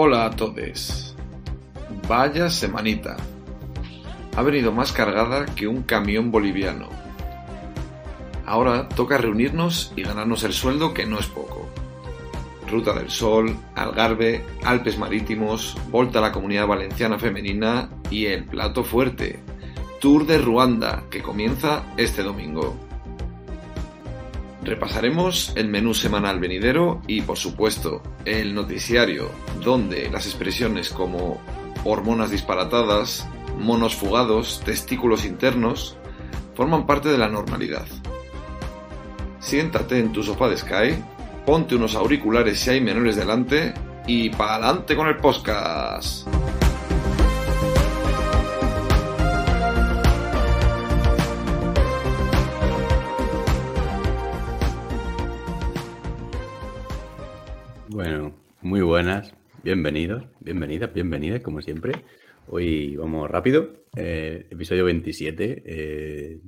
Hola a todos. Vaya semanita. Ha venido más cargada que un camión boliviano. Ahora toca reunirnos y ganarnos el sueldo que no es poco. Ruta del Sol, Algarve, Alpes Marítimos, Volta a la Comunidad Valenciana Femenina y el plato fuerte, Tour de Ruanda, que comienza este domingo. Repasaremos el menú semanal venidero y, por supuesto, el noticiario, donde las expresiones como hormonas disparatadas, monos fugados, testículos internos, forman parte de la normalidad. Siéntate en tu sofá de Sky, ponte unos auriculares si hay menores delante y pa'lante con el podcast. Bueno, muy buenas, bienvenidos, bienvenidas, bienvenidas, como siempre. Hoy vamos rápido, eh, episodio 27. eh,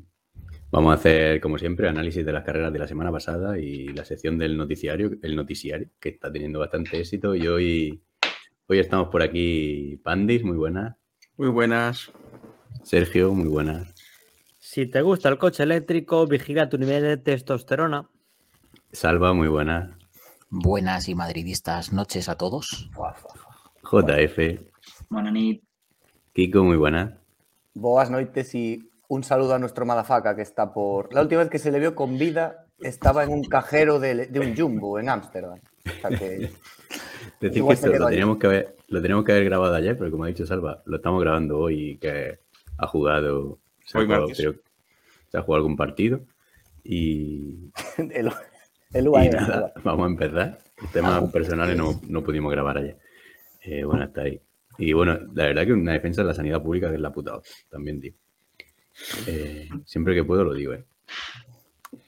vamos a hacer, como siempre, análisis de las carreras de la semana pasada y la sección del noticiario, el noticiario, que está teniendo bastante éxito. Y hoy, hoy estamos por aquí, Pandis, muy buenas. Muy buenas. Sergio, muy buenas. Si te gusta el coche eléctrico, vigila tu nivel de testosterona. Salva, muy buenas. Buenas y madridistas noches a todos. JF, Buenas. Kiko, muy buenas. Boas noites y un saludo a nuestro Madafaka que está por. La última vez que se le vio con vida estaba en un cajero de, de un jumbo en Ámsterdam. O sea que. Decir que Igual se esto quedó lo teníamos que, haber, lo teníamos que haber grabado ayer, pero como ha dicho Salva, lo estamos grabando hoy que ha jugado, se ha jugado, que se ha jugado algún partido y, El, el y UAE. vamos a empezar. Temas personales no, no pudimos grabar ayer. Eh, bueno, hasta ahí. Y bueno, la verdad que una defensa de la sanidad pública que es la puta también digo. Eh, siempre que puedo lo digo, ¿eh?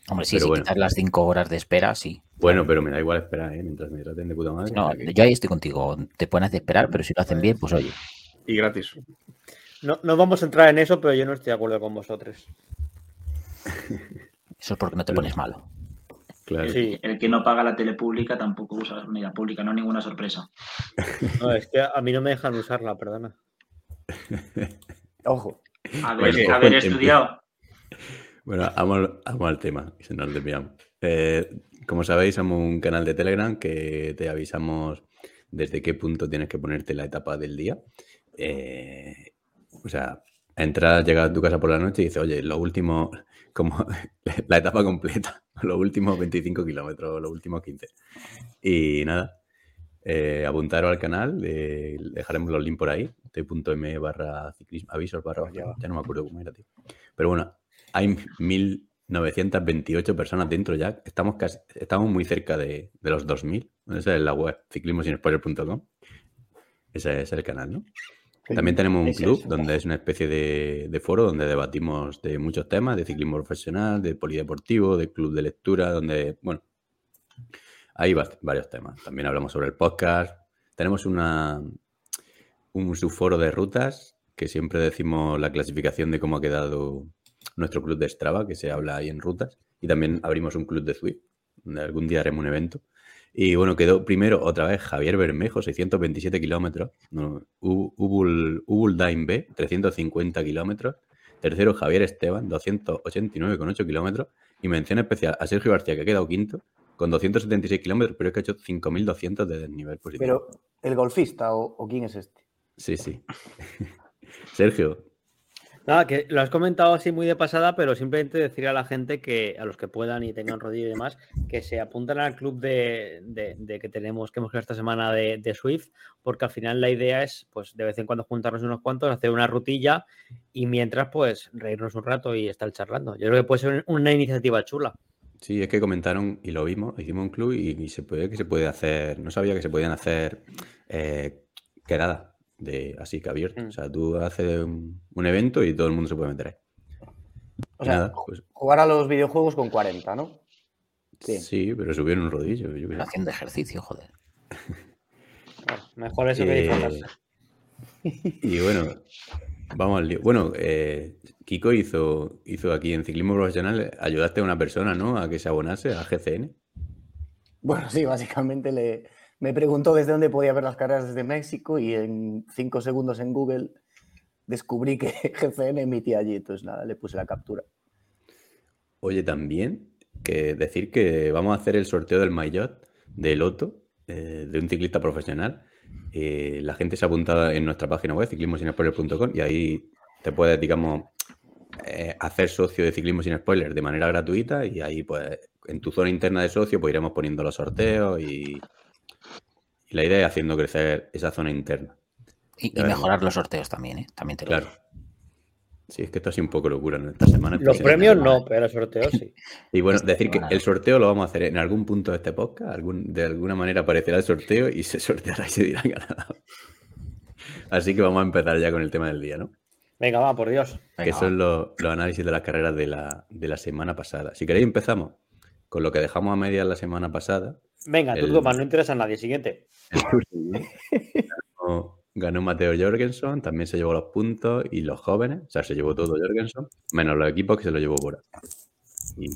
Hombre, sí, Pero si bueno. quitas las cinco horas de espera, sí. Bueno, pero me da igual esperar, ¿eh? Mientras me traten de puta madre. No, que- yo ahí estoy contigo. Te pones de esperar, pero si lo hacen bien, pues oye. Y gratis. No, no vamos a entrar en eso, pero yo no estoy de acuerdo con vosotros. Eso es porque no te pones malo. Claro. Sí, El que no paga la tele pública tampoco usa la sanidad pública, no es ninguna sorpresa. no, es que a mí no me dejan usarla, perdona. Ojo. Haber, Bueno, haber ojo, estudiado. Bueno, vamos, vamos al tema y se nos desviamos. Eh, como sabéis, somos un canal de Telegram que te avisamos desde qué punto tienes que ponerte la etapa del día. Eh, o sea, entras, llegas a tu casa por la noche y dices, oye, lo último, como la etapa completa, los últimos 25 kilómetros, los últimos 15. Y nada, eh, apuntaros al canal, eh, dejaremos los links por ahí, t.m barra ciclismo, avisos barra, ya no me acuerdo cómo era, tío. Pero bueno, hay 1928 personas dentro ya, estamos casi, estamos muy cerca de, de los 2000, esa es la web, ciclismosinespoiler.com, ese es el canal, ¿no? También tenemos un club donde es una especie de, de foro donde debatimos de muchos temas, de ciclismo profesional, de polideportivo, de club de lectura, donde, bueno, hay va- varios temas. También hablamos sobre el podcast. Tenemos una, un subforo de rutas que siempre decimos la clasificación de cómo ha quedado nuestro club de Strava, que se habla ahí en rutas. Y también abrimos un club de Zwift, donde algún día haremos un evento. Y bueno, quedó primero otra vez Javier Bermejo, 627 kilómetros. No, Ubul, Ubul Dain B, 350 kilómetros. Tercero, Javier Esteban, 289,8 kilómetros. Y mención especial a Sergio García, que ha quedado quinto, con 276 kilómetros, pero es que ha hecho 5.200 de desnivel positivo. Pero, ¿el golfista o, o quién es este? Sí, sí. Sergio, Nada, que lo has comentado así muy de pasada, pero simplemente decir a la gente que, a los que puedan y tengan rodillo y demás, que se apunten al club de, que tenemos, que hemos creado esta semana de, Swift, porque al final la idea es, pues, de vez en cuando juntarnos unos cuantos, hacer una rutilla y mientras, pues, reírnos un rato y estar charlando. Yo creo que puede ser una iniciativa chula. sí, es que comentaron y lo vimos, hicimos un club y, y se puede que se puede hacer, no sabía que se podían hacer eh, quedadas de así que abierto. Mm. O sea, tú haces un, un evento y todo el mundo se puede meter ahí. O Y sea, nada, pues, jugar a los videojuegos con 40, ¿no? sí. sí. pero subieron un rodillo. yo. Haciendo ejercicio, joder. Bueno, mejor eso que Eh, disfrazarse. y bueno, vamos al lío. Bueno, eh, Kiko hizo, hizo aquí en ciclismo profesional, ayudaste a una persona, ¿no? A que se abonase a GCN. Bueno, sí, básicamente le, Me preguntó desde dónde podía ver las carreras desde México y en cinco segundos en Google descubrí que GCN emitía allí. Entonces, nada, le puse la captura. Oye, también que decir que vamos a hacer el sorteo del Maillot de Loto, eh, de un ciclista profesional. Eh, la gente se ha apuntado en nuestra página web, ciclismosinespoiler.com, y ahí te puedes, digamos, eh, hacer socio de Ciclismo Sin Spoiler de manera gratuita y ahí, pues, en tu zona interna de socio, pues iremos poniendo los sorteos y, y la idea es haciendo crecer esa zona interna. Y, mejorar los sorteos también, ¿eh? También te lo Claro. digo. Sí, es que esto ha sido un poco locura en esta semana. Los premios no, pero los sorteos sí. Y bueno, Esta decir que el sorteo lo vamos a hacer en algún punto de este podcast, algún, de alguna manera aparecerá el sorteo y se sorteará y se dirá ganador. Así que vamos a empezar ya con el tema del día, ¿no? Venga, va, por Dios. que son los, los análisis de las carreras de la, de la semana pasada. Si queréis empezamos con lo que dejamos a medias la semana pasada. Venga, tú El- toma, no interesa a nadie. Siguiente. Ganó, ganó Mateo Jorgensen, también se llevó los puntos y los jóvenes, o sea, se llevó todo Jorgensen, menos los equipos que se lo llevó Bora. Y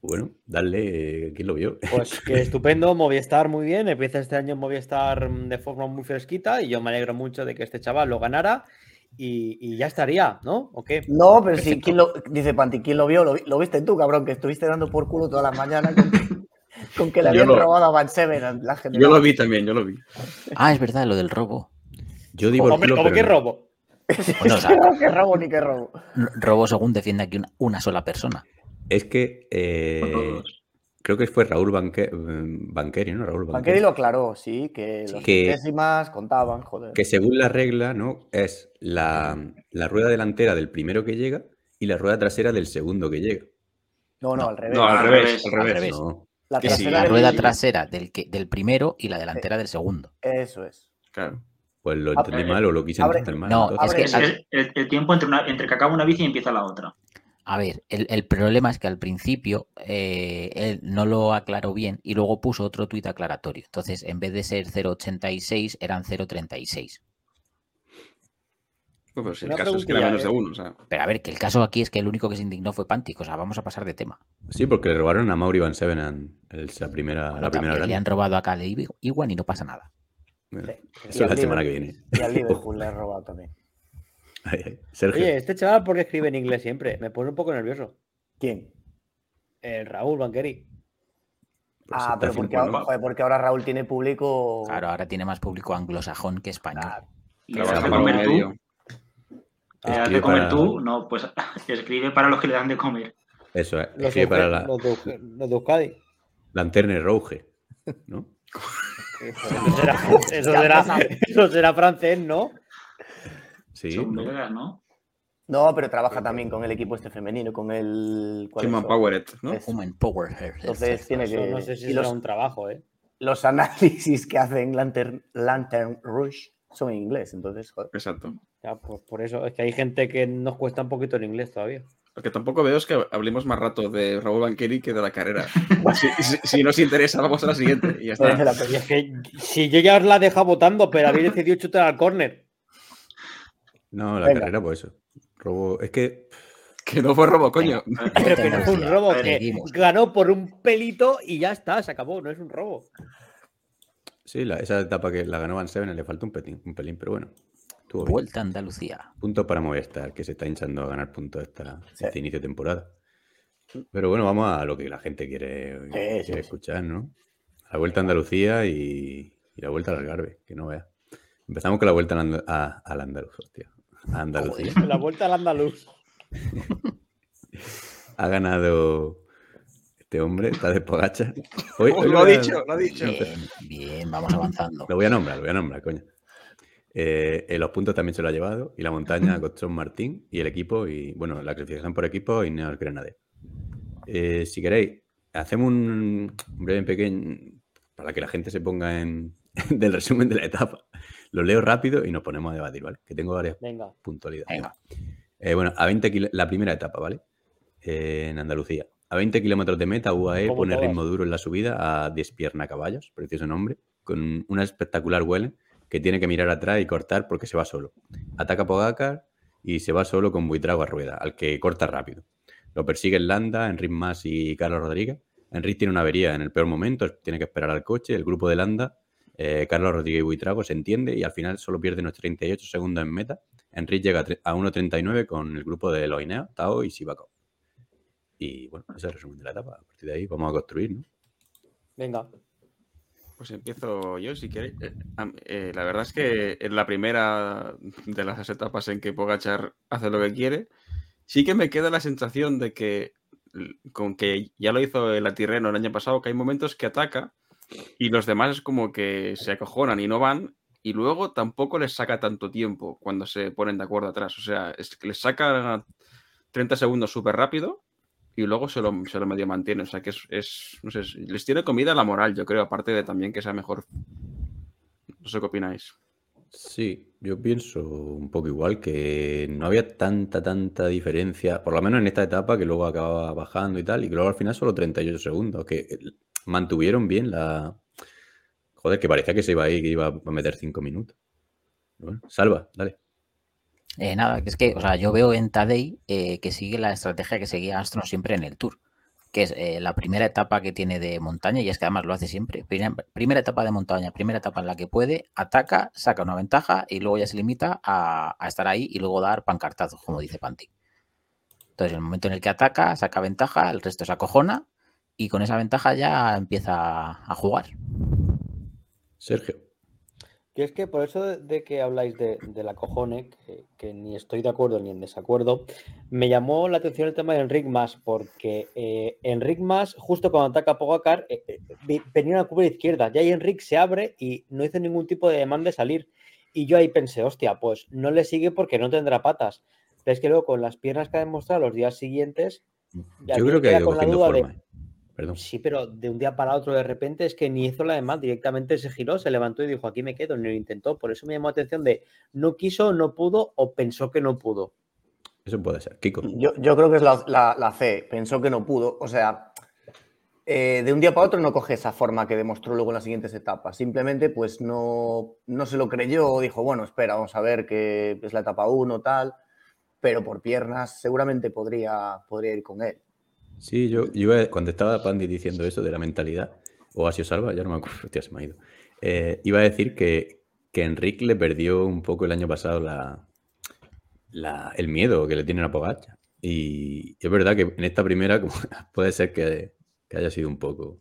bueno, darle, eh, ¿quién lo vio? Pues que estupendo, Movistar muy bien. Empieza este año Movistar mm, de forma muy fresquita y yo me alegro mucho de que este chaval lo ganara y, y ya estaría, ¿no? ¿O qué? No, pero sí, ¿quién lo, dice Panti, ¿quién lo vio? Lo, vi- lo viste tú, cabrón, que estuviste dando por culo todas las mañanas con, con que le habían lo- robado a Van Seven. La gente Yo lo vi también, yo lo vi. Ah, es verdad, lo del robo. Yo digo Hombre, ¿cómo pero que robo? Bueno, o sea, qué robo ni qué robo. robo según defiende aquí una, una sola persona. Es que eh, creo que fue Raúl Banque- mm, Banqueri, ¿no? Raúl Banqueri Banqueri. lo aclaró, sí, que los Que- centésimas contaban, joder. Que según la regla, ¿no? Es la, la rueda delantera del primero que llega y la rueda trasera del segundo que llega. No, no, No. al revés. No, al Al revés, revés, al al revés. revés. No. La que sí, trasera La del- rueda trasera del, que, del primero y la delantera del segundo. Eso es. Claro. Pues lo Abre- entendí mal o lo quise abre- entender mal. No, entonces. es que el, el tiempo entre, una- entre que acaba una bici y empieza la otra. A ver, el, el problema es que al principio eh, él no lo aclaró bien y luego puso otro tuit aclaratorio. Entonces, en vez de ser 0.86, eran 0.36. Pero si el caso es que era menos de ¿eh? uno, o sea. Pero a ver, que el caso aquí es que el único que se indignó fue Pantic. O sea, vamos a pasar de tema. Sí, porque le robaron a Mauri Van Seven la primera, Bueno, la primera le han robado a Cale Igual y no pasa nada. Bueno, Sí. Y Eso al la semana que viene. Y al Liverpool le he robado también. Ay, ay. Sergio, Oye, este chaval, ¿por qué escribe en inglés siempre? Me pone un poco nervioso. ¿Quién? El Raúl Banqueri. pues Ah, pero porque, ahora, ¿no? joder, porque ahora Raúl tiene público. Claro, ahora tiene más público anglosajón que español. Claro. Y Trabaja ¿Le das de comer para- tú? No, pues escribe para los que le dan de comer. Eso es. Los, Escribe de- para la los de, Euge- los. Lanterne Rouge, ¿no? Eso será, eso, será, eso será francés, ¿no? Sí. Son ¿no? belgas, ¿no? No, pero trabaja también con el equipo este femenino, con el. ¿cuál Human es? Powered, ¿no? Es- Human Power. Entonces tiene Eso que. no sé si y será los, un trabajo, ¿eh? los análisis que hacen Lantern, Lantern Rush son en inglés, entonces, joder. Exacto. Ya, pues por eso es que hay gente que nos cuesta un poquito el inglés todavía. Lo que tampoco veo es que hablemos más rato de Raúl Banqueri que de la carrera. si, si- si nos interesa, vamos a la siguiente y ya Merece está. la Y pena. es que si yo ya os la he dejado votando, pero habéis decidido chutar al córner. No, la Venga. carrera, pues eso. Robo. Es que Que no fue robo, coño. Pero que no fue un robo, que ganó por un pelito y ya está, se acabó, no es un robo. Sí, la- esa etapa que la ganó Van Seven le falta un pelín, un pelín pero bueno. Vuelta a Andalucía. Puntos para Movistar, que se está hinchando a ganar puntos esta, Sí. este inicio de temporada. Pero bueno, vamos a lo que la gente quiere, Sí, quiere sí, sí. escuchar, ¿no? La vuelta a Andalucía y, y la vuelta al Algarve, que no vea. Empezamos con la vuelta al, a, al Andaluz, hostia. A Andalucía. La vuelta al andaluz. Ha ganado este hombre, está de Pogacha. Hoy, hoy lo ha dicho, lo ha dicho. Bien, bien, vamos avanzando. Lo voy a nombrar, lo voy a nombrar, coño. Eh, en los puntos también se lo ha llevado. Y la montaña, Costón Martín. Y el equipo, y bueno, la clasificación por equipo, Ineos Grenade. Eh, si queréis, hacemos un breve pequeño. Para que la gente se ponga en. del resumen de la etapa. Lo leo rápido y nos ponemos a debatir, ¿vale? Que tengo varias Venga. puntualidades. Venga. Eh, bueno, a 20 kil- la primera etapa, ¿vale? Eh, en Andalucía. A 20 kilómetros de meta, UAE pone todas. ritmo duro en la subida a Despierna Caballos, precioso nombre, con una espectacular huele que tiene que mirar atrás y cortar porque se va solo. Ataca Pogacar y se va solo con Buitrago a rueda, al que corta rápido. Lo persiguen Landa, Enric Mas y Carlos Rodríguez. Enric tiene una avería en el peor momento, tiene que esperar al coche. El grupo de Landa eh, Carlos Rodríguez y Buitrago se entiende y al final solo pierde unos 38 segundos en meta. Enrique llega a 1.39 con el grupo de Loinea, Tao y Sivakov. Y bueno, ese es el resumen de la etapa. A partir de ahí vamos a construir, ¿no? Venga. Pues empiezo yo, si queréis. Eh, eh, la verdad es que en la primera de las etapas en que Pogachar hace lo que quiere, sí que me queda la sensación de que, con que ya lo hizo el Atirreno el año pasado, que hay momentos que ataca y los demás es como que se acojonan y no van, y luego tampoco les saca tanto tiempo cuando se ponen de acuerdo atrás. O sea, es que les saca 30 segundos súper rápido y luego se lo, medio mantiene. O sea, que es, es- no sé, es- les tiene comida la moral, yo creo, aparte de también que sea mejor. No sé qué opináis. Sí, yo pienso un poco igual, que no había tanta, tanta diferencia, por lo menos en esta etapa, que luego acababa bajando y tal, y que luego al final solo 38 segundos, que eh, mantuvieron bien la... Joder, que parecía que se iba ahí, que iba a meter 5 minutos. Salva, dale. Eh, nada, que es que, o sea, yo veo en Tadei eh, que sigue la estrategia que seguía Astron siempre en el Tour, que es eh, la primera etapa que tiene de montaña, y es que además lo hace siempre. Primera, etapa de montaña, primera etapa en la que puede, ataca, saca una ventaja y luego ya se limita a, estar ahí y luego dar pancartazos, como dice Panti. Entonces, en el momento en el que ataca, saca ventaja, el resto se acojona y con esa ventaja ya empieza a jugar. Sergio. Yo es que por eso de, de que habláis de, de la cojone, que, ni estoy de acuerdo ni en desacuerdo, me llamó la atención el tema de Enric Mas, porque eh, Enric Mas, justo cuando ataca Pogacar, eh, eh, venía una curva izquierda, ya ahí Enric se abre y no hizo ningún tipo de demanda de salir. Y yo ahí pensé, hostia, pues no le sigue porque no tendrá patas. Pero es que luego con las piernas que ha demostrado los días siguientes, Yo creo que ha ido con la duda de- forma. eh. Perdón. Sí, pero de un día para otro de repente es que ni hizo la demás, directamente se giró, se levantó y dijo aquí me quedo, ni lo intentó. Por eso me llamó la atención de no quiso, no pudo o pensó que no pudo. Eso puede ser. Kiko. Yo, yo creo que es la, la- la C. Pensó que no pudo. O sea, eh, de un día para otro no coge esa forma que demostró luego en las siguientes etapas. Simplemente, pues no, no se lo creyó. o Dijo, bueno, espera, vamos a ver que es la etapa 1, tal. Pero por piernas seguramente podría, podría ir con él. Sí, yo, yo cuando estaba Pandi diciendo eso de la mentalidad, o Asio Salva, ya no me acuerdo, hostia, se me ha ido. Eh, iba a decir que, que Enrique le perdió un poco el año pasado la, la- el miedo que le tienen a Pogacar. Y es verdad que en esta primera como, puede ser que, que haya sido un poco.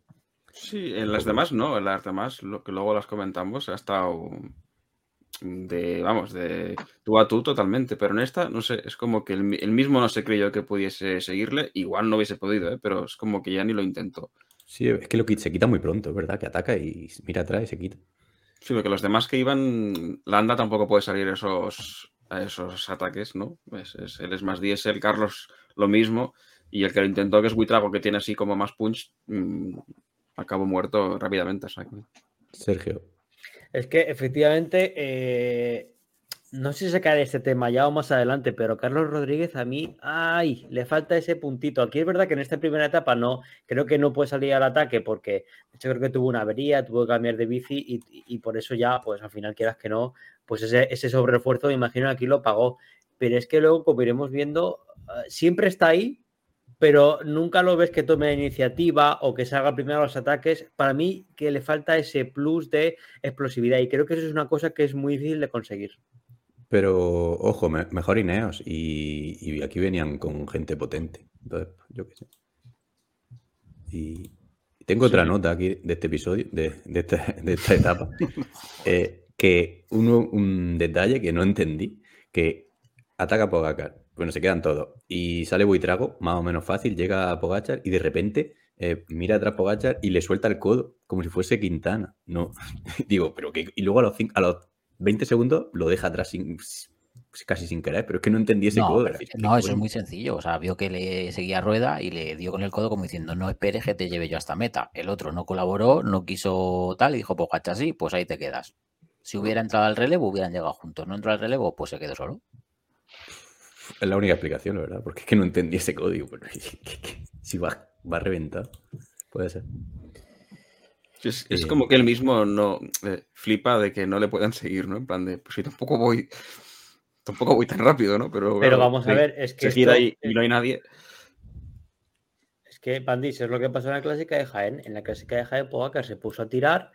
Sí, en las demás no, en las demás, lo que luego las comentamos, ha estado de, vamos, de tú a tú totalmente, pero en esta, no sé, es como que el, mi- el mismo no se creyó que pudiese seguirle, igual no hubiese podido, ¿eh? pero es como que ya ni lo intentó. Sí, es que lo se quita muy pronto, es verdad, que ataca y mira atrás y se quita. Sí, porque los demás que iban, Landa tampoco puede salir esos, a esos ataques, ¿no? Es- es- él es más diésel, Carlos lo mismo, y el que lo intentó, que es Buitrago, que tiene así como más punch, mm, acabó muerto rápidamente. Sergio. Es que efectivamente, eh, no sé si se cae este tema ya o más adelante, pero Carlos Rodríguez a mí, ay, le falta ese puntito. Aquí es verdad que en esta primera etapa no, creo que no puede salir al ataque porque de hecho creo que tuvo una avería, tuvo que cambiar de bici y, por eso ya, pues al final quieras que no, pues ese, ese sobreesfuerzo, me imagino aquí lo pagó. Pero es que luego, como iremos viendo, eh, siempre está ahí, pero nunca lo ves que tome la iniciativa o que salga primero a los ataques. Para mí, que le falta ese plus de explosividad y creo que eso es una cosa que es muy difícil de conseguir. Pero, ojo, me- mejor Ineos. Y, y aquí venían con gente potente. Entonces, yo qué sé. Y tengo otra nota aquí de este episodio, de, de esta, de esta etapa. eh, que uno, un detalle que no entendí, que ataca Pogacar. Bueno, se quedan todos. Y sale Buitrago, más o menos fácil, llega a Pogachar y de repente eh, mira atrás Pogachar y le suelta el codo, como si fuese Quintana. No, digo, pero que... Y luego a los, cin- a los 20 segundos lo deja atrás sin, casi sin querer, pero es que no entendí ese No, codo. pero- no, eso es muy sencillo. O sea, vio que le seguía rueda y le dio con el codo como diciendo, no esperes que te lleve yo hasta meta. El otro no colaboró, no quiso tal y dijo, pues así, pues ahí te quedas. Si hubiera entrado al relevo, hubieran llegado juntos. No entró al relevo, pues se quedó solo. Es la única explicación, la verdad, porque es que no entendí ese código. Pero si va, va a reventar, puede ser. Es, es Eh, como que él mismo no eh, flipa de que no le puedan seguir, ¿no? En plan de, pues si tampoco voy, tampoco voy tan rápido, ¿no? Pero, Pero claro, vamos a ver, es que esto- ahí y no hay nadie. Es que, Pandis, es lo que pasó en la clásica de Jaén. En la clásica de Jaén, Pogacar se puso a tirar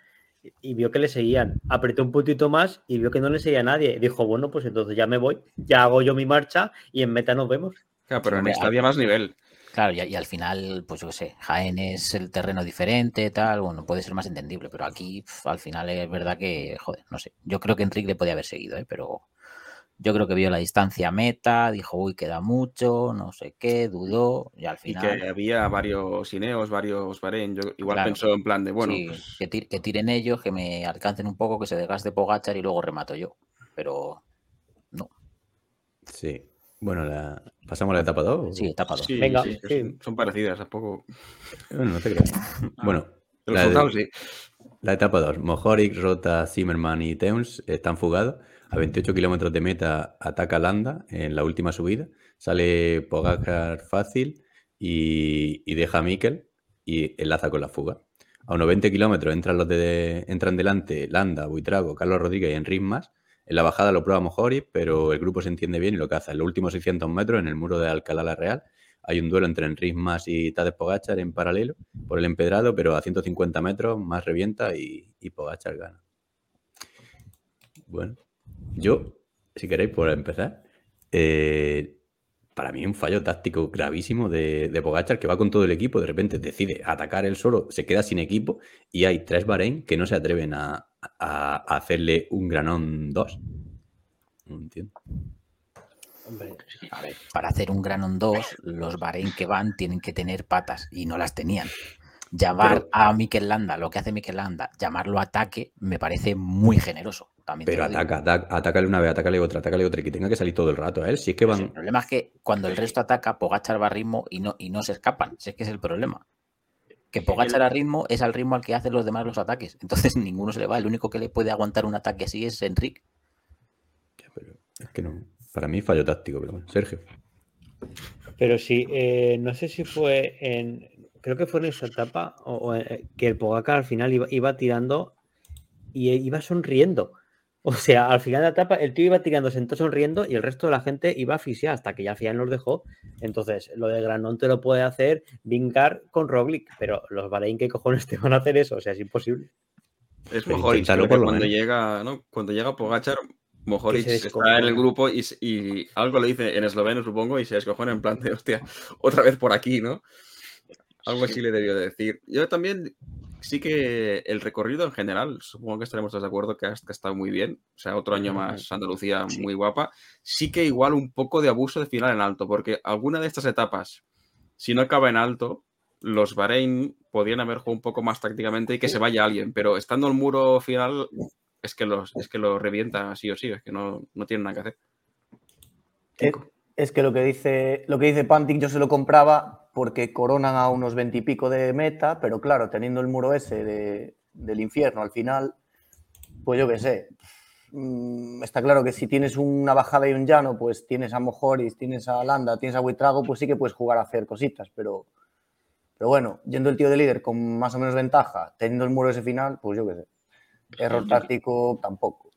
y vio que le seguían. Apretó un puntito más y vio que no le seguía a nadie. Dijo, bueno, pues entonces ya me voy, ya hago yo mi marcha y en meta nos vemos. Claro, pero en esta había más nivel. Claro, y, y al final, pues yo qué sé, Jaén es el terreno diferente, tal, bueno, puede ser más entendible, pero aquí pf, al final es verdad que, joder, no sé. Yo creo que Enrique le podía haber seguido, ¿eh? pero yo creo que vio la distancia meta, dijo, uy, queda mucho, no sé qué, dudó, y al Y final. que había varios Ineos, varios Bahrein. Yo igual Claro. pensó en plan de, bueno, sí, pues, que, tir- que tiren ellos, que me alcancen un poco, que se desgaste Pogachar y luego remato yo. Pero Sí. Bueno, la... ¿pasamos a la etapa 2? sí, etapa dos. sí, Venga, sí, que sí. Son, parecidas, tampoco. Bueno, no te creas. Bueno, La de- resultados sí. La etapa 2. Mohoric, Rota, Zimmerman y Teuns están fugados. A 28 kilómetros de meta ataca Landa en la última subida. Sale Pogacar fácil y, deja a Mikel y enlaza con la fuga. A unos 20 kilómetros entran, los de, entran delante Landa, Buitrago, Carlos Rodríguez y Enric Mas. En la bajada lo prueba Mohoric, pero el grupo se entiende bien y lo caza. En los últimos 600 metros, en el muro de Alcalá la Real, hay un duelo entre Enric Mas y Tadej Pogacar en paralelo por el empedrado, pero a 150 metros más revienta y, y Pogacar gana. Bueno, yo, si queréis, por empezar, eh, para mí un fallo táctico gravísimo de, de Pogacar que va con todo el equipo, de repente decide atacar él solo, se queda sin equipo y hay tres Bahrein que no se atreven a, a- a hacerle un granón 2. No entiendo. Hombre, A ver, para hacer un Granon 2, los Bahrein que van tienen que tener patas y no las tenían. Llamar Pero- a Mikel Landa, lo que hace Mikel Landa, llamarlo ataque, me parece muy generoso. También Pero ataca, ataca, atácale una vez, atácale otra, atácale otra, y que tenga que salir todo el rato a él. Si es que Pues el van. problema es que cuando el resto ataca, Pogachar va a ritmo y no, y no se escapan. Si es que es el problema. Que Pogachar a ritmo es al ritmo al que hacen los demás los ataques. Entonces ninguno se le va. El único que le puede aguantar un ataque así es Enrique. Pero es que no. Para mí, fallo táctico, pero bueno. Sergio. Pero sí, eh, no sé si fue en. Creo que fue en esa etapa o, o, eh, que el Pogacar al final iba, iba tirando y eh, iba sonriendo. O sea, al final de la etapa el tío iba tirando sentado sonriendo y el resto de la gente iba asfixiada hasta que ya al final los dejó. Entonces, lo de Granón te lo puede hacer Vingar con Roglic, pero los Bahrein, ¿qué cojones te van a hacer eso? O sea, es imposible. Es por lo cuando menos. llega, ¿no? Cuando llega Pogachar, se está en el grupo y, algo le dice en esloveno, supongo, y se descojona en plan de, hostia, otra vez por aquí, ¿no? Algo así le debió de decir. Yo también sí que el recorrido en general, supongo que estaremos todos de acuerdo que ha, que ha estado muy bien. O sea, otro año más Andalucía Sí. muy guapa. Sí que igual un poco de abuso de final en alto, porque alguna de estas etapas, si no acaba en alto, los Bahrein podían haber jugado un poco más tácticamente y que se vaya alguien, pero estando el muro final es que los es que lo revienta sí o sí, es que no, no tienen nada que hacer. Eh, Es que lo que dice, lo que dice Pantic yo se lo compraba porque coronan a unos 20 y pico de meta, pero claro, teniendo el muro ese de- del infierno al final, pues yo qué sé. Mm, Está claro que si tienes una bajada y un llano, pues tienes a Mojoris, tienes a Landa, tienes a Huitrago, pues sí que puedes jugar a hacer cositas, pero, pero bueno, yendo el tío de líder con más o menos ventaja, teniendo el muro ese final, pues yo qué sé. Error táctico tampoco.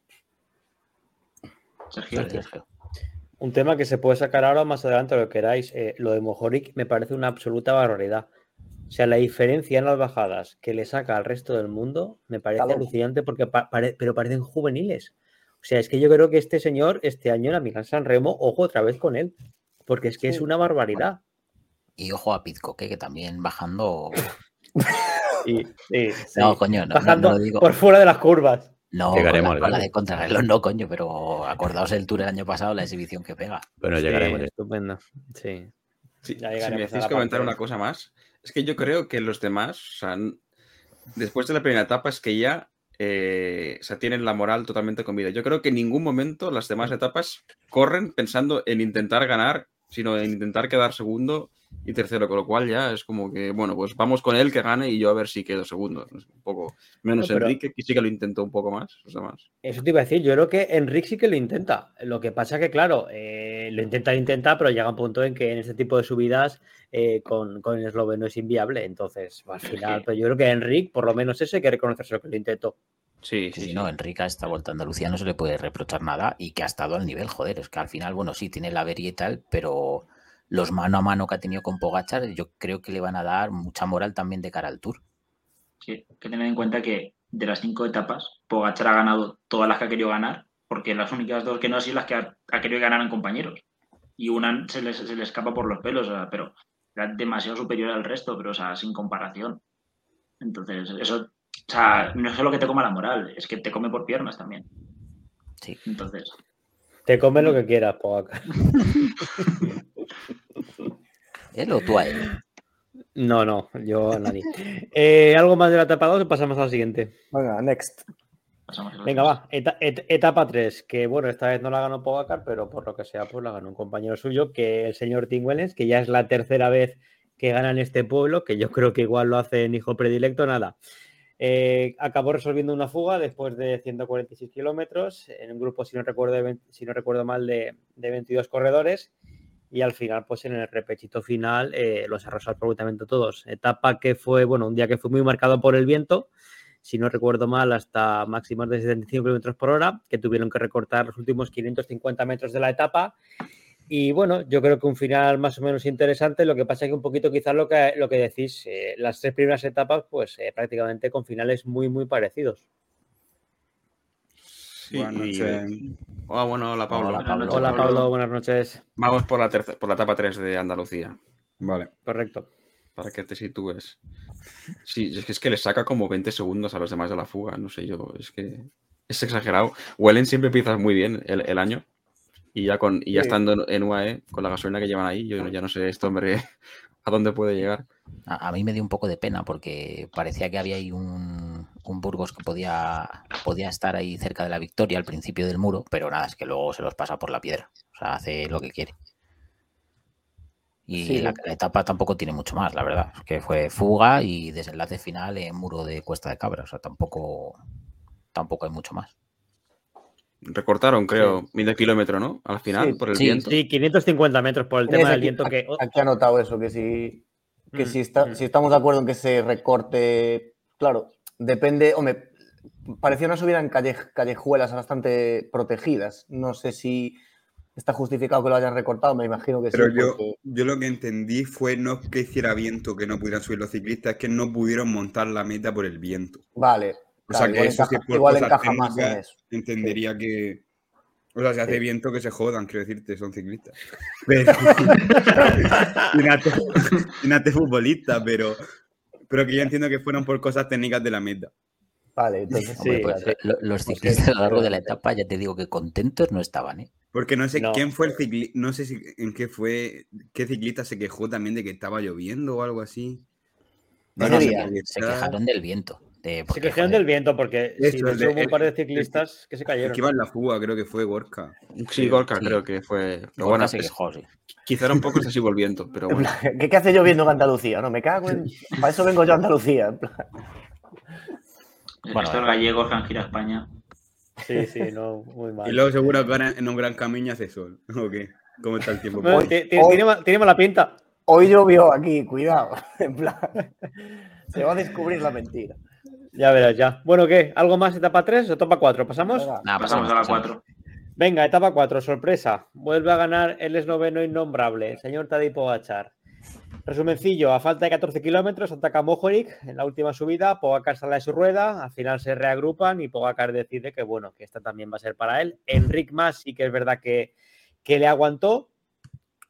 Sergio, Sergio. Un tema que se puede sacar ahora más adelante, lo que queráis. eh, lo de Mojoric me parece una absoluta barbaridad. O sea, la diferencia en las bajadas que le saca al resto del mundo me parece Claro. alucinante porque pa- pare- pero parecen juveniles. O sea, es que yo creo que este señor, este año en la Milán San Remo, ojo otra vez con él. Porque es que es una barbaridad. Y ojo a Pizco, que, también bajando. Y, sí. No, coño, no, no- Bajando no lo digo. por fuera de las curvas. No, Llegaremos con al la, con la galo. de contrarreloj no, coño, pero acordaos el tour el año pasado, la exhibición que pega. Bueno, Sí, llegaremos. estupendo. Sí. Sí, Ya si llegaremos me a decís la comentar una cosa más, es que yo creo que los demás, o sea, después de la primera etapa es que ya eh, o sea, tienen la moral totalmente comida. Yo creo que en ningún momento las demás etapas corren pensando en intentar ganar, sino en intentar quedar segundo y tercero, con lo cual ya es como que, bueno, pues vamos con él que gane y yo a ver si quedo segundo. Un poco menos No, Enrique, que sí que lo intentó un poco más, los demás. Eso te iba a decir, yo creo que Enrique sí que lo intenta. Lo que pasa que, claro, eh, lo intenta, lo intenta, pero llega un punto en que en este tipo de subidas eh, con, con el esloveno es inviable. Entonces, al final, pero yo creo que Enrique, por lo menos ese, hay que reconocerse lo que lo intentó. Sí, Sí, sí, sí, sí. no, Enrique a esta vuelta a Andalucía no se le puede reprochar nada y que ha estado al nivel, joder, es que al final, bueno, sí, tiene la avería y tal, pero los mano a mano que ha tenido con Pogachar, yo creo que le van a dar mucha moral también de cara al Tour. Sí, hay que tener en cuenta que de las cinco etapas, Pogachar ha ganado todas las que ha querido ganar, porque las únicas dos que no han sido las que ha, ha querido ganar en compañeros. Y una se le, se le escapa por los pelos, o sea, pero era demasiado superior al resto, pero o sea, sin comparación. Entonces, eso, o sea, no es solo que te coma la moral, es que te come por piernas también. Sí. Entonces, Te comes lo que quieras, Pogacar. Él o tú a él. No, no, yo a nadie. Eh, ¿Algo más de la etapa 2 o pasamos a la siguiente? Venga, next. Venga, va. Eta- et- etapa 3, que bueno, esta vez no la ganó Pogacar, pero por lo que sea, pues la ganó un compañero suyo, que el señor Tim Wellens, que ya es la tercera vez que gana en este pueblo, que yo creo que igual lo hace en hijo predilecto, nada. Eh, acabó resolviendo una fuga después de 146 kilómetros en un grupo, si no recuerdo, de 20 si no recuerdo mal, de, de 22 corredores. Y al final, pues en el repechito final, eh, los arrasó absolutamente todos. Etapa que fue, bueno, un día que fue muy marcado por el viento, si no recuerdo mal, hasta máximos de 75 kilómetros por hora, que tuvieron que recortar los últimos 550 metros de la etapa. Y bueno, yo creo que un final más o menos interesante. Lo que pasa es que un poquito quizás lo que, lo que decís, eh, las tres primeras etapas, pues eh, prácticamente con finales muy, muy parecidos. Sí, Buenas y- noches. Hola, bueno, hola Pablo. Hola, Pablo. Hola Pablo. Pablo, buenas noches. Vamos por la, terce- por la etapa 3 de Andalucía, Vale. Correcto. para que te sitúes. Sí, es que, es que le saca como 20 segundos a los demás de la fuga, no sé yo, es que es exagerado. Wellen siempre empieza muy bien el, el año y ya, con, y ya Sí. estando en, UAE, con la gasolina que llevan ahí, yo ya no sé este hombre a dónde puede llegar. A, a mí me dio un poco de pena porque parecía que había ahí un, un Burgos que podía, podía estar ahí cerca de la victoria al principio del muro, pero nada, es que luego se los pasa por la piedra. O sea, hace lo que quiere. Y Sí. la, la etapa tampoco tiene mucho más, la verdad. Es que fue fuga y desenlace final en muro de Cuesta de Cabra. O sea, tampoco, tampoco hay mucho más. Recortaron, creo, medio kilómetro, ¿no? Al final, Sí, por el sí, viento. Sí, 550 metros por el tema del aquí- viento que... Aquí ha notado eso, que si, que Mm, si, está- mm. si estamos de acuerdo en que se recorte, claro, depende, hombre, parecía una subida en calle- callejuelas bastante protegidas. No sé si está justificado que lo hayan recortado, me imagino que Pero sí. yo, porque- yo lo que entendí fue no que hiciera viento que no pudieran subir los ciclistas, es que no pudieron montar la meta por el viento. Vale, O sea que igual eso sí encaja, por igual encaja más en eso. entendería que. O sea, si hace Sí. viento que se jodan, quiero decirte, son ciclistas. Pero. sin hacer futbolista, pero. Pero que yo entiendo que fueron por cosas técnicas de la meta. Vale, entonces Hombre, Sí, pues, claro. lo- los ciclistas a lo largo de la pero- etapa, ya te digo que contentos no estaban, ¿eh? Porque no sé No. quién fue el ciclista, no sé si en qué fue, qué ciclista se quejó también de que estaba lloviendo o algo así. No, no, se, que- se quejaron del viento. De- Se porque, quejaron joder, del viento porque de de- hubo un par de el- ciclistas que se cayeron. que iba en la fuga, creo que fue Gorka. Sí, Gorka Sí. creo que fue. Pero Gorka bueno, se quejó, sí. quizá era un poco excesivo el viento, pero En bueno. ¿Qué, qué hace lloviendo en Andalucía? No, me cago en. Para eso vengo yo a Andalucía. en plan. Bueno, Estos eh. gallegos que han girado a España. Sí, sí, no, muy mal. Y luego seguro que en un gran camino hace sol. ¿O qué? ¿Cómo está el tiempo? Bueno, Hoy- hoy- tiene, ma- tiene mala pinta. Hoy llovió aquí, cuidado. En plan, se va a descubrir la mentira. Ya verás, ya. Bueno, ¿qué? ¿Algo más etapa 3 o etapa 4? ¿Pasamos? Venga, Nada, Pasamos a la pasamos. 4. Venga, etapa 4, sorpresa. Vuelve a ganar el esloveno innombrable, el señor Tadej Pogacar. Resumencillo, a falta de 14 kilómetros ataca Mohoric en la última subida, Pogacar sale de su rueda, al final se reagrupan y Pogacar decide que bueno, que esta también va a ser para él. Enric más sí que es verdad que, que le aguantó,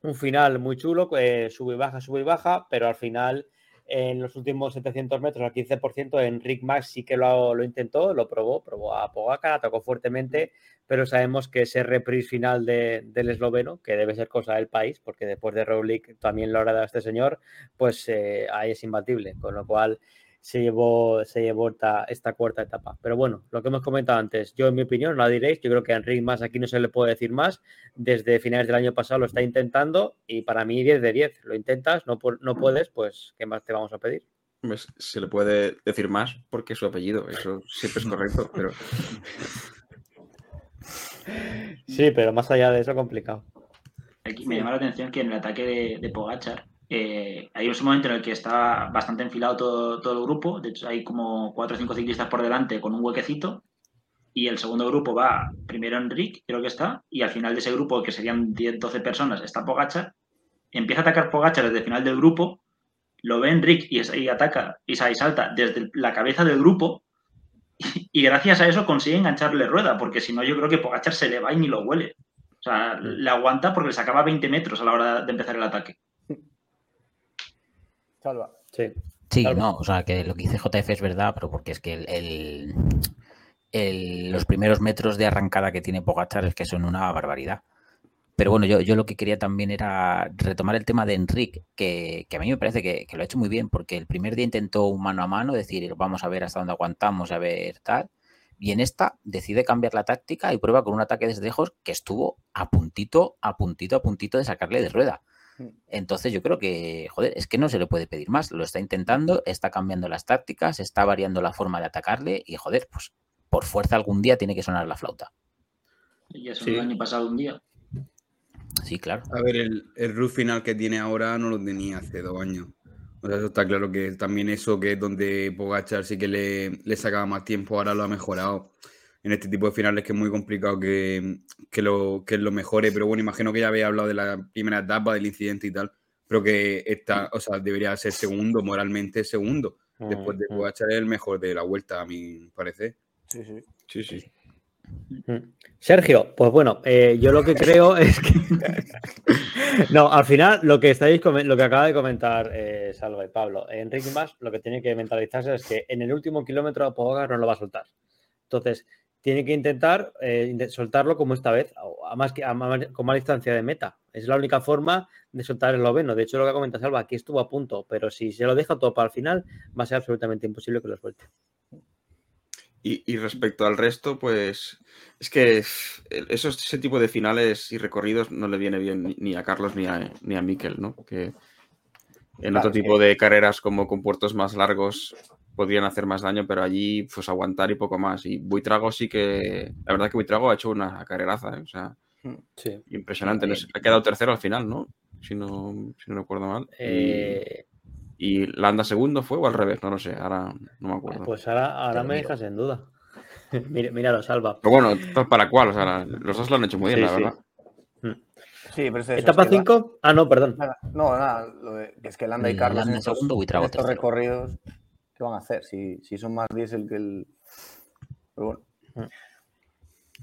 un final muy chulo, eh, sube y baja, sube y baja, pero al final en los últimos 700 metros al 15%, Enric Max sí que lo, lo intentó, lo probó, probó a Pogacar, atacó fuertemente, pero sabemos que ese reprise final de- del esloveno, que debe ser cosa del país, porque después de Roglic también lo habrá dado este señor, pues eh, ahí es imbatible, con lo cual se llevó, se llevó esta, esta cuarta etapa. Pero bueno, lo que hemos comentado antes, yo en mi opinión, no la diréis, yo creo que a Enric más aquí no se le puede decir más, desde finales del año pasado lo está intentando y para mí 10 de 10, lo intentas, no, no puedes, pues ¿qué más te vamos a pedir? Pues, Se le puede decir más porque es su apellido, eso siempre es correcto, pero Sí, pero más allá de eso, complicado. Aquí me llama la atención que en el ataque de, de Pogachar eh, hay un momento en el que está bastante enfilado todo, todo el grupo. De hecho, hay como cuatro o cinco ciclistas por delante con un huequecito. Y el segundo grupo va primero Enric, creo que está. Y al final de ese grupo, que serían 10, 12 personas, está Pogachar. Empieza a atacar Pogachar desde el final del grupo. Lo ve Enric y, y ataca y, sa- y salta desde la cabeza del grupo. y gracias a eso consigue engancharle rueda, porque si no yo creo que Pogachar se le va y ni lo huele. O sea, le aguanta porque le sacaba 20 metros a la hora de empezar el ataque. Salva. Sí. Sí, no, o sea, que lo que dice JF es verdad, pero porque es que el, el- el- los primeros metros de arrancada que tiene Pogachar es que son una barbaridad. Pero bueno, yo, yo lo que quería también era retomar el tema de Enric, que, que a mí me parece que, que lo ha hecho muy bien, porque el primer día intentó un mano a mano, decir, vamos a ver hasta dónde aguantamos, a ver tal. Y en esta decide cambiar la táctica y prueba con un ataque desde lejos que estuvo a puntito, a puntito, a puntito de sacarle de rueda. Entonces yo creo que, joder, es que no se le puede pedir más. Lo está intentando, está cambiando las tácticas, está variando la forma de atacarle y, joder, pues por fuerza algún día tiene que sonar la flauta. Y eso Sí. el año pasado un día. Sí, claro. A ver, el, el root final que tiene ahora no lo tenía hace dos años. O sea, eso está claro que también eso que es donde Pogachar sí que le, le sacaba más tiempo, ahora lo ha mejorado. En este tipo de finales que es muy complicado que, que lo, que lo mejore, pero bueno, imagino que ya había hablado de la primera etapa, del incidente y tal, pero que está, o sea, debería ser segundo, moralmente segundo. Después de Mm, mm. Pogachar es el mejor de la vuelta, a mi parecer. Sí, sí. Sí, sí. Mm. Sergio, pues bueno, eh, yo lo que creo es que. no, al final, lo que estáis lo que acaba de comentar eh, Salva y Pablo, Enrique Más, lo que tiene que mentalizarse es que en el último kilómetro Pogacar no lo va a soltar. Entonces, tiene que intentar eh, soltarlo como esta vez, a más que, a más- con más distancia de meta. Es la única forma de soltar el esloveno. De hecho, lo que comenta Salva, aquí estuvo a punto, pero si se lo deja todo para el final, va a ser absolutamente imposible que lo suelte. Y, y respecto al resto, pues es que esos, ese tipo de finales y recorridos no le viene bien ni- ni a Carlos ni a, ni a Mikel, ¿no? Que en Claro, otro que- tipo de carreras como con puertos más largos podrían hacer más daño, pero allí pues aguantar y poco más. Y Buitrago sí que, la verdad que Buitrago ha hecho una carreraza, ¿eh? o sea, Sí. impresionante. Ha quedado tercero al final, ¿no? Si no, si no recuerdo mal. Y- Eh, Y, Landa segundo fue o al revés, no lo sé, ahora no me acuerdo. Pues ahora, ahora me dejas en duda. mira, míralo, salva. Pero bueno, para cual, o sea, la- los dos lo han hecho muy bien, Sí, la sí. verdad. Sí, pero es eso, ¿Etapa es que la- 5? Ah, no, perdón. Nada, No, nada, lo de- que es que Landa y Carlos Landa en estos, segundo, Buitrago en estos recorridos, ¿qué van a hacer? Si, si son más diésel que el... Pero bueno,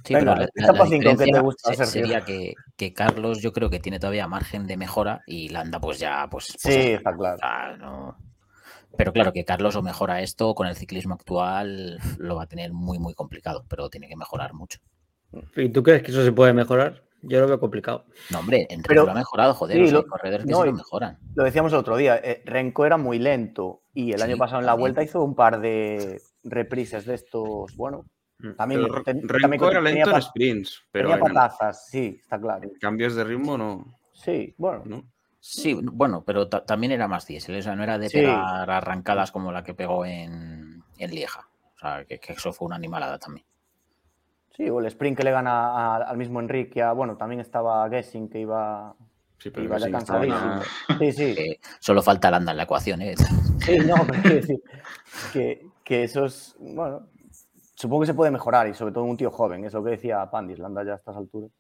Sí, Venga, pero la, la- etapa la cinco, ¿qué te gusta, se- sería que, que Carlos yo creo que tiene todavía margen de mejora y Landa pues ya pues, pues, sí, está claro. ah, no. Pero claro que Carlos o mejora esto con el ciclismo actual lo va a tener muy muy complicado, pero tiene que mejorar mucho. ¿Y tú crees que eso se puede mejorar? Yo lo veo complicado. No, hombre, en lo ha mejorado, joder, sí, hay lo- corredores que no, se lo mejoran. Lo decíamos el otro día, eh, Renko era muy lento y el Sí, año pasado en la también. vuelta hizo un par de reprises de estos, bueno, Mm. también, Pero ten- Renko también era lento en sprints, pero tenía en, patazas, sí, está claro. cambios de ritmo no. Sí, bueno, ¿no? Sí, bueno, pero ta- también era más diésel, o sea, no era de Sí. pegar arrancadas como la que pegó en, en Lieja. O sea, que, que eso fue una animalada también. Sí, o el sprint que le gana a- al mismo Enrique, bueno, también estaba Gessing que iba, Sí, que pero iba que ya sí, Sí, sí, Que solo falta Landa en la ecuación, ¿eh? sí, no, pero quiero decir que, que eso es, bueno, supongo que se puede mejorar y sobre todo en un tío joven, es lo que decía Pandis, Landa ya a estas alturas.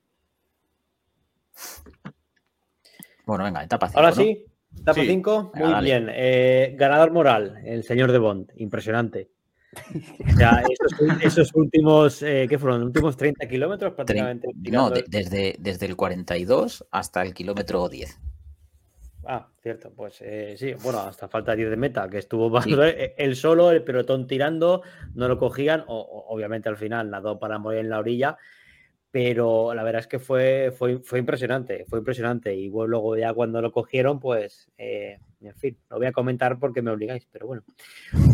Bueno, venga, etapa 5. Ahora sí, etapa Sí. 5, Venga, muy dale. bien. Eh, ganador moral, el señor de Bond, impresionante. O sea, esos, esos últimos, eh, ¿qué fueron? Últimos 30 kilómetros prácticamente. No, de- desde, desde el 42 hasta el kilómetro 10. Ah, cierto, pues eh, sí, bueno, hasta falta 10 de meta, que estuvo Sí. él solo, el pelotón tirando, no lo cogían, o, o- obviamente al final nadó para morir en la orilla, pero la verdad es que fue, fue, fue impresionante, fue impresionante, y bueno, luego ya cuando lo cogieron, pues, eh, en fin, lo voy a comentar porque me obligáis, pero bueno.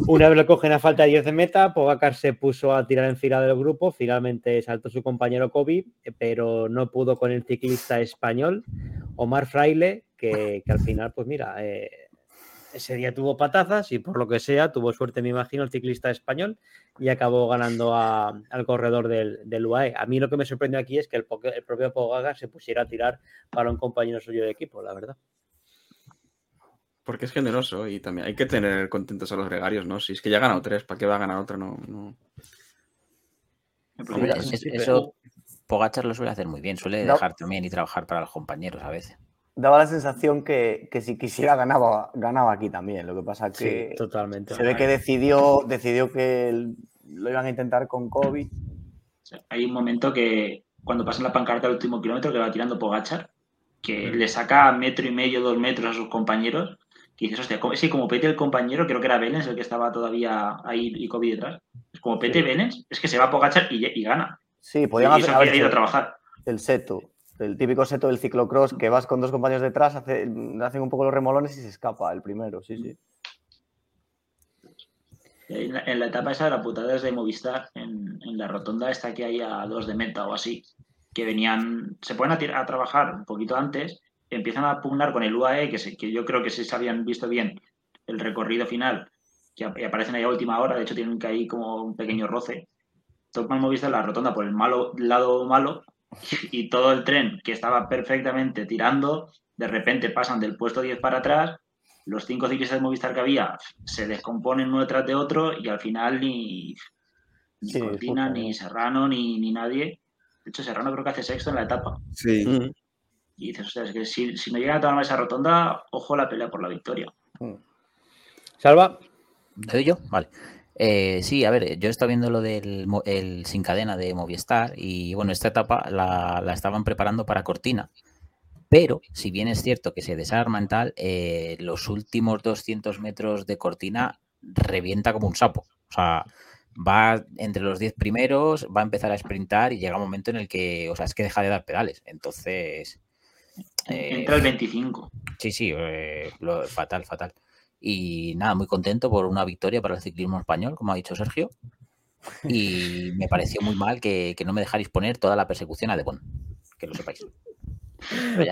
Una vez lo cogen a falta de 10 de meta, Pogacar se puso a tirar en fila del grupo, finalmente saltó su compañero Kobe, eh, pero no pudo con el ciclista español, Omar Fraile, que, que al final, pues mira, eh, ese día tuvo patazas y por lo que sea, tuvo suerte, me imagino, el ciclista español y acabó ganando a- al corredor del, del UAE. A mí lo que me sorprendió aquí es que el, propio Pogacar se pusiera a tirar para un compañero suyo de equipo, la verdad. Porque es generoso y también hay que tener contentos a los gregarios, ¿no? Si es que ya ha ganado tres, ¿para qué va a ganar otro? No. Hombre, eso Pogachar lo suele hacer muy bien, suele No. dejar también y trabajar para los compañeros a veces. Daba la sensación que, que si quisiera ganaba, ganaba aquí también, lo que pasa que... Sí, totalmente. Se ve que decidió, decidió que el, lo iban a intentar con COVID. Hay un momento que cuando pasan la pancarta al último kilómetro que va tirando Pogachar, que le saca metro y medio, dos metros a sus compañeros, que dices, hostia, como, sí, como pete el compañero, creo que era Belens el que estaba todavía ahí y COVID detrás. Es como pete Belens, es que se va a Pogachar y, y gana. Sí, podían y eso había ido a trabajar. el seto, el típico seto del ciclocross que vas con dos compañeros detrás, hace- hacen un poco los remolones y se escapa el primero, sí, sí. En la, en la etapa esa de la putada es de Movistar, en, en la rotonda esta que hay a dos de meta o así, que venían, se ponen a, a trabajar un poquito antes, empiezan a pugnar con el UAE, que, se- que yo creo que sí se habían visto bien el recorrido final, que aparecen ahí a última hora, de hecho tienen que ahí como un pequeño roce. Toman Movistar la rotonda por el malo, lado malo y todo el tren que estaba perfectamente tirando, de repente pasan del puesto 10 para atrás, los cinco ciclistas de Movistar que había se descomponen uno detrás de otro y al final ni, ni Sí, Cortina, ni ¿no? Serrano, ni, ni nadie. De hecho, Serrano creo que hace sexto en la etapa. Sí. Mm. Y dices, "Ostras, es que si, si no llegan a tomar esa rotonda, ojo la pelea por la victoria. Salva, ¿Le doy yo? Vale. Eh, sí, a ver, yo he estado viendo lo del el sin cadena de Movistar y bueno, esta etapa la, la estaban preparando para Cortina. Pero, si bien es cierto que se desarma en tal, eh, los últimos 200 metros de Cortina revienta como un sapo. O sea, va entre los 10 primeros, va a empezar a sprintar y llega un momento en el que, o sea, es que deja de dar pedales. Entonces, eh, Entra el 25. Sí, sí, eh, lo- fatal, fatal. Y nada, muy contento por una victoria para el ciclismo español, como ha dicho Sergio. Y me pareció muy mal que, que no me dejarais poner toda la persecución a Devon, que lo sepáis.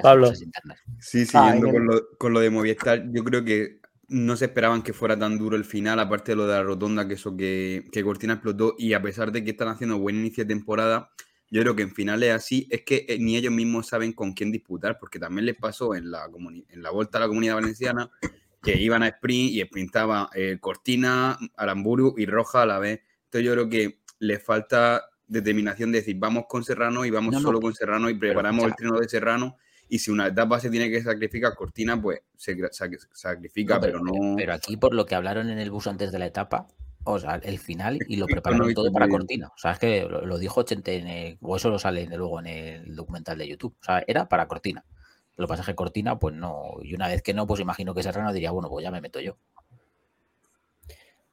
Pablo. Sí, siguiendo en con lo, con lo de Movistar, yo creo que no se esperaban que fuera tan duro el final, aparte de lo de la rotonda, que eso que, que Cortina explotó, y a pesar de que están haciendo buen inicio de temporada, yo creo que en finales así es que eh, ni ellos mismos saben con quién disputar, porque también les pasó en la, en la Vuelta a la Comunidad Valenciana que iban a sprint y sprintaba eh, Cortina, Aramburu y Roja a la vez. Entonces yo creo que les falta determinación de decir, vamos con Serrano y vamos No, no, solo con Serrano y preparamos el trino de Serrano y si una etapa se tiene que sacrificar Cortina, pues se sacrifica, No, pero, no. pero aquí, por lo que hablaron en el bus antes de la etapa, o sea, el final y lo prepararon todo para. Cortina. O sea, es que lo, lo dijo Chente, en el- o eso lo sale luego en el documental de YouTube. O sea, era para Cortina. Lo que pasa es que Cortina, pues no. Y una vez que no, pues imagino que Serrano diría, bueno, pues ya me meto yo.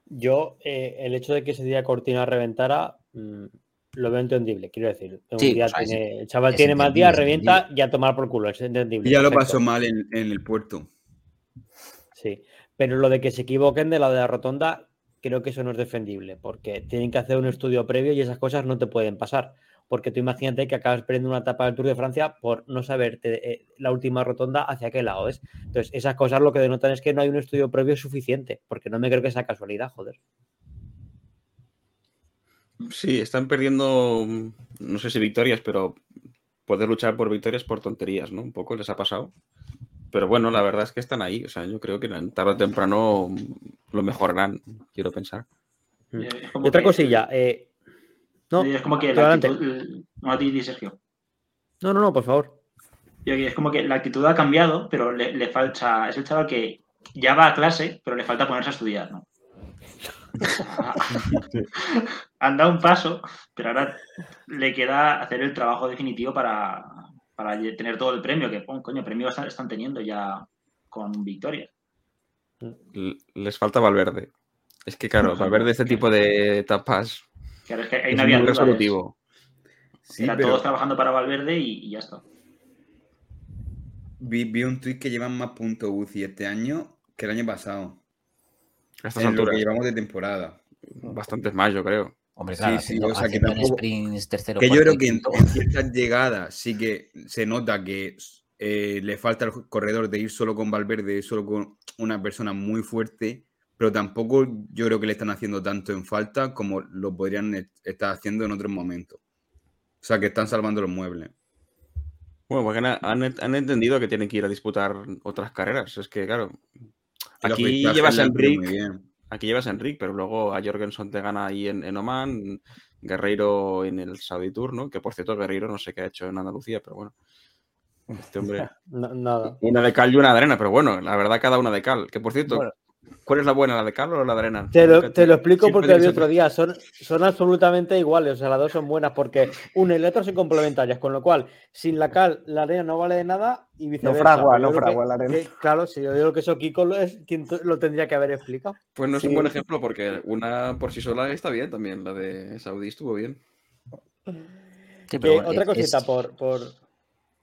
yo eh, el hecho de que ese día Cortina reventara mm, lo veo entendible, quiero decir. Un Sí, día o sea, es- tiene- el chaval tiene mal día, entendible, es revienta y a tomar por culo, es entendible. Y ya lo perfecto. pasó mal en, en el puerto. Sí, pero lo de que se equivoquen de la de la rotonda, creo que eso no es defendible, porque tienen que hacer un estudio previo y esas cosas no te pueden pasar. Porque tú imagínate que acabas perdiendo una etapa del Tour de Francia por no saber eh, la última rotonda hacia qué lado es. Entonces, esas cosas lo que denotan es que no hay un estudio previo suficiente, porque no me creo que sea casualidad, joder. Sí, están perdiendo, no sé si victorias, pero poder luchar por victorias por tonterías, ¿no? Un poco les ha pasado. Pero bueno, la verdad es que están ahí. O sea, yo creo que tarde o temprano lo mejorarán, quiero pensar. Y como otra cosilla, eh, no, es como que tú la adelante. actitud, no a ti, di, Sergio. no, no, no, por favor. Es como que la actitud ha cambiado, pero le, le falta. Es el chaval que ya va a clase, pero le falta ponerse a estudiar, ¿no? Han dado un paso, pero ahora le queda hacer el trabajo definitivo para, para tener todo el premio, que oh, coño, premio están, teniendo ya con victorias. L- Les falta Valverde. Es que, claro, Valverde este tipo de etapas Claro, es que ahí es no había resolutivo. Sí, Era pero todos trabajando para Valverde y, y ya está. vi, vi un tuit que llevan más puntos UCI este año que el año pasado. Estas En lo que llevamos de temporada. bastantes más, yo creo. Hombre, Sí, claro, sí, haciendo, o sea, que tampoco- sprints tercero, Que yo creo que en ciertas llegadas sí que se nota que eh, le falta al corredor de ir solo con Valverde, solo con una persona muy fuerte, pero tampoco yo creo que le están haciendo tanto en falta como lo podrían estar haciendo en otros momentos. O sea, que están salvando los muebles. Bueno, porque han, han- han entendido que tienen que ir a disputar otras carreras. Es que, claro, aquí llevas le a bien. aquí llevas a Enric, pero luego a Jorgensen te gana ahí en, en Oman, Guerreiro en el Saudi Tour, ¿no? Que por cierto, Guerreiro no sé qué ha hecho en Andalucía, pero bueno. Este hombre. No- nada. Una de cal y una de arena, pero bueno, la verdad, cada una de cal. Que por cierto, Bueno. ¿Cuál es la buena, la de Carlos o la de Arena? Te lo, Nunca te lo explico porque lo vi otro día. Son, son absolutamente iguales. O sea, las dos son buenas porque una y la otra son complementarias. Con lo cual, sin la cal, la arena no vale de nada y viceversa. fragua, Pero yo no fragua que- la arena. que, claro, sí, yo creo que eso Kiko lo, es quien lo tendría que haber explicado. Pues no es un buen ejemplo porque una por sí sola está bien también. La de Saudí estuvo bien. Sí, bueno, otra cosita es- por. por...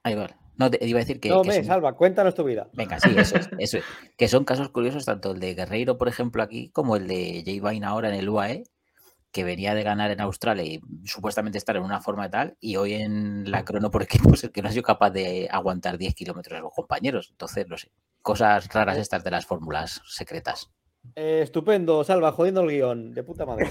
Ahí va. No, te iba a decir que. no, que me, son- salva, cuéntanos tu vida. Venga, sí, eso es, eso es. Que son casos curiosos, tanto el de Guerreiro, por ejemplo, aquí, como el de Jay Vine ahora en el UAE, que venía de ganar en Australia y supuestamente estar en una forma tal, y hoy en la crono por equipos el que no ha sido capaz de aguantar 10 kilómetros a los compañeros. Entonces, no sé. Cosas raras estas de las fórmulas secretas. Eh, estupendo, Salva, jodiendo el guion, de puta madre.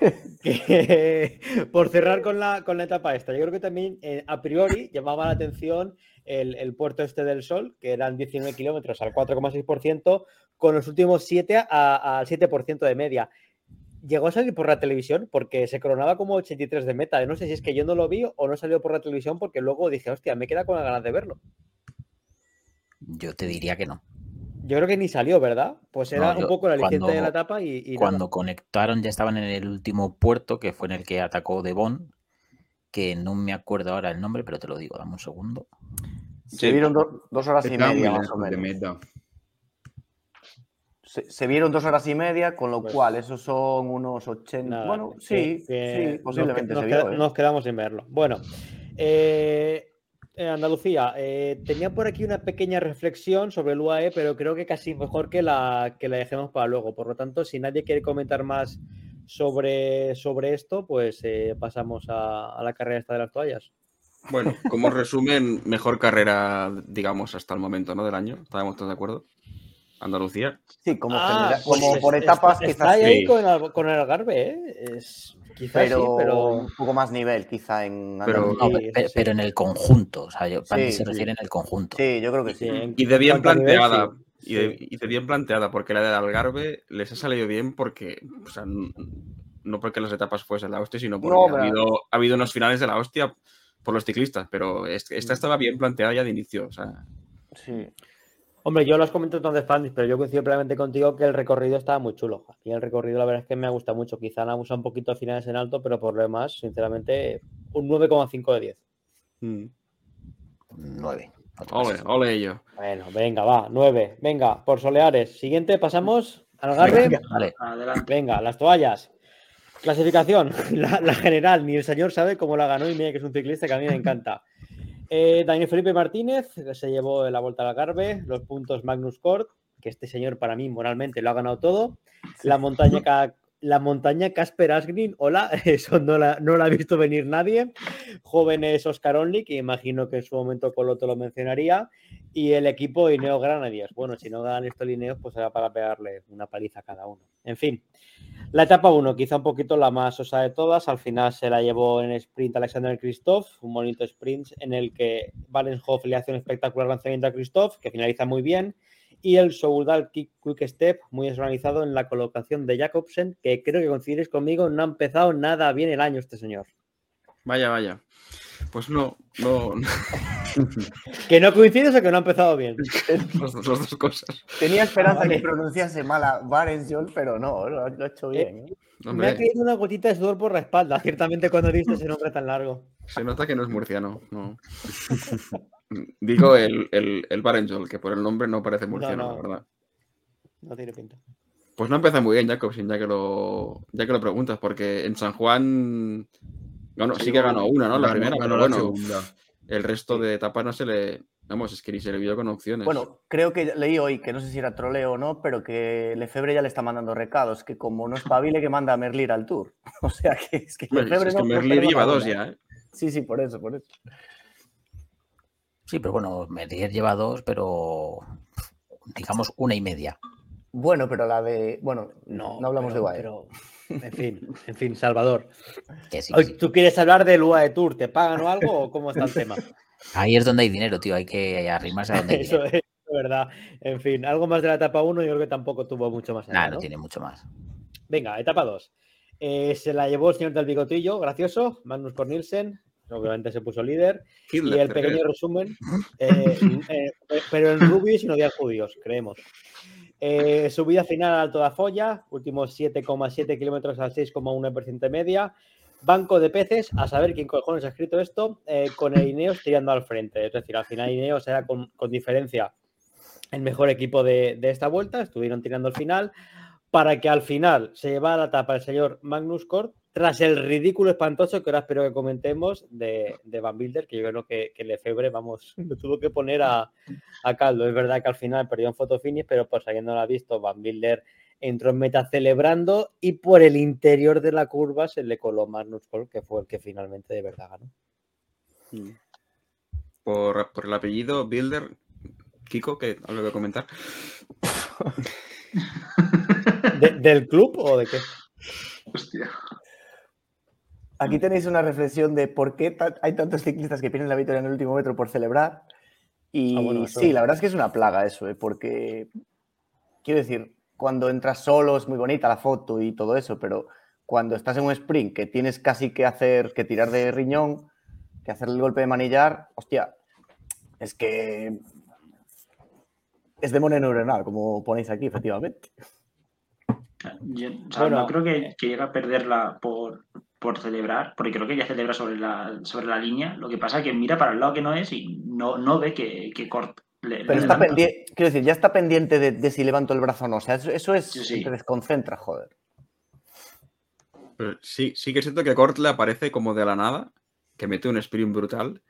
Que, por cerrar con la, con la etapa esta, yo creo que también eh, a priori llamaba la atención el, el puerto este del Sol, que eran 19 kilómetros al 4,6%, con los últimos 7 a- al 7% de media. Llegó a salir por la televisión porque se coronaba como 83 de meta. No sé si es que yo no lo vi o no salió por la televisión porque luego dije, hostia, me queda con las ganas de verlo. Yo te diría que no. Yo creo que ni salió, ¿verdad? Pues era No, yo- un poco la aliciente de la etapa y, y nada. Cuando conectaron ya estaban en el último puerto, que fue en el que atacó Devon, que no me acuerdo ahora el nombre, pero te lo digo, dame un segundo. Se vieron do- dos horas y media más o menos. Se, se vieron dos horas y media, con lo Pues- cual esos son unos 80. Nada, bueno, sí, que sí, nos posiblemente que- nos, se queda- vio. ¿eh? nos quedamos sin verlo. Bueno, eh, eh, Andalucía, eh, tenía por aquí una pequeña reflexión sobre el UAE, pero creo que casi mejor que la, que la dejemos para luego. Por lo tanto, si nadie quiere comentar más sobre, sobre esto, pues eh, pasamos a, a la carrera esta de las toallas. Bueno, como resumen, mejor carrera, digamos, hasta el momento, ¿no? Del año. ¿Estábamos todos de acuerdo? Andalucía. Sí, como, Ah, genera- pues como es- por es- etapas, está quizás ahí, ahí sí. con, el, con el Algarve, ¿eh? Es, quizás pero, sí, pero... un poco más nivel, quizá en Pero-. No, Sí, sí. pero en el conjunto, o sea, yo, para mí se sí. refiere en el conjunto. Sí, yo creo que Sí, Y de en bien nivel, planteada. sí. Y de, Sí. y de bien planteada, porque la del Algarve les ha salido bien porque, o sea, no porque las etapas fuesen la hostia, sino porque No, ha, habido, ha habido unos finales de la hostia por los ciclistas, pero es- esta estaba bien planteada ya de inicio. O sea, Sí. Hombre, yo los comento entonces Spanish, pero yo coincido plenamente contigo que el recorrido estaba muy chulo. Y el recorrido, la verdad es que me ha gustado mucho. Quizá han abusado un poquito a finales en alto, pero por lo demás, sinceramente, un 9,5 de 10. mm. 9. ole, ole ello. Bueno, venga, va, 9. Venga, por soleares. Siguiente, pasamos al Garbe. Venga, vale. Venga, las toallas. Clasificación, la, la general, ni el señor sabe cómo la ganó y mira que es un ciclista que a mí me encanta. Eh, Daniel Felipe Martínez, se llevó la vuelta al Algarve, los puntos Magnus Cort, que este señor para mí moralmente lo ha ganado todo. La montaña, la montaña Casper Asgreen, hola, eso no la, no la ha visto venir nadie. Jóvenes Oscar Only, que imagino que en su momento Coloto lo mencionaría. Y el equipo Ineo Granadiers. Bueno, si no ganan estos lineos, pues será para pegarle una paliza a cada uno. En fin, la etapa 1, quizá un poquito la más osa de todas. Al final se la llevó en sprint Alexander Christoph, un bonito sprint en el que Valenshoff le hace un espectacular lanzamiento a Christoph, que finaliza muy bien. Y el Soudal Kick Quick Step, muy desorganizado en la colocación de Jacobsen, que creo que coincidiréis conmigo, no ha empezado nada bien el año este señor. Vaya, vaya. Pues no, no, ¿Que no coincides o que no ha empezado bien? las, dos- las dos cosas. Tenía esperanza vale. que pronunciase mal a Barensjol, pero no, lo, lo ha hecho bien. ¿eh? Me ha caído una gotita de sudor por la espalda, ciertamente cuando diste ese nombre tan largo. se nota que no es murciano. No. Digo el, el, el Barenjol, que por el nombre no parece murciano, no. la verdad. No tiene pinta. Pues no empieza muy bien Jacobsen, ya que lo, ya que lo preguntas, porque en San Juan ganó- sí que ganó una, ¿no? La Ganó- primera, ganó pero la bueno, segunda. el resto de etapas no se le. Vamos, es que ni se le vio con opciones. Bueno, creo que leí hoy, que no sé si era troleo o no, pero que Lefebvre ya le está mandando recados, que como no es pabile, que manda a Merlir al Tour. O sea, que es que Lefebvre es que no- no perdona lleva dos ya, ¿eh? Sí, sí, por eso, por eso. Sí, pero bueno, Merlier lleva dos, pero digamos una y media. Bueno, pero la de. Bueno, no, hablamos pero- de UAE. pero, en fin, en fin, Salvador. Que sí, Hoy, sí. ¿Tú quieres hablar del UAE Tour? ¿Te pagan o algo o cómo está el tema? Ahí es donde hay dinero, tío. Hay que arrimarse a donde hay Eso dinero. es verdad. En fin, algo más de la etapa 1 yo creo que tampoco tuvo mucho más. Nada, no ¿no? tiene mucho más. Venga, etapa 2. se la llevó el señor del bigotillo, gracioso, Magnus Cornelsen. Obviamente se puso líder. Hitler, y el ¿te pequeño resumen, eh, eh, pero en Rubius y no había judíos, creemos. Eh, subida final al Alto da Folla, últimos 7,7 kilómetros al 6,1% de media. Banco de peces, a saber quién cojones ha escrito esto, eh, con el Ineos tirando al frente. Es decir, al final Ineos era con, con diferencia el mejor equipo de, de esta vuelta, estuvieron tirando al final, para que al final se llevara la tapa el señor Magnus Kort, tras el ridículo espantoso que ahora espero que comentemos de, de Van Bilder, que yo creo que, que Lefebvre, vamos, lo tuvo que poner a, a caldo. Es verdad que al final perdió en fotofinish, pero pues alguien no lo ha visto, Van Bilder entró en meta celebrando y por el interior de la curva se le coló Magnus Kort, que fue el que finalmente de verdad ganó. Por, por el apellido Builder, Kiko, que algo que comentar. ¿De- ¿Del club o de qué? Hostia. Aquí tenéis una reflexión de por qué hay tantos ciclistas que pierden la victoria en el último metro por celebrar. Y Ah, bueno, eso- sí, la verdad es que es una plaga eso, ¿eh? porque quiero decir, cuando entras solo es muy bonita la foto y todo eso, pero cuando estás en un sprint que tienes casi que hacer, que tirar de riñón, que hacer el golpe de manillar, hostia, es que es demonio neuronal, como ponéis aquí, efectivamente. Yo, o sea, Bueno, no creo que, que llegue a perderla por, por celebrar, porque creo que ya celebra sobre la, sobre la línea. Lo que pasa es que mira para el lado que no es y no, no ve que, que Cort le, le Pero está pendiente, quiero decir, ya está pendiente de, de si levanto el brazo o no. O sea, eso, eso es, Sí, sí. te desconcentra, joder. Pero sí, sí que es cierto que Kort le aparece como de la nada, que mete un sprint brutal.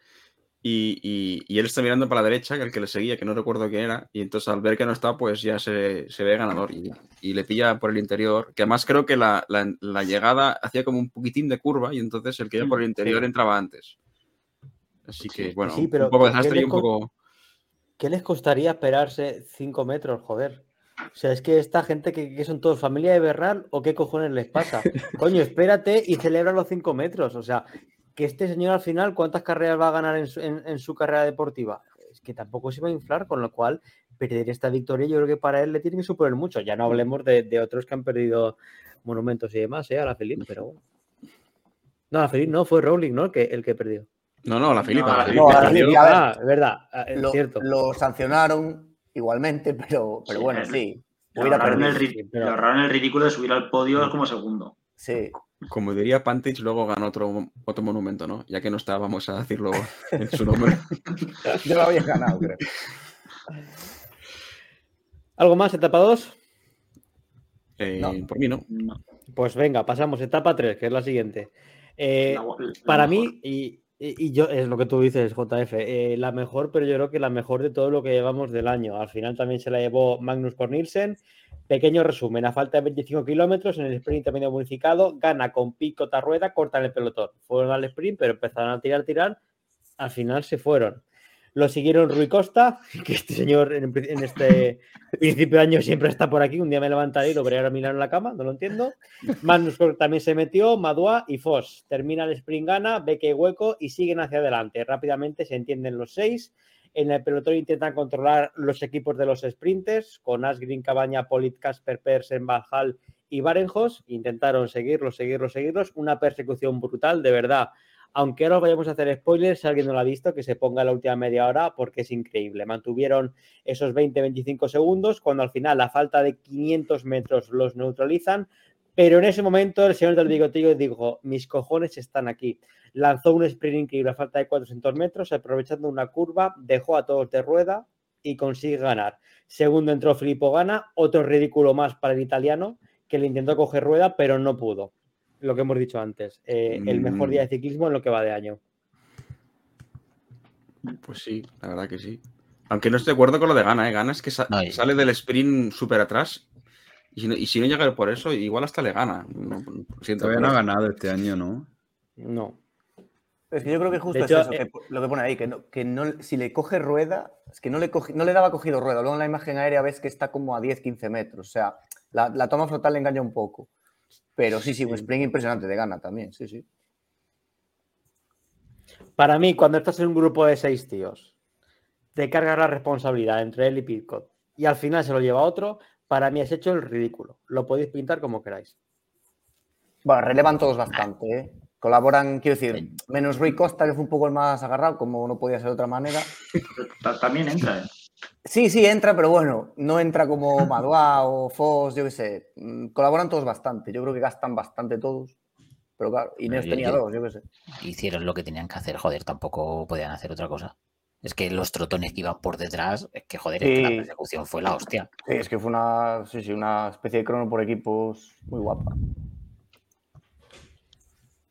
Y, y- y él está mirando para la derecha, que el que le seguía, que no recuerdo quién era, y entonces al ver que no está, pues ya se, se ve ganador y, y le pilla por el interior, que además creo que la, la- la llegada hacía como un poquitín de curva y entonces el que iba por el interior sí. entraba antes. Así que, bueno, Sí, pero un poco ¿qué desastre y un co- poco... ¿Qué les costaría esperarse 5 metros, joder? O sea, es que esta gente que, que son todos familia de Bernal o qué cojones les pasa. Coño, espérate y celebra los 5 metros. O sea, que este señor al final, ¿cuántas carreras va a ganar en su, en- en su carrera deportiva? Es que tampoco se va a inflar, con lo cual perder esta victoria yo creo que para él le tiene que superar mucho. Ya no hablemos de, de otros que han perdido monumentos y demás, ¿eh? A la Felipe, pero bueno. No, a la Felipe no, fue Rowling, ¿no? El que, el que perdió. No, no, la Filipa. No, la la Filipa No, a la a ver, Ah, es verdad, ah, es lo, cierto. lo sancionaron igualmente, pero, pero Sí, bueno, sí. Le Hubiera ahorraron, el, perdido. ri- pero- le ahorraron el ridículo de subir al podio como segundo. Sí. Como diría Pantich, luego ganó otro, otro monumento, ¿no? Ya que no está, vamos a decirlo en su nombre. Yo lo había ganado, creo. ¿Algo más, etapa 2? Eh, No. Por mí no. No, Pues venga, pasamos, etapa 3, que es la siguiente. Eh, la- la para mejor. mí, y, y- yo, es lo que tú dices, JF, eh, la mejor, pero yo creo que la mejor de todo lo que llevamos del año. Al final también se la llevó Magnus Cornilsen. Pequeño resumen, a falta de 25 kilómetros en el sprint medio bonificado, gana con pico rueda, cortan el pelotón. Fueron al sprint, pero empezaron a tirar, tirar. Al final se fueron. Lo siguieron Rui Costa, que este señor en, este principio de año siempre está por aquí. Un día me levantaré y lo veré ahora mirar en la cama, no lo entiendo. Magnus también se metió, Madua y Foss. Termina el sprint, gana, ve que hay hueco y siguen hacia adelante. Rápidamente se entienden los seis. En el pelotón intentan controlar los equipos de los sprinters, con Asgreen, Cabaña, Polit, Casper, Persen, Valhall y Barenjos. Intentaron seguirlos, seguirlos, seguirlos. Una persecución brutal, de verdad. Aunque ahora os vayamos a hacer spoilers, si alguien no lo ha visto, que se ponga la última media hora porque es increíble. Mantuvieron esos 20-25 segundos, cuando al final, a falta de 500 metros, los neutralizan. Pero en ese momento, el señor del bigotillo dijo: Mis cojones están aquí. Lanzó un sprint increíble a falta de 400 metros, aprovechando una curva, dejó a todos de rueda y consigue ganar. Segundo entró Filippo Gana, otro ridículo más para el italiano, que le intentó coger rueda, pero no pudo. Lo que hemos dicho antes, eh, el mejor día de ciclismo en lo que va de año. Pues sí, la verdad que sí. Aunque no estoy de acuerdo con lo de Gana, ¿eh? Gana es que sa- sale del sprint súper atrás. Y si, no, y si no llega por eso, igual hasta le gana. No, siento, Todavía no ha ganado este año, ¿no? No. Es que yo creo que justo hecho, es eso, eh, que lo que pone ahí, que, no, que no- si le coge rueda, es que no le, no le daba cogido rueda. Luego en la imagen aérea ves que está como a 10-15 metros. O sea, la, la toma frontal le engaña un poco. Pero sí, sí, un sprint impresionante de gana también, sí, sí. Para mí, cuando estás en un grupo de seis tíos, te cargas la responsabilidad entre él y Pitcock y al final se lo lleva otro, para mí has hecho el ridículo. Lo podéis pintar como queráis. Bueno, relevan todos bastante, ¿eh? Colaboran, quiero decir, menos Rui Costa, que fue un poco el más agarrado, como no podía ser de otra manera. Ta- También entra, ¿eh? Sí, sí, entra, pero bueno, no entra como Madua o Foss, yo qué sé. Mm, Colaboran todos bastante. Yo creo que gastan bastante todos. Pero claro, Inés yo- tenía yo- dos, yo qué sé. Hicieron lo que tenían que hacer, joder, tampoco podían hacer otra cosa. Es que los trotones que iban por detrás, es que joder, es que la persecución fue la hostia. Sí, es que fue una, sí, sí, una especie de crono por equipos muy guapa.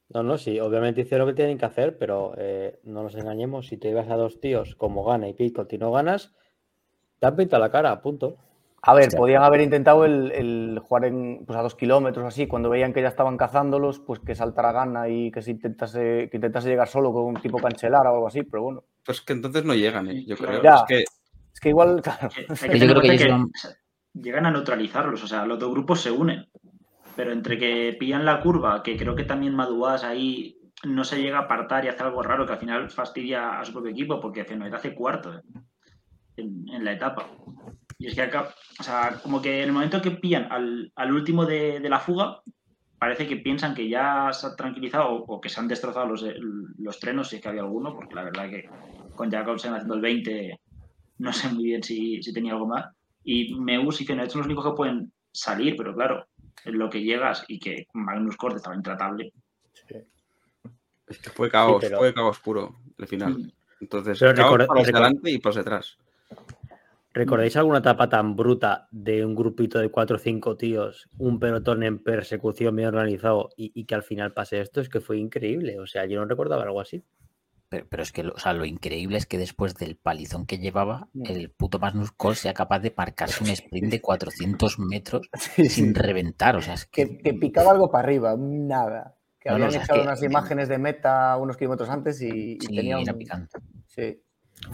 No, no, sí, obviamente hicieron lo que tienen que hacer, pero eh, no nos engañemos, si te ibas a dos tíos como Gana y Pitcock y no ganas, te han pintado la cara, punto. A ver, Hostia. podían haber intentado el, el jugar en, pues a dos kilómetros así, cuando veían que ya estaban cazándolos, pues que saltara gana y que se intentase, que intentase llegar solo con un tipo cancelara o algo así, pero bueno. Pues que entonces no llegan, ¿eh? yo creo. Ya. Es que Es que igual, claro. Que- Hay Yo creo que llegan a neutralizarlos, o sea, los dos grupos se unen. Pero entre que pillan la curva, que creo que también Maduás ahí no se llega a apartar y hace algo raro que al final fastidia a su propio equipo, porque Fenoed hace cuarto ¿eh? En, en la etapa. Y es que acá, o sea, como que en el momento que pillan al, al último de, de la fuga, parece que piensan que ya se ha tranquilizado o, o que se han destrozado los, los trenos, si es que había alguno, porque la verdad que con Jacobsen haciendo el 20, no sé muy bien si, si tenía algo más. Y Meus y Fenoed son los únicos que pueden salir, pero claro, en lo que llegas y que Magnus Corte estaba intratable. es que fue caos, Sí, pero- fue caos puro el final. Mm. Entonces, Pero caos recorda- para los delante y para los de atrás. ¿Recordáis alguna etapa tan bruta de un grupito de cuatro o cinco tíos, un pelotón en persecución bien organizado y, y que al final pase esto? Es que fue increíble. O sea, yo no recordaba algo así. Pero, pero es que lo, o sea, lo increíble es que después del palizón que llevaba, Mm. el puto Magnus Cole sea capaz de marcarse un sprint de 400 metros Sí, sí. sin reventar. O sea, es que, Que, que picaba algo para arriba, nada. Que No, no, habían o sea, es echado que- unas imágenes de meta unos kilómetros antes y, y sí, tenía un... era picante. Sí.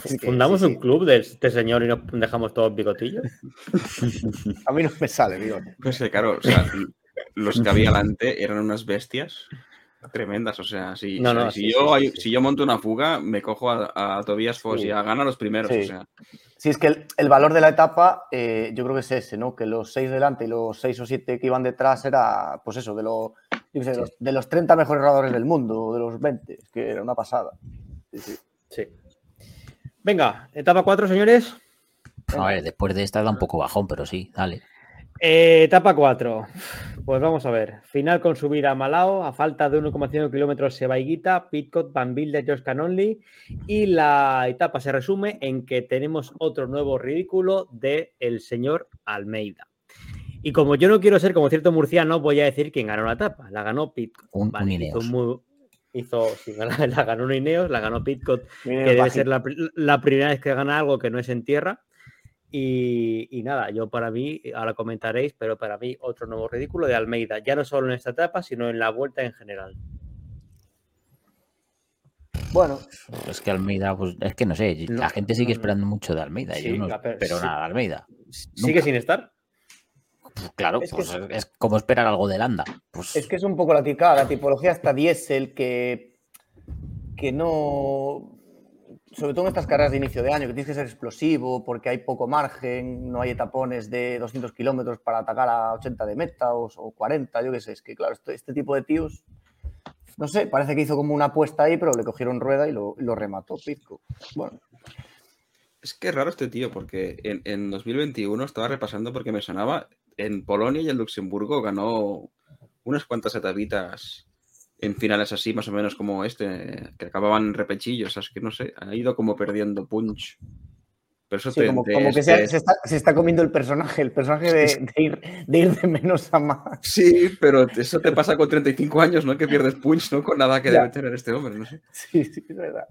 Es que, Fundamos sí, un sí. club de este señor y nos dejamos todos bigotillos. A mí no me sale, digo. Pues que, claro, o sea, los que había delante eran unas bestias tremendas. O sea, si, No, no, si sí, yo, si yo monto una fuga, me cojo a, a Tobias Foss Sí. y a Gana los primeros. Sí. O sea, Sí, es que el, el valor de la etapa, eh, yo creo que es ese, ¿no? Que los seis delante y los seis o siete que iban detrás era, pues eso, de, lo- yo sé, de los, de los 30 mejores rodadores del mundo, de los 20, es que era una pasada. Sí, sí. Sí. Venga, etapa 4, señores. A ver, después de esta da un poco bajón, pero sí, dale. Eh, etapa 4. Pues vamos a ver. Final con subida a Malao. A falta de 1,5 kilómetros se va Higuita, Pitcott, Van Bilde, Josh Canonly. Y la etapa se resume en que tenemos otro nuevo ridículo de el señor Almeida. Y como yo no quiero ser como cierto murciano, voy a decir quién ganó la etapa. La ganó Pitcott. Un, Vale, un hizo, muy- hizo- sí, la, la ganó Ineos, la ganó Pitcott que debe bajito. ser la, pri- la primera vez que gana algo que no es en tierra. Y, y nada, yo para mí, ahora comentaréis, pero para mí otro nuevo ridículo de Almeida, ya no solo en esta etapa, sino en la vuelta en general. Bueno, Es que Almeida, pues es que no sé, No, la gente sigue no, no. esperando mucho de Almeida. yo Sí, no la- pero sí. nada de Almeida. ¿Sigue sin estar? Pues claro, Es que pues es- es como esperar algo de Landa. Pues es que es un poco la, tica- la tipología hasta diésel que, que no. Sobre todo en estas carreras de inicio de año, que tienes que ser explosivo porque hay poco margen, no hay etapones de 200 kilómetros para atacar a 80 de meta o, o 40, yo qué sé. Es que, claro, este, este tipo de tíos, no sé, parece que hizo como una apuesta ahí, pero le cogieron rueda y lo, remató Pitco. Bueno, es que es raro este tío, porque en, en 2021 estaba repasando porque me sonaba. En Polonia y en Luxemburgo ganó unas cuantas etapitas en finales así, más o menos como este, que acababan en repechillos. Es que no sé, ha ido como perdiendo punch. Pero eso sí, te- como, te- como que te- se, se está, se está comiendo el personaje, el personaje de, de ir, de ir de menos a más. Sí, pero eso te pasa con 35 años, ¿no? Que pierdes punch, ¿no? Con nada que Ya. debe tener este hombre, no sé. Sí, sí, es verdad.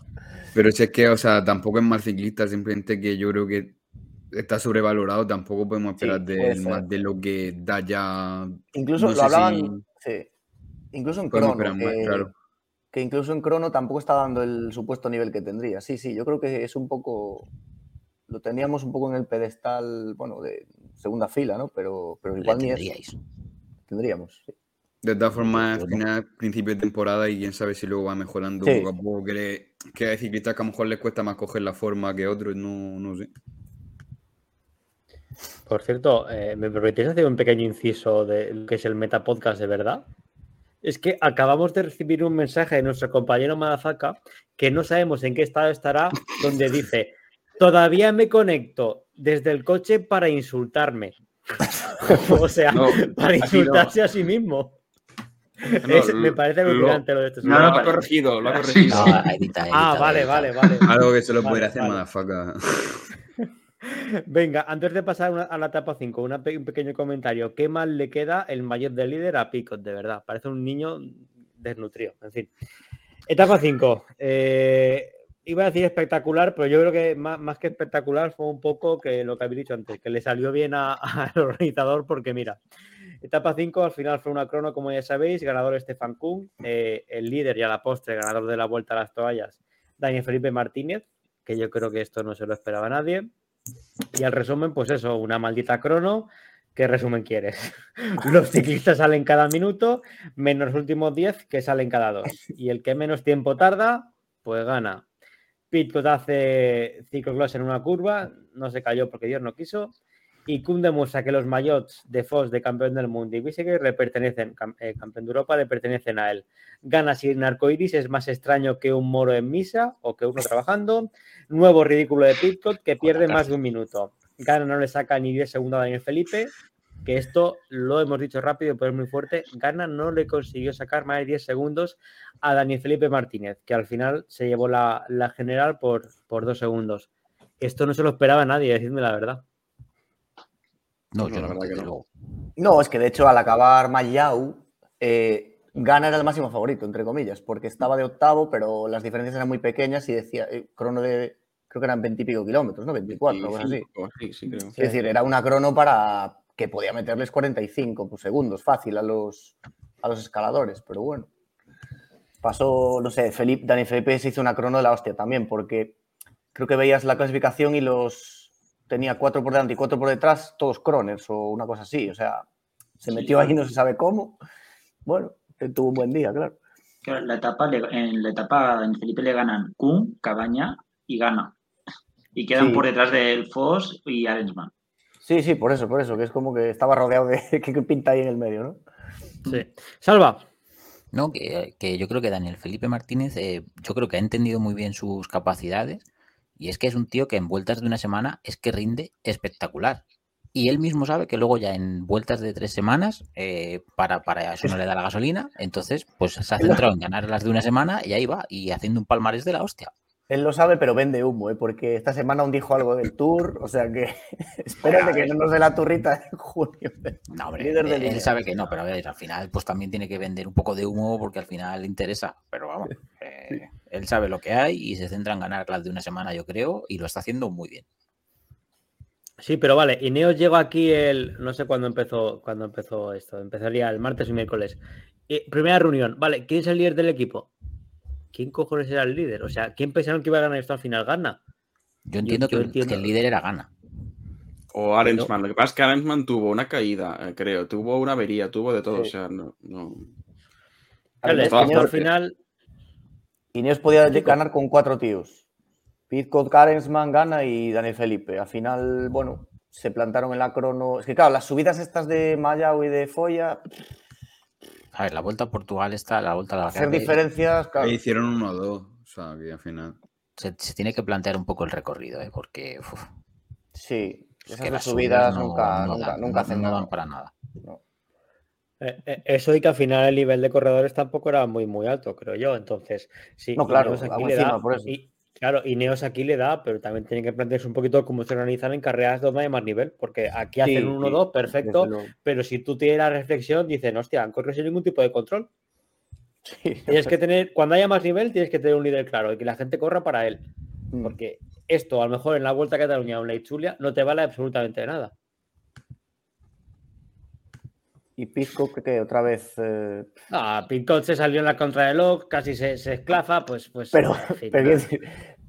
Pero si es que, o sea, tampoco es mal ciclista, simplemente que yo creo que está sobrevalorado, tampoco podemos Sí, esperar de él más de lo que da ya. Incluso No lo hablaban, sí, incluso en crono, más, que, claro. que incluso en crono tampoco está dando el supuesto nivel que tendría. Sí, sí, yo creo que es un poco, lo teníamos un poco en el pedestal, bueno, de segunda fila, ¿no? Pero, pero igual ni eso tendríais. tendríamos. sí. De todas formas, al final, principio de temporada y quién sabe si luego va mejorando Sí. poco a poco. Que, le- que hay ciclistas que a lo mejor les cuesta más coger la forma que otros, no, no sé. Por cierto, eh, ¿me permitís hacer un pequeño inciso de lo que es el Metapodcast de verdad? Es que acabamos de recibir un mensaje de nuestro compañero Madafaka que no sabemos en qué estado estará, donde dice, todavía me conecto desde el coche para insultarme. o sea, No, para no. insultarse a sí mismo. No, Es- me parece muy lo- lo de este No, lo no, ha corregido, lo ha Sí, corregido. No, edita, edita, Ah, vale, edita. vale, vale. Algo que se lo Vale, puede hacer, vale. motherfucker. Venga, antes de pasar a la etapa 5, una pe- un pequeño comentario. ¿Qué mal le queda el mayor de líder a Picot, de verdad? Parece un niño desnutrido. En fin. Etapa 5. iba a decir espectacular, pero yo creo que más, que espectacular fue un poco que lo que habéis dicho antes, que le salió bien a- al organizador, porque mira, etapa 5 al final fue una crono, como ya sabéis, ganador Stefan Kuhn, eh, el líder y a la postre, ganador de la vuelta a las toallas, Daniel Felipe Martínez, que yo creo que esto no se lo esperaba nadie. Y al resumen, pues eso, una maldita crono. ¿Qué resumen quieres? Los ciclistas salen cada minuto, menos los últimos 10 que salen cada dos. Y el que menos tiempo tarda, pues gana. Pitcock hace ciclocross en una curva, no se cayó porque Dios no quiso. Y Kuhn demuestra que los maillots de Foss de campeón del mundo y Wiseger le pertenecen, eh, campeón de Europa, le pertenecen a él. Gana sin arcoiris, es más extraño que un moro en misa o que uno trabajando. Nuevo ridículo de Pitcock que pierde más de un minuto. Gana no le saca ni 10 segundos a Daniel Felipe, que esto lo hemos dicho rápido, pero es muy fuerte. Gana no le consiguió sacar más de 10 segundos a Daniel Felipe Martínez, que al final se llevó la, la general por, por dos segundos. Esto no se lo esperaba nadie, decidme la verdad. No, No, yo la no, verdad que desde no. luego. No, es que de hecho al acabar Mayau, eh, Gana era el máximo favorito, entre comillas, porque estaba de octavo, pero las diferencias eran muy pequeñas y decía, eh, crono de, creo que eran 20 y pico kilómetros, ¿no? 24, algo así. 25, sí, sí, creo. Es decir, era una crono para que podía meterles 45 pues, segundos fácil a los, a los escaladores, pero bueno. Pasó, no sé, Felipe, Dani Felipe se hizo una crono de la hostia también, porque creo que veías la clasificación y los tenía cuatro por delante y cuatro por detrás, todos croners o una cosa así. O sea, se Sí. metió ahí no se sabe cómo. Bueno, tuvo un buen día, claro. La etapa, le- en la etapa en Felipe le ganan Kuhn, Cabaña y Gana. Y quedan Sí. por detrás del Foss y Arensman. Sí, sí, por eso, por eso, que es como que estaba rodeado de que que pinta ahí en el medio, ¿no? Sí. Salva. No, que, que yo creo que Daniel Felipe Martínez, eh, yo creo que ha entendido muy bien sus capacidades y es que es un tío que en vueltas de una semana es que rinde espectacular. Y él mismo sabe que luego ya en vueltas de tres semanas, eh, para, para eso no le da la gasolina, entonces pues se ha centrado en ganar las de una semana y ahí va, y haciendo un palmarés de la hostia. Él lo sabe, pero vende humo, ¿eh? porque esta semana aún dijo algo del tour, o sea que espérate que no nos dé la turrita en junio. No, hombre, él, sabe que no, pero a ver, al final pues también tiene que vender un poco de humo porque al final le interesa, pero vamos, eh, él sabe lo que hay y se centra en ganar las de una semana, yo creo, y lo está haciendo muy bien. Sí, pero vale, Ineos llegó aquí el. No sé cuándo empezó, cuándo empezó esto. Empezaría el martes y miércoles. Eh, primera reunión. Vale, ¿quién es el líder del equipo? ¿Quién cojones era el líder? O sea, ¿quién pensaron que iba a ganar esto al final? Gana. Yo entiendo, yo que, entiendo. que el líder era Gana. O Arensman. Lo que pasa es que Arensman tuvo una caída, eh, creo. Tuvo una avería, tuvo de todo. Sí. O sea, no. no. Vale, Ineos- es que al final. Ineos podía ganar con cuatro tíos. Pitcock, Karensman, Gana y Daniel Felipe. Al final, bueno, se plantaron en la crono. Es que claro, las subidas estas de Mayao y de Foya, A ver, la vuelta a Portugal está, la vuelta a la hacer diferencias, claro. Ahí hicieron uno o dos. O sea, que al final. se, se tiene que plantear un poco el recorrido, ¿eh? porque uf, Sí, es esas que las subidas no- nunca, no nunca, dan, nunca hacen no nada. para nada. No. eh, eh, eso y que al final el nivel de corredores tampoco era muy, muy alto, creo yo. Entonces, sí. No, claro, aquí le da. por eso. y- claro, Ineos aquí le da, pero también tienen que plantearse un poquito cómo se organizan en carreras donde hay más nivel. Porque aquí hacen Sí, un sí, 1-2, perfecto. Pero si tú tienes la reflexión, dicen, hostia, han corrido sin ningún tipo de control. Sí, Tienes que tener, cuando haya más nivel, tienes que tener un líder claro y que la gente corra para él. Mm. Porque esto, a lo mejor en la Vuelta a Cataluña o en la Itzulia, no te vale absolutamente de nada. Y Pitcock, que otra vez. eh, Ah, se salió en la contrarreloj, casi se, se esclafa, pues, pues. pero, en fin, pero decir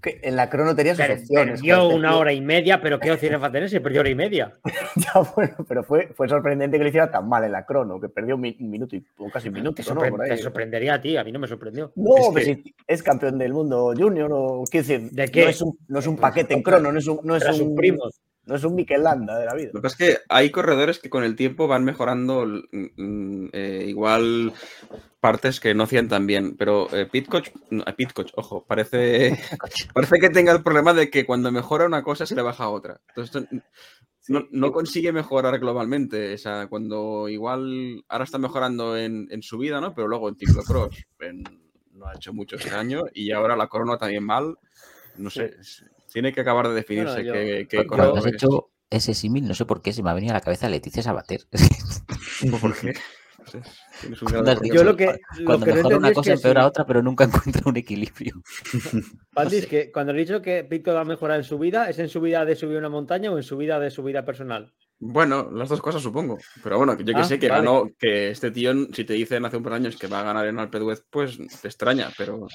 que en la crono tenía sus Per- opciones. perdió una tío. hora y media, pero qué opciones va a tener si perdió hora y media. Ya, bueno, pero fue, fue sorprendente que lo hiciera tan mal en la crono, que perdió un mi- un minuto y o casi un minuto. Te, sorprendería a ti, a mí no me sorprendió. No, Es que- si es campeón del mundo junior o quiero decir, ¿De qué? no es un, no es un Pues, paquete en crono, no es un, no es un, primos. No es un Mikel Landa de la vida. Lo que pasa es que hay corredores que con el tiempo van mejorando. mm, mm, eh, igual partes que no hacían tan bien. Pero eh, Pitcock, no, eh, Pitcock, ojo, parece, parece que tenga el problema de que cuando mejora una cosa se le baja otra. Entonces, no, no consigue mejorar globalmente. O sea, cuando igual ahora está mejorando en, en su vida, ¿no? Pero luego en ciclocross en- no ha hecho mucho este año y ahora la corona también mal. No sé, tiene que acabar de definirse Bueno, yo- qué, qué yo- corredor Cuando has es. hecho ese símil, no sé por qué se me ha venido a la cabeza Leticia Sabater. ¿Por qué? No sé, Cuando Yo lo que, lo Cuando que entendí una es cosa que empeora otra, pero nunca encuentra un equilibrio. Pati, es que cuando he dicho que Pitcock va a mejorar en su vida, ¿es en su vida de subir una montaña o en su vida de su vida personal? Bueno, las dos cosas supongo. Pero bueno, yo que Ah, sé que vale. ganó, que este tío, si te dicen hace un par de años que va a ganar en Alpe pues te extraña, pero...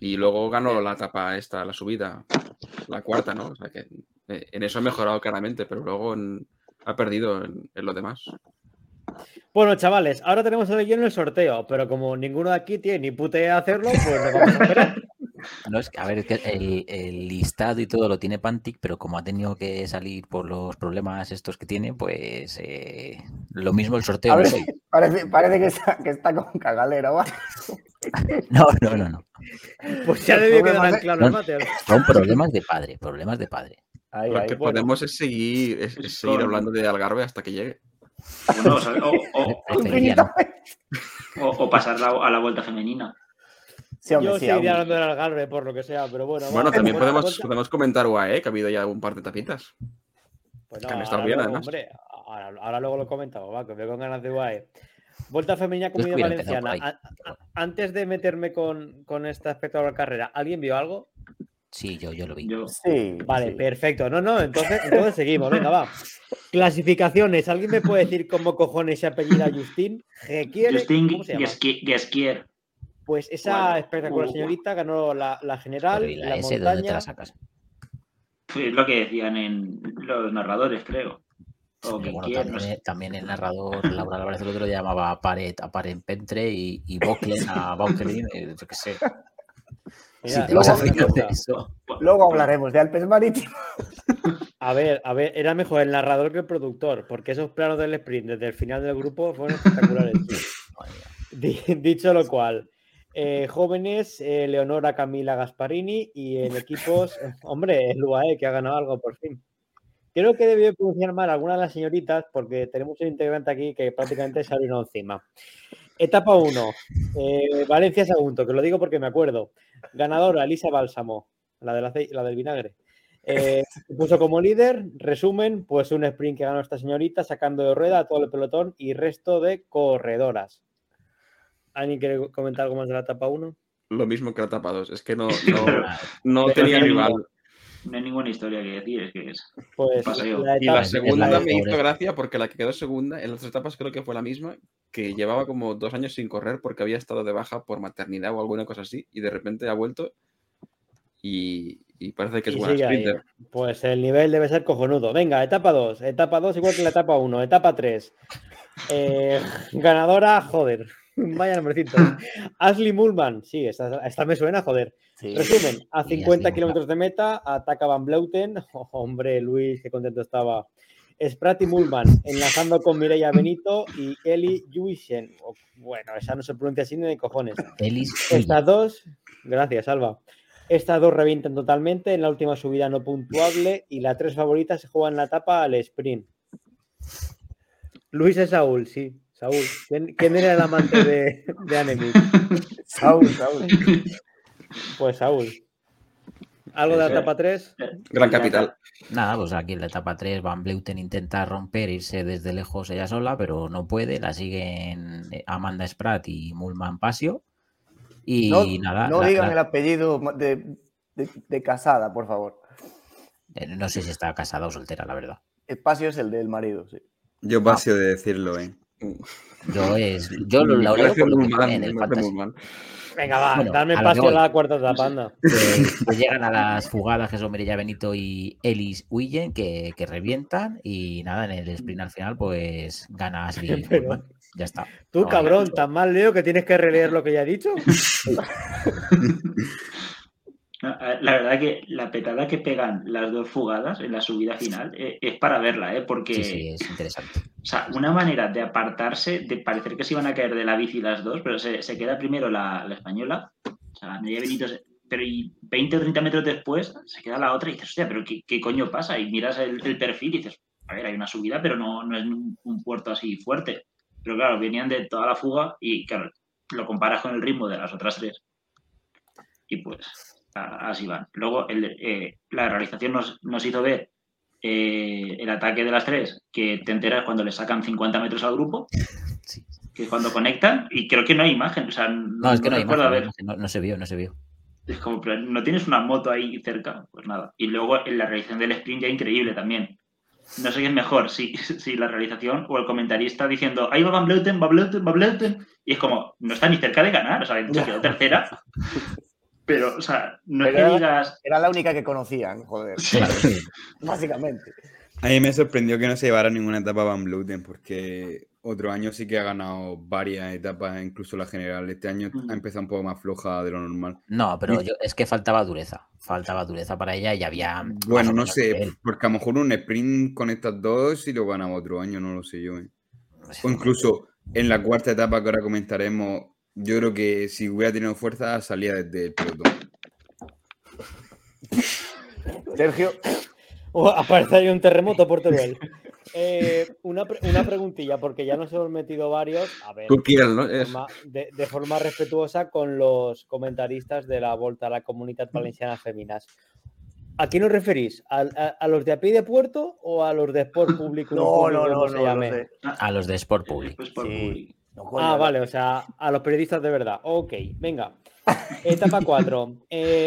Y luego ganó la etapa esta, la subida, la cuarta, ¿no? O sea que eh, en eso ha mejorado claramente, pero luego en- ha perdido en, en lo demás. Bueno, chavales, ahora tenemos el guion en el sorteo, pero como ninguno de aquí tiene ni de hacerlo, pues nos vamos a esperar. No, es que, a ver, es que el, el listado y todo lo tiene Pantic, pero como ha tenido que salir por los problemas estos que tiene, pues eh, lo mismo el sorteo. Ver, parece, parece que, está, que está con cagalera, ¿vale? No, no, no, no. Pues ya problemas quedar de- claro, no. Mateo. Son problemas de padre, problemas de padre. Ahí, Lo ahí. que bueno. podemos es seguir, es, es seguir hablando de Algarve hasta que llegue. O, sea, o- o- Preferiría no. o- o pasar la- a la vuelta femenina. Sí, hombre, Yo sí, seguiría hablando del Algarve por lo que sea, pero bueno. Bueno, también podemos, podemos comentar UAE, que ha habido ya un par de tapitas. Pues que han no, estado ahora bien, luego, además. hombre, ahora, ahora luego lo comentamos, va, que me con ganas de UAE. Vuelta femenina empezado valenciana. por A- a- antes de meterme con, con esta espectacular carrera, ¿alguien vio algo? Sí, yo, yo lo vi. Yo, Sí, Vale, sí. perfecto. No, no, entonces, entonces seguimos. Venga, va. Clasificaciones. ¿Alguien me puede decir cómo cojones se apellida Justin? Justin Gesquier. Pues esa Bueno, espectacular uh, señorita ganó la, la general, Pero ¿y la la, S de dónde te montaña. la sacas? Es lo que decían en los narradores, creo. O Pero que bueno, quieren, no también, sé. también el narrador Laura Álvarez el otro le llamaba a Pared a Parenpentre y, y Boclen a Baukelin, eh, yo qué sé. Mira, si te vas a luego- de eso. Luego hablaremos de Alpes Marítimos. A ver, a ver, era mejor el narrador que el productor, porque esos planos del sprint desde el final del grupo fueron espectaculares. Di- Dicho lo cual, eh, jóvenes, eh, Leonora Camila Gasparini y en equipos, hombre, el UAE que ha ganado algo por fin. Creo que debió pronunciar mal alguna de las señoritas porque tenemos un integrante aquí que prácticamente se ha encima. Etapa 1, Valencia Sagunto, que lo digo porque me acuerdo. Ganadora, Elisa Bálsamo, la, del acei- la del vinagre. Eh, se puso como líder, resumen, pues un sprint que ganó esta señorita sacando de rueda a todo el pelotón y resto de corredoras. ¿Alguien quiere comentar algo más de la etapa 1? Lo mismo que la etapa 2. Es que no, no, tenía rival. No hay ninguna historia que decir, es que es. Pues Paseo. la Y la etapa, es la segunda me hizo gracia porque la que quedó segunda en las tres etapas creo que fue la misma, que llevaba como dos años sin correr porque había estado de baja por maternidad o alguna cosa así y de repente ha vuelto y, y parece que es y buena sprinter. Pues el nivel debe ser cojonudo. Venga, etapa 2. Etapa 2 igual que la etapa 1. Etapa 3. ganadora, joder. Vaya nombrecito. Ashley Mullman. Sí, esta, esta me suena, joder. Sí. Resumen, a Sí, 50 así, kilómetros de meta, ataca Van Bleuten. Oh, hombre, Luis, qué contento estaba. Sprat y Mullman, enlazando con Mireia Benito y Eli Juisen. Oh, bueno, esa no se pronuncia así ni de cojones. Elis Estas dos, gracias, Alba. Estas dos revientan totalmente en la última subida no puntuable y las tres favoritas se juegan la etapa al sprint. Luis es Saúl, sí, Saúl. ¿Quién, quién era el amante de, de? Saúl, Saúl. Pues Saúl. ¿Algo de la etapa 3? Gran capital. Nada, pues aquí en la etapa 3 Van Bleuten intenta romper, irse desde lejos ella sola, pero no puede. La siguen eh, Amanda Spratt y Mulman Pasio. Y No, nada, no la- digan la- el apellido de, de- de casada, por favor. eh, no sé si está casada o soltera, la verdad. Espacio es el del marido, sí. Yo paso de decirlo, ¿eh? Yo es, yo lo, lo leo parece por lo en el fantasy. muy mal. Venga, va, Bueno, darme espacio a la cuarta etapa, anda. que, que llegan a las fugadas que son Mireia Benito y Ellis Willen, que, que revientan y nada, en el sprint al final pues gana Ashley Pero- Pullman. Ya está. Tú, No, cabrón, tan mal leo que tienes que releer lo que ya he dicho. No, La verdad que la petada que pegan las dos fugadas en la subida final eh, es para verla, ¿eh? Porque, Sí, sí, es interesante. o sea, una manera de apartarse, de parecer que se iban a caer de la bici las dos, pero se, se queda primero la, la española, o sea, Nerea Benítez, pero y 20 o 30 metros después se queda la otra y dices, hostia, pero ¿qué, qué coño pasa? Y miras el, el perfil y dices, a ver, hay una subida, pero no, no es un, un puerto así fuerte. Pero claro, venían de toda la fuga y, claro, lo comparas con el ritmo de las otras tres. Y pues, a- así van. Luego, el, eh, la realización nos, nos hizo ver eh, el ataque de las tres, que te enteras cuando le sacan 50 metros al grupo, Sí. que es cuando conectan, y creo que no hay imagen. O sea, No, es que no hay imagen, haber- no, no se vio, no se vio. es como, pero no tienes una moto ahí cerca, pues nada. Y luego en la realización del sprint ya increíble también. No sé qué es mejor, si, si la realización o el comentarista diciendo, ahí va Van Bleuten, Van Bleuten, Van Bleuten. Y es como, no está ni cerca de ganar, o sea, se quedó tercera. Pero, o sea, no es que Pero- digas, Era la única que conocían, joder. Sí. Básicamente. A mí me sorprendió que no se llevara ninguna etapa Van Bluten, porque otro año sí que ha ganado varias etapas, incluso la general. Este año Mm. ha empezado un poco más floja de lo normal. No, pero yo, es que faltaba dureza. Faltaba dureza para ella y había. Bueno, no sé, porque a lo mejor un sprint con estas dos y lo ganaba otro año, no lo sé yo. ¿eh? Pues, O incluso en la cuarta etapa que ahora comentaremos, yo creo que si hubiera tenido fuerza salía desde el pelotón. Sergio, Oh, aparece ahí un terremoto por Teruel. Eh, una, pre- una preguntilla, porque ya nos hemos metido varios. A ver, Tú quieras, ¿no? de forma, de, de forma respetuosa con los comentaristas de la Volta a la Comunidad Valenciana Feminas. ¿A quién os referís? ¿A, a- a los de a pie de puerto o a los de Sport Público? no, no, no, no. A los de Sport Public. pues por Sí. Public. No, coño, Ah, vale, o sea, a los periodistas de verdad. Ok, venga. Etapa 4.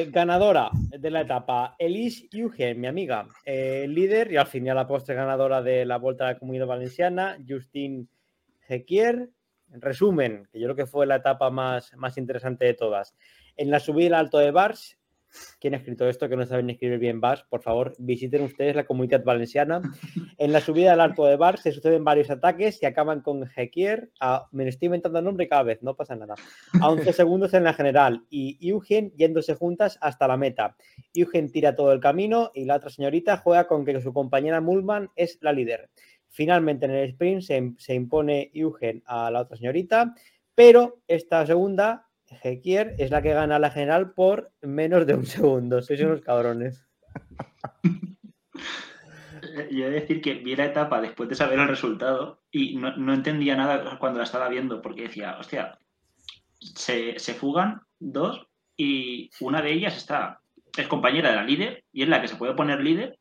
ganadora de la etapa, Elise Eugen, mi amiga. Eh, líder y al fin y a la postre ganadora de la Vuelta a la Comunidad Valenciana, Justin Jequier. En resumen, que yo creo que fue la etapa más, más interesante de todas. En la subida al Alto de Bars, ¿quién ha escrito esto? Que no saben escribir bien Bars, por favor, visiten ustedes la Comunidad Valenciana. En la subida al Alto de Bar se suceden varios ataques y acaban con Jequier. a- me estoy inventando el nombre cada vez, no pasa nada. A 11 segundos en la general y Eugen yéndose juntas hasta la meta. Eugen tira todo el camino y la otra señorita juega con que su compañera Mullman es la líder. Finalmente en el sprint se, se impone Eugen a la otra señorita, pero esta segunda, Jequier, es la que gana la general por menos de un segundo. Sois unos cabrones. Yo he de decir que vi la etapa después de saber el resultado y no, no entendía nada cuando la estaba viendo, porque decía, hostia, se, se fugan dos y una de ellas está, es compañera de la líder y es la que se puede poner líder.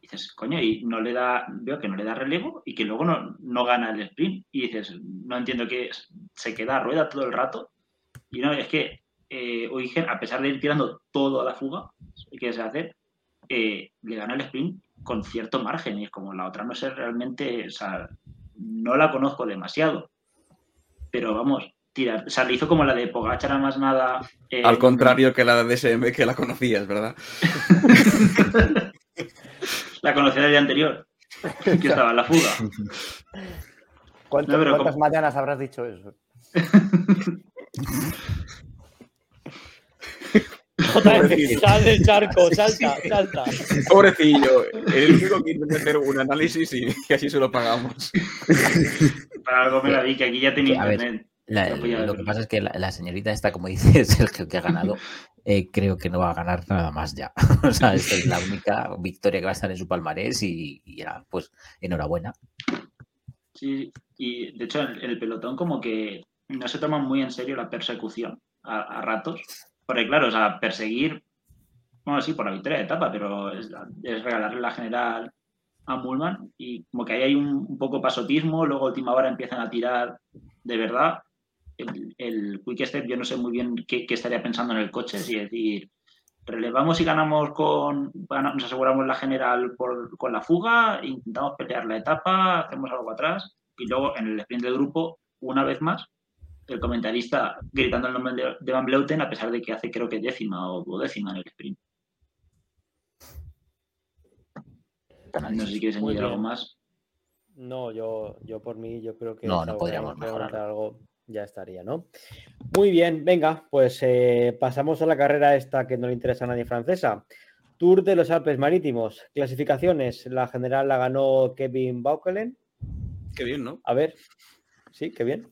Y dices, coño, y no le da, veo que no le da relevo y que luego no, no gana el sprint. Y dices, no entiendo que se queda a rueda todo el rato. Y no, es que eh, Eugen, a pesar de ir tirando todo a la fuga, que se hace, eh, le gana el sprint con cierto margen. Y es como la otra no sé realmente, o sea, no la conozco demasiado. Pero vamos, tirar, o sea, le hizo como la de Pogachar a más nada. eh, Al contrario que la de DSM que la conocías, ¿verdad? La conocí del día anterior, que estaba en la fuga. ¿Cuántas, No, pero cuántas como- mañanas habrás dicho eso? Sal del charco, salta, salta. Pobrecillo, el único que intenta hacer un análisis y, y así se lo pagamos. Para algo me la vi, que aquí ya tenía internet. La- lo que pasa es que la, la señorita esta, como dice Sergio, que ha ganado, eh, creo que no va a ganar nada más ya. o sea, esta es la única victoria que va a estar en su palmarés y, y ya, pues, enhorabuena. Sí, y de hecho en el pelotón como que no se toma muy en serio la persecución a, ratos. Porque claro, o sea, perseguir, bueno, sí, por la victoria de etapa, pero es, es regalarle la general a Mullman y como que ahí hay un, poco pasotismo, luego última hora empiezan a tirar de verdad. El, el Quick Step, yo no sé muy bien qué, estaría pensando en el coche, si decir, relevamos y ganamos con, nos aseguramos la general por, con la fuga, intentamos pelear la etapa, hacemos algo atrás y luego en el sprint del grupo, una vez más, el comentarista gritando el nombre de, de Van Bleuten a pesar de que hace creo que décima o duodécima en el sprint. No sé si quieres añadir algo más. No, yo, yo por mí, yo creo que No, no podríamos mejorarlo. algo. ya estaría, ¿no? Muy bien, venga, pues eh, pasamos a la carrera esta que no le interesa a nadie francesa. Tour de los Alpes Marítimos. Clasificaciones. La general la ganó Kevin Baukelen. Qué bien, ¿no? A ver. Sí, qué bien.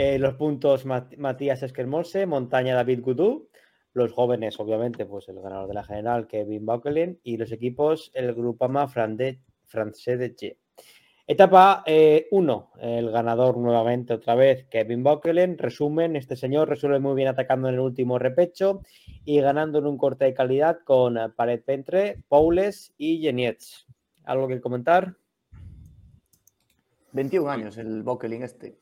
Eh, los puntos Mat- Matías Esquermose, montaña David Goudou. Los jóvenes, obviamente, pues el ganador de la general, Kevin Baukelen. Y los equipos, el Grupama Francés de Che. Etapa 1, el ganador nuevamente otra vez, Kevin Baukelen. Resumen, este señor resuelve muy bien atacando en el último repecho y ganando en un corte de calidad con eh, Pared Pentre, Paules y Genietz. ¿Algo que comentar? 21 años el Bokeling este.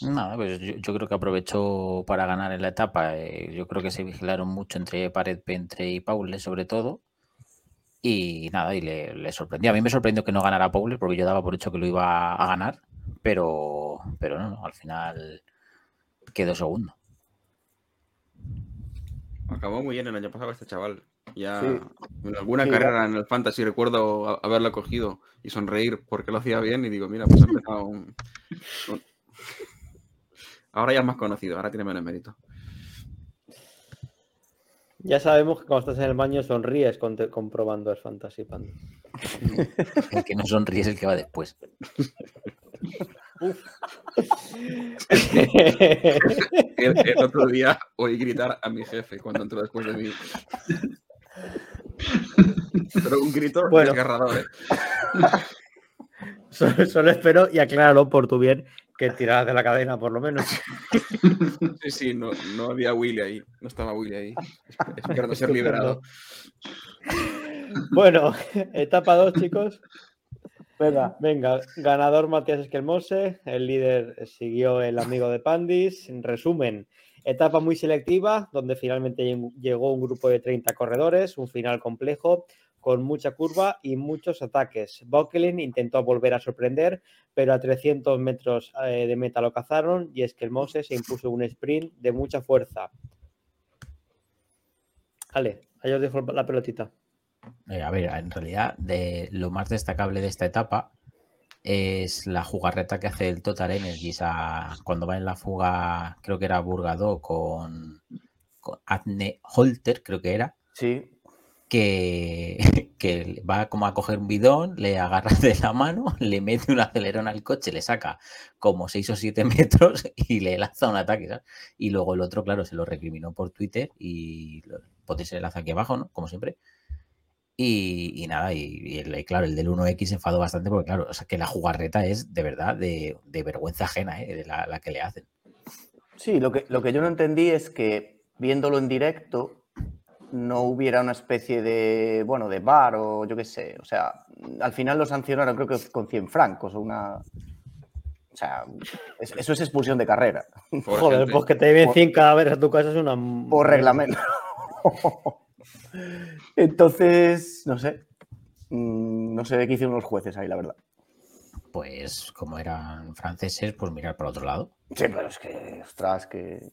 Nada, pues yo, yo creo que aprovechó para ganar en la etapa. eh, yo creo que se vigilaron mucho entre Pared Pentre y Paule, sobre todo. Y nada, y le, le sorprendió. A mí me sorprendió que no ganara Paule, porque yo daba por hecho que lo iba a ganar. Pero, pero no, no, al final quedó segundo. Acabó muy bien el año pasado este chaval. Ya Sí. en alguna Sí, carrera en el Fantasy recuerdo a- haberlo cogido y sonreír porque lo hacía bien y digo, mira, pues ha empezado un- un- Ahora ya es más conocido, ahora tiene menos mérito. Ya sabemos que cuando estás en el baño sonríes con- comprobando el Fantasy Panda. El que no sonríe es el que va después. El, el otro día oí gritar a mi jefe cuando entró después de mí. Pero un grito Bueno. desgarrador, ¿eh? solo, solo espero, y acláralo por tu bien, que de la cadena por lo menos. Sí, sí, no, no había Willy ahí. No estaba Willy ahí. Esp- Esperando ser liberado. Bueno, etapa 2, chicos. Venga. Venga, ganador Matías Esquelmose, el líder siguió el amigo de Pandis. En resumen, etapa muy selectiva, donde finalmente lleg- llegó un grupo de 30 corredores, un final complejo, con mucha curva y muchos ataques. Baukelin intentó volver a sorprender, pero a 300 metros eh, de meta lo cazaron y Esquelmose se impuso un sprint de mucha fuerza. Vale, ahí os dejo la pelotita. Eh, a ver, en realidad, de lo más destacable de esta etapa es la jugarreta que hace el Total Energies a- cuando va en la fuga, creo que era Burgado con, con Adne Holter, creo que era, Sí. que, va como a coger un bidón, le agarra de la mano, le mete un acelerón al coche, le saca como 6 o 7 metros y le lanza un ataque. Y luego el otro, claro, se lo recriminó por Twitter y lo, podéis el enlace aquí abajo, ¿no? Como siempre. Y, nada, y, claro, el del 1X se enfadó bastante porque, claro, que la jugarreta es de verdad de, vergüenza ajena, ¿eh? La, la que le hacen. Sí, lo que, lo que yo no entendí es que viéndolo en directo no hubiera una especie de, bueno, de bar o yo qué sé. O sea, al final lo sancionaron creo que con 100 francos o una... O sea, es- eso es expulsión de carrera, Joder, gente. pues que te lleven 100 cadáveres a tu casa es una... por reglamento. Entonces, no sé. Mm, No sé qué hicieron los jueces ahí, la verdad. Pues como eran franceses, pues mirar para otro lado. Sí, pero es que, ostras, que,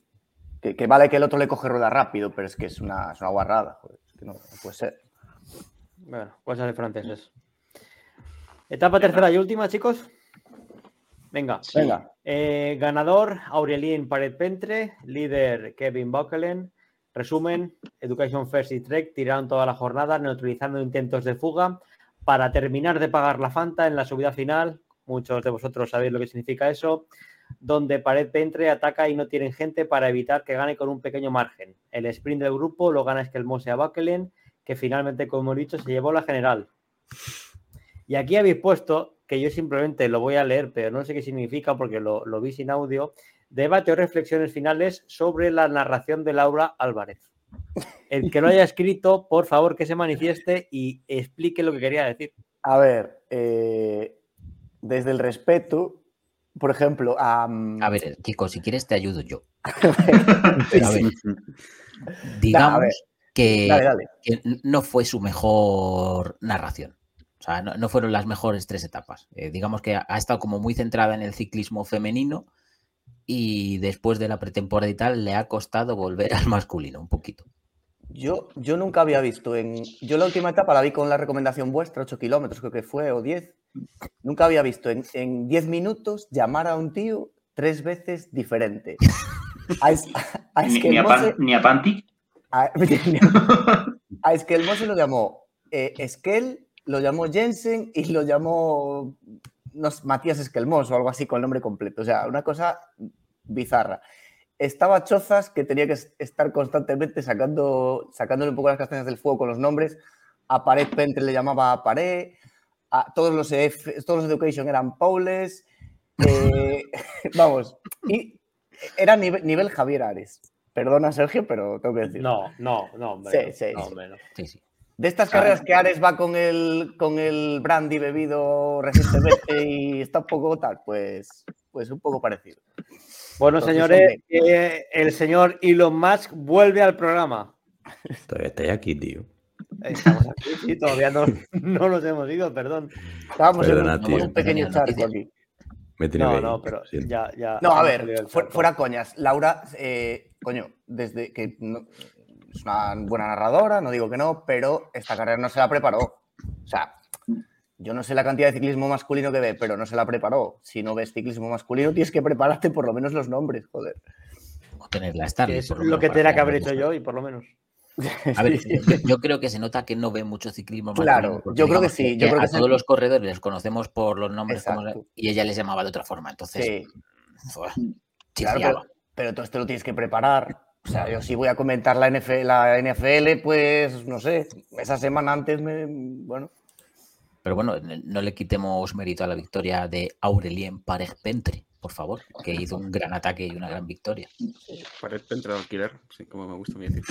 que, que vale que el otro le coge rueda rápido, pero es que es una, es una guarrada. joder, es que no, no puede ser. Bueno, cosas de franceses. Etapa tercera y última, chicos. Venga. Sí. Venga. Eh, ganador, Aurelien Pared Pentre. Líder, Kevin Bockelen. Resumen, Education First y Trek tiraron toda la jornada neutralizando intentos de fuga para terminar de pagar la Fanta en la subida final. Muchos de vosotros sabéis lo que significa eso. Donde Pared Pentre ataca y no tienen gente para evitar que gane con un pequeño margen. El sprint del grupo lo gana Eskelmose a Bockelen, que finalmente, como he dicho, se llevó la general. Y aquí habéis puesto, que yo simplemente lo voy a leer, pero no sé qué significa porque lo, lo vi sin audio, debate o reflexiones finales sobre la narración de Laura Álvarez. El que lo haya escrito, por favor, que se manifieste y explique lo que quería decir. A ver, eh, desde el respeto, por ejemplo, a... A ver, Kiko, si quieres te ayudo yo. Pero a ver, digamos ver, que, dale, dale. que no fue su mejor narración. O sea, no, no fueron las mejores tres etapas. Eh, digamos que ha estado como muy centrada en el ciclismo femenino y después de la pretemporada y tal le ha costado volver al masculino un poquito. Yo, yo nunca había visto en. Yo la última etapa la vi con la recomendación vuestra, 8 kilómetros creo que fue, o 10. Nunca había visto en, en 10 minutos llamar a un tío tres veces diferente. A, Es- a Ni, ni a Esquelmose- Pan- ni a a, lo llamó eh, Esquel, lo llamó Jensen y lo llamó no Matías Esquelmos o algo así con el nombre completo. O sea, una cosa bizarra. Estaba Chozas que tenía que es- estar constantemente sacando, sacándole un poco las castañas del fuego con los nombres. A Pared Pentre le llamaba Pared. A todos los, EF todos los Education eran Paules. eh, vamos, y era nivel, nivel Javier Ares. Perdona, Sergio, pero tengo que decir. No, no, no, hombre. Sí, sí, no, sí. hombre, no. Sí, sí. De estas carreras que Ares va con el, con el brandy bebido recientemente y está un poco tal, pues, pues un poco parecido. Bueno, Entonces, señores, eh, el señor Elon Musk vuelve al programa. Todavía estáis aquí, tío. Estamos aquí, sí, todavía no, no nos hemos ido, perdón. Estábamos Perdona, en un, tío. un pequeño charco aquí. Me No, que no, ir, pero ya, ya. No, a ver, fuera, coñas. Laura, eh, coño, desde que no- es una buena narradora, no digo que no, pero esta carrera no se la preparó. O sea, yo no sé la cantidad de ciclismo masculino que ve, pero no se la preparó. Si no ves ciclismo masculino, tienes que prepararte por lo menos los nombres, joder. O tener la Que Starley. es por lo menos que tenía que haber hecho yo y por lo menos. A ver, yo, yo creo que se nota que no ve mucho ciclismo. Claro, masculino, porque yo creo que sí, yo creo a que sí. todos los corredores les conocemos por los nombres como- y ella les llamaba de otra forma. Entonces, Sí, fue- claro, pero, pero todo esto lo tienes que preparar. O sea, yo si voy a comentar la NFL, la NFL, pues no sé, esa semana antes me. Bueno, Pero bueno, no le quitemos mérito a la victoria de Aurelien Parej-Pentre, por favor, que hizo un gran ataque y una gran victoria. Pared Pentre de alquiler, sí, como me gusta a mí decir.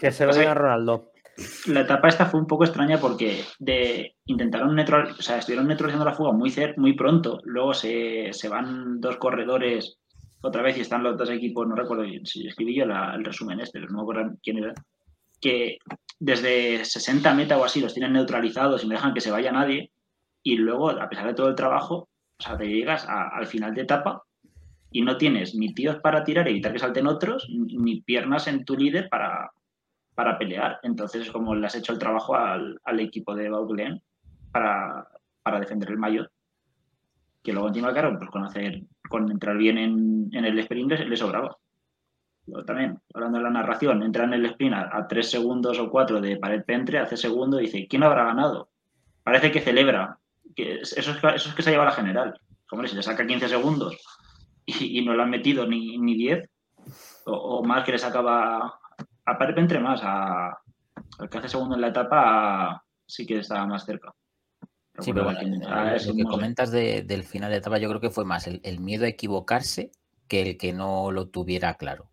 Que se lo Pues diga Ronaldo. La etapa esta fue un poco extraña porque de, intentaron neutralizar, o sea, estuvieron neutralizando la fuga muy, cer- muy pronto. Luego se, se van dos corredores otra vez y están los dos equipos, no recuerdo si escribí yo la- el resumen este, no me acuerdo quién era, que desde 60 meta o así los tienen neutralizados y no dejan que se vaya nadie. Y luego, a pesar de todo el trabajo, o sea, te llegas al final de etapa y no tienes ni tíos para tirar evitar que salten otros, ni piernas en tu líder para, para pelear. Entonces, como le has hecho el trabajo al, al equipo de Baudelaire para, para defender el mayor, que luego encima, claro, pues con hacer, con entrar bien en, en el sprint le sobraba. También, hablando de la narración, entra en el sprint a, a tres segundos o cuatro de pared pentre, hace segundo y dice, ¿quién habrá ganado? Parece que celebra. Que eso, es, eso es que se lleva la general. Hombre, si le saca 15 segundos y, y no le han metido ni, ni 10, o, o más que le sacaba a Pared Pentre más, a, al que hace segundo en la etapa sí que estaba más cerca. Sí, pero bueno, lo- ah, que comentas de- del final de etapa, yo creo que fue más el, el miedo a equivocarse que el que no lo tuviera claro.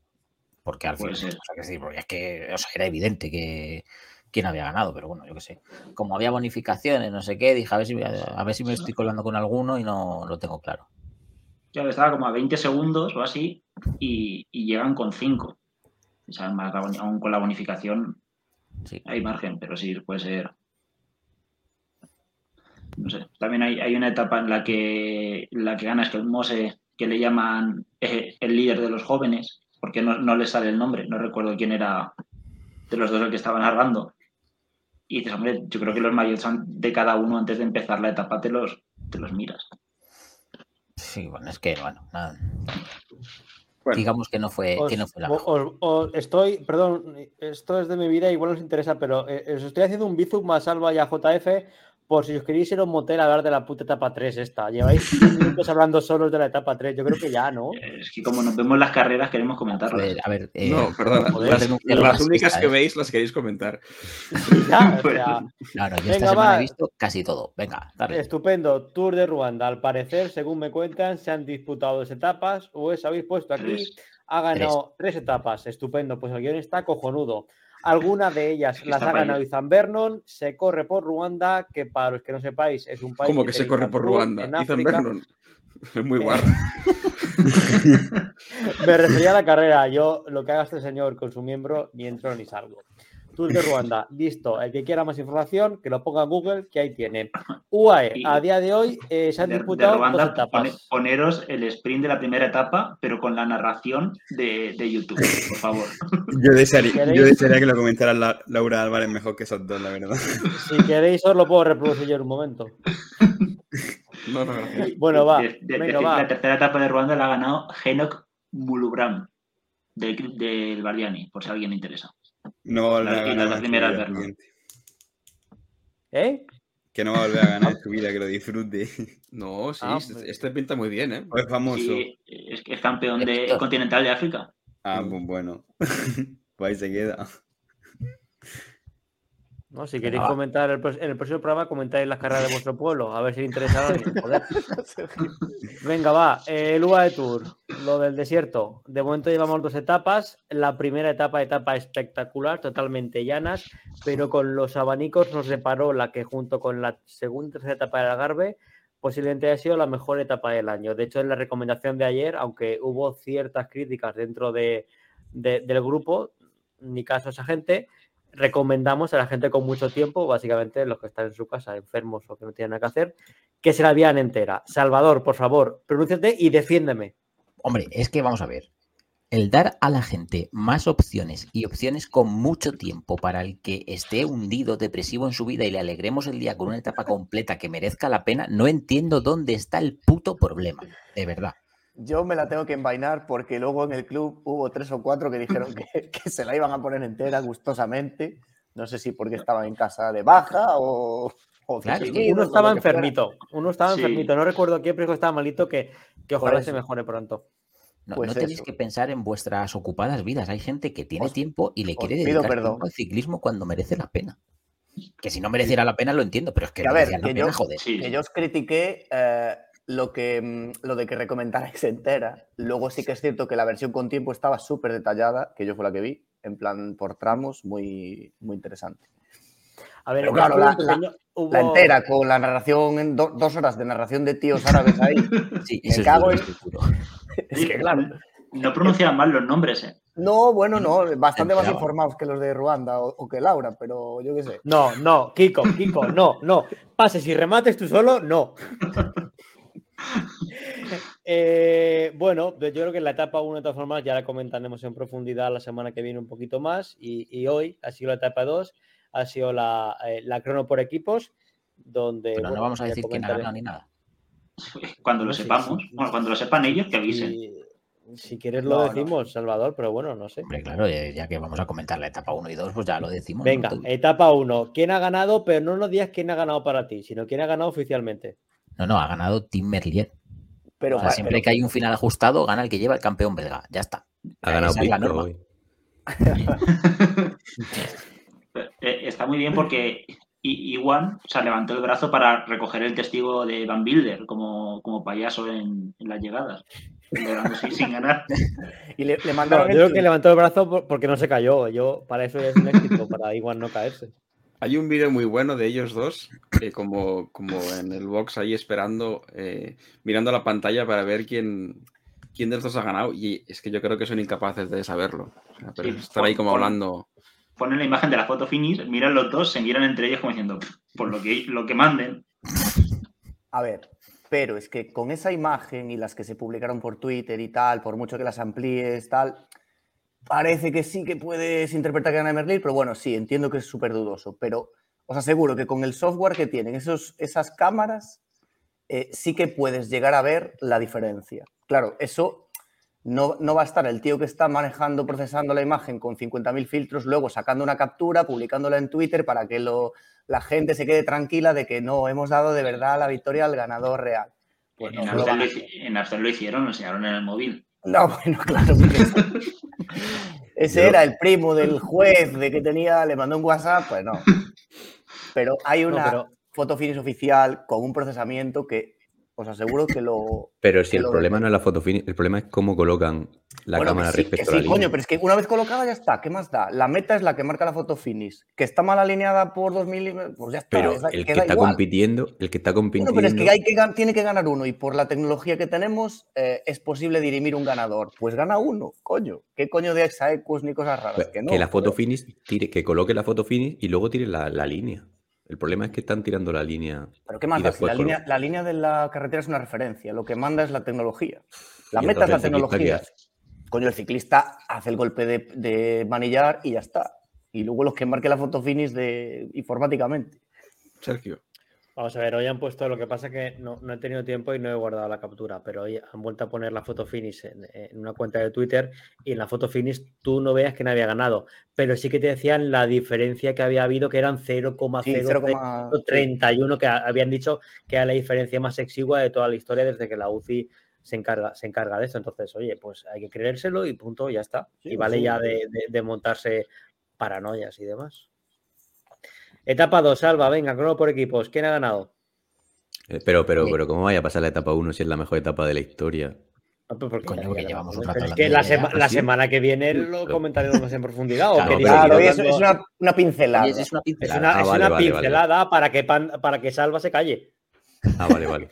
Porque al final, ser. o sea, que sí, porque es que o sea, era evidente que quién había ganado, pero bueno, yo qué sé. Como había bonificaciones, no sé qué, dije a ver si, me- a ver si me estoy colando con alguno y no lo tengo claro. Claro, estaba como a 20 segundos o así y, y llegan con 5. O sea, más la boni- aún con la bonificación Sí. hay margen, pero sí, puede ser. No sé. También hay, hay una etapa en la que la que gana es que el Mose, que le llaman eh, el líder de los jóvenes, porque no, no le sale el nombre, no recuerdo quién era de los dos el que estaba narrando. Y dices, hombre, yo creo que los mayores de cada uno antes de empezar la etapa te los, te los miras. Sí, bueno, es que, bueno, nada. Bueno. digamos que no fue, Os- que no fue la os- os estoy, perdón, esto es de mi vida, igual os interesa, pero eh, os estoy haciendo un bizum más salva y a JF por si os queréis ir a un motel a hablar de la puta etapa 3 esta. Lleváis 10 minutos hablando solos de la etapa 3, yo creo que ya, ¿no? Es que como nos vemos las carreras, queremos comentarlas. Joder, a ver, eh, No, perdona. Las, únicas que ¿eh? veis las queréis comentar. Ya, o sea, Claro, yo Venga, esta semana va. he visto casi todo. Venga, dale. estupendo. Tour de Ruanda. Al parecer, según me cuentan, se han disputado dos etapas. Pues habéis puesto aquí, Tres. ha ganado tres. etapas. Estupendo, pues el guion está cojonudo. Alguna de ellas las ha ganado. Izan Vernon, se corre por Ruanda, que para los que no sepáis es un país. ¿Cómo que se corre por Ruanda? África. Vernon. Es muy Eh, guarro. Me refería a la carrera. Yo, lo que haga este señor con su miembro, ni entro ni salgo. Tour de Ruanda, listo. El que quiera más información, que lo ponga en Google, que ahí tiene. UAE, Y- a día de hoy eh, se han de, de disputado Ruanda, dos etapas. pone- poneros el sprint de la primera etapa, pero con la narración de, de YouTube, por favor. Yo desearía, yo desearía que lo comentara la- Laura Álvarez mejor que esos dos, la verdad. Si queréis, os lo puedo reproducir yo en un momento. No, no, gracias. Bueno, va. De- de- venga. La tercera etapa de Ruanda la ha ganado Henok Mulubram del, del Bardiani, por si a alguien le interesa. No va a volver La- a ganar. ¿Eh? Que no va a volver a ganar en su vida, que lo disfrute. No, sí, Ah, este, pues- este pinta muy bien, ¿eh? O es famoso. Sí, es, que es campeón de continental de África. Ah, pues bueno. pues ahí se queda. No, si queréis comentar el, en el próximo programa, comentáis las carreras de vuestro pueblo, a ver si le interesa a alguien. Venga, va. eh, El UAE Tour, lo del desierto. De momento llevamos dos etapas. La primera etapa, etapa espectacular, totalmente llanas, pero con los abanicos nos separó la que junto con la segunda y tercera etapa del Algarve posiblemente haya sido la mejor etapa del año. De hecho, en la recomendación de ayer, aunque hubo ciertas críticas dentro de- de- del grupo, ni caso a esa gente, recomendamos a la gente con mucho tiempo, básicamente los que están en su casa enfermos o que no tienen nada que hacer, que se la vean entera. Salvador, por favor, pronúnciate y defiéndeme. Hombre, es que vamos a ver. El dar a la gente más opciones y opciones con mucho tiempo para el que esté hundido, depresivo en su vida y le alegremos el día con una etapa completa que merezca la pena, no entiendo dónde está el puto problema. De verdad. Yo me la tengo que envainar porque luego en el club hubo tres o cuatro que dijeron que, que se la iban a poner entera gustosamente. No sé si porque estaban en casa de baja o. o Claro, es que deprimidos Uno estaba que fuera. enfermito, uno estaba Sí. enfermito, no recuerdo quién, pero estaba malito, que, que ojalá se mejore pronto. No, Pues no tenéis que pensar en vuestras ocupadas vidas. Hay gente que tiene Os- tiempo y le quiere dedicar perdón. tiempo al ciclismo cuando merece la pena. Que si no mereciera la pena lo entiendo, pero es que, Que a ver, la que pena, yo- joder. Sí, Que yo os critiqué eh, lo, que, mm, lo de que recomendarais entera. Luego sí que es cierto que la versión con tiempo estaba súper detallada, que yo fue la que vi, en plan por tramos, muy, muy interesante. A ver, Pero claro, la- club la- pequeño hubo- La entera, con la narración, en do- dos horas de narración de tíos árabes ahí. Sí, me cago en- eso es duro. Es que claro. No pronunciaban mal los nombres, ¿eh? No, bueno, no, bastante más informados que los de Ruanda o, o que Laura, pero yo qué sé. No, no, Kiko, Kiko, no, no. Pases y remates tú solo, no. Eh, bueno, yo creo que la etapa 1 de todas formas ya la comentaremos en profundidad la semana que viene un poquito más y, y hoy ha sido la etapa 2, ha sido la, eh, la crono por equipos, donde... Pero no bueno, vamos a decir quién ha ganado ni nada. Cuando lo No, sí, sepamos. sí. Bueno, cuando lo sepan ellos, que avisen. Si, si quieres lo No, no. decimos, Salvador, pero bueno, no sé. Hombre, claro, ya que vamos a comentar la etapa 1 y 2, pues ya lo decimos. ¿no? Venga, etapa 1. ¿Quién ha ganado? Pero no nos digas quién ha ganado para ti, sino quién ha ganado oficialmente. No, no, ha ganado Tim Merlier. Pero, O sea, siempre que hay un final ajustado, gana el que lleva el campeón belga. Ya está. Ha ganado Esa es la norma. Eh, Está muy bien porque Iwan o sea, levantó el brazo para recoger el testigo de Van Bilder como, como payaso en, en las llegadas. Sin ganar. y le, le No, yo creo que levantó el brazo por- porque no se cayó. Yo, para eso ya es un éxito, para igual no caerse. Hay un vídeo muy bueno de ellos dos, eh, como, como en el box ahí esperando, eh, mirando la pantalla para ver quién, quién de los dos ha ganado. Y es que yo creo que son incapaces de saberlo. O sea, pero Sí, estar ahí como pon- hablando. Ponen la imagen de la foto finish, miran los dos, se miran entre ellos como diciendo, "Pff, por lo que, lo que manden. A ver, pero es que con esa imagen y las que se publicaron por Twitter y tal, por mucho que las amplíes, tal, parece que sí que puedes interpretar que gana Merlin, pero bueno, sí, entiendo que es súper dudoso. Pero os aseguro que con el software que tienen esos, esas cámaras, eh, sí que puedes llegar a ver la diferencia. Claro, eso no, no va a estar el tío que está manejando, procesando la imagen con 50.000 filtros, luego sacando una captura, publicándola en Twitter para que lo, la gente se quede tranquila de que no hemos dado de verdad la victoria al ganador real. Pues no, en, lo lo hicieron, lo enseñaron en el móvil. No, bueno, claro. Ese Yo- era el primo del juez de que tenía, le mandó un WhatsApp, pues no. Pero hay No, una pero- foto finish oficial con un procesamiento que os aseguro que lo. Pero si el problema no es la foto finish, el problema es cómo colocan la Bueno, que cámara que respecto sí, a la coño, línea. pero es que una vez colocada ya está. ¿Qué más da? La meta es la que marca la foto finish. Que está mal alineada por 2000, pues ya está. Pero el que está igual. compitiendo, el que está Bueno, compitiendo, pero es que, hay que tiene que ganar uno y por la tecnología que tenemos eh, es posible dirimir un ganador. Pues gana uno, coño. ¿Qué coño de exaequos ni cosas raras? pues, que no. que la foto finish tire, que coloque la foto finish y luego tire la, la línea. El problema es que están tirando la línea. Pero ¿qué más la, línea, la línea de la carretera es una referencia. Lo que manda es la tecnología. La meta es la entonces el ciclista, ¿qué tecnología. Coño, el ciclista hace el golpe de, de manillar y ya está. Y luego los que marquen la foto finish de, informáticamente. Sergio, Vamos a ver, hoy han puesto, lo que pasa que no, no he tenido tiempo y no he guardado la captura, pero hoy han vuelto a poner la foto finish en, en una cuenta de Twitter y en la foto finish tú no veas que nadie había ganado, pero sí que te decían la diferencia que había habido, que eran 0,031, que a- habían dicho que era la diferencia más exigua de toda la historia desde que la UCI se encarga, se encarga de esto. Entonces, oye, pues hay que creérselo y punto, ya está. Sí, y vale sí. ya de, de- de montarse paranoias y demás. Etapa 2, Salva, venga, crono por equipos. ¿Quién ha ganado? Eh, Pero, pero, Sí. pero, ¿cómo vaya a pasar la etapa 1 si es la mejor etapa de la historia? No, pero porque Coño, había llevamos es que la, sema- ¿Ah, semana que viene lo comentaremos más en profundidad. ¿o Claro, es, una, una pincelada. Es una es pincelada. una, Ah, es vale, una vale, vale. pincelada Para, que pan- para que Salva se calle. Ah, vale, vale.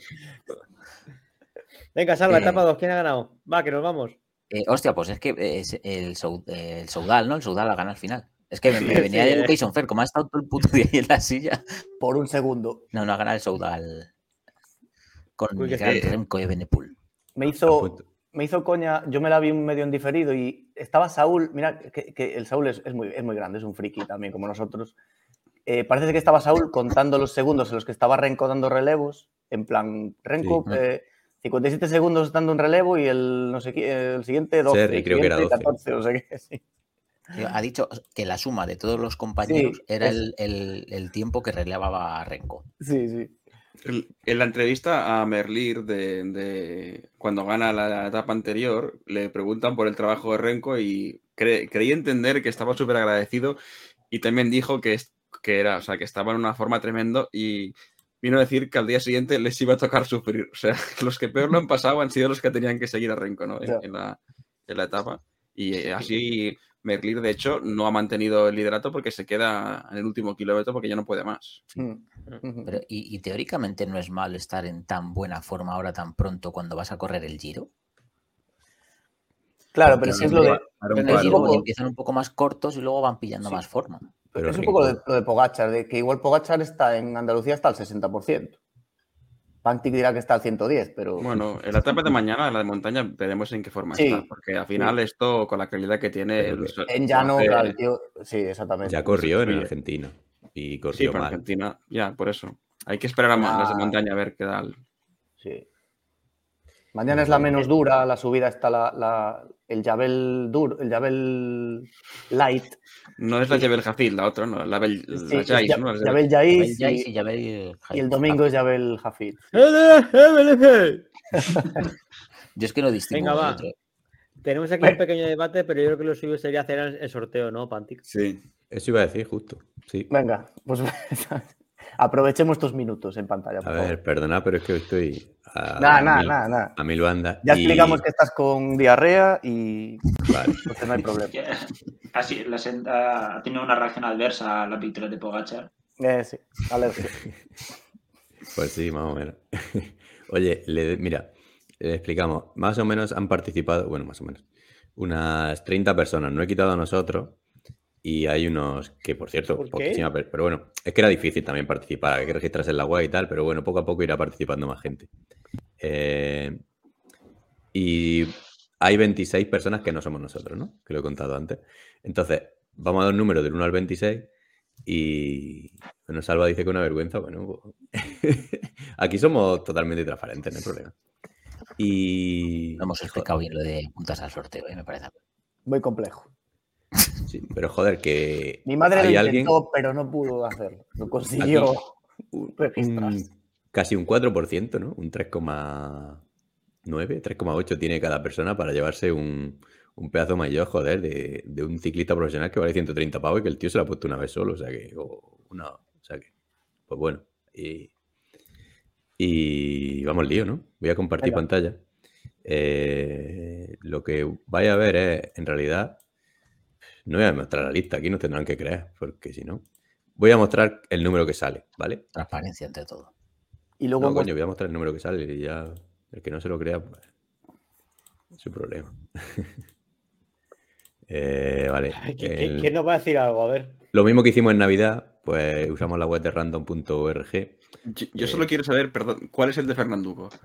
Venga, Salva, Eh. etapa 2, ¿quién ha ganado? Va, que nos vamos. Eh, hostia, pues es que es el, Saudal, ¿no? El Saudal ha ganado al final. Es que me, me Sí, venía sí, de eh. Education Fair, como ha estado todo el puto día ahí en la silla. Por un segundo. No, no ha ganado el Saudal. Con Uy, el gran. Remco de Benepul. Me hizo, me hizo coña, yo me la vi un medio en diferido y estaba Saúl, mira que, que el Saúl es, es muy, es muy grande, es un friki también como nosotros. Eh, parece que estaba Saúl contando los segundos en los que estaba Renko dando relevos, en plan, Renko, Sí. eh, 57 segundos dando un relevo y el, no sé qué, el siguiente 12, Serri, el creo que era siguiente 12. 14, o sea que sí. Ha dicho que la suma de todos los compañeros Sí, era es- el, el- el tiempo que relevaba a Renko. Sí, sí. El- En la entrevista a Merlir de, de cuando gana la etapa anterior, le preguntan por el trabajo de Renko y cre- creí entender que estaba súper agradecido y también dijo que, es- que era, o sea, que estaba en una forma tremendo y vino a decir que al día siguiente les iba a tocar sufrir. O sea, los que peor lo han pasado han sido los que tenían que seguir a Renko, ¿no? En, en la, en la etapa. Y eh, así Merlir, de hecho, no ha mantenido el liderato porque se queda en el último kilómetro porque ya no puede más. Mm. Pero, y, y teóricamente no es malo estar en tan buena forma ahora tan pronto cuando vas a correr el giro. Claro, pero es que es lo de, un El giro poco- empiezan un poco más cortos y luego van pillando Sí. más forma. Pero es un poco lo de, lo de Pogachar, de que igual Pogachar está en Andalucía hasta el 60%. Pantic dirá que está al 110, pero Bueno, en la etapa de mañana, la de montaña, veremos en qué forma Sí, está. Porque al final esto, con la calidad que tiene... El- en llano, hace- claro, el tío, sí, exactamente. Ya corrió en. Argentina. Y Sí, corrió mal. Argentina, ya, por eso. Hay que esperar a ma- las de Ah. montaña a ver qué tal. Sí. Mañana es la menos dura, la subida está la, la- el Jabel Dur, el Jabel Light. No es la Jebel Hafid, la otra, ¿no? La, Bel, Sí, la es Jais, Ya- ¿no? La Jabel ya y, el domingo es Jabel Hafid. Yo es que no distingo. Venga, va. Tenemos aquí un pequeño debate, pero yo creo que lo suyo sería hacer el el sorteo, ¿no, Pantic? Sí. Eso iba a decir justo. Sí. Venga, pues aprovechemos estos minutos en pantalla. A Por favor. ver, perdona, pero es que estoy a, Nada, a nada, mil, nada, nada. a mil bandas. Ya y- explicamos que estás con diarrea y Vale. entonces no hay problema. Así, la senda ha tenido una reacción adversa a la victoria de Pogachar. Eh, sí, alergia. Pues sí, más o menos. Oye, le- mira, le explicamos. Más o menos han participado, bueno, más o menos, unas 30 personas. No he quitado a nosotros y hay unos que, por cierto, ¿Por poquísima pero bueno, es que era difícil también participar, hay que registrarse en la web y tal, pero bueno, poco a poco irá participando más gente. Eh, y hay 26 personas que no somos nosotros, ¿no? Que lo he contado antes. Entonces, vamos a dar un número del 1 al 26 y bueno, Salva dice que una vergüenza, bueno, pues, aquí somos totalmente transparentes, no hay problema. Y No hemos explicado bien lo de puntas al sorteo, ¿eh? me parece. Muy complejo. Sí, pero joder, que Mi madre lo intentó, alguien pero no pudo hacerlo. No consiguió un- registrarse. casi un 4%, ¿no? Un 3,9, 3,8 tiene cada persona para llevarse un, un pedazo mayor, joder, de, de un ciclista profesional que vale 130 pavos y que el tío se lo ha puesto una vez solo, o sea que, o una, o sea que, pues bueno, y, y vamos al lío, ¿no? Voy a compartir Venga. pantalla. Eh, lo que vaya a ver es, en realidad, no voy a mostrar la lista, aquí nos tendrán que creer, porque si no, voy a mostrar el número que sale, ¿vale? Transparencia ante todo. Y luego No, coño, voy a mostrar el número que sale y ya el que no se lo crea, pues es su problema. Eh, vale. ¿Qui- qui- el- ¿Quién nos va a decir algo? A ver. Lo mismo que hicimos en Navidad, pues usamos la web de random.org. Yo, yo solo quiero saber, perdón, ¿cuál es el de Fernanduco? Sí,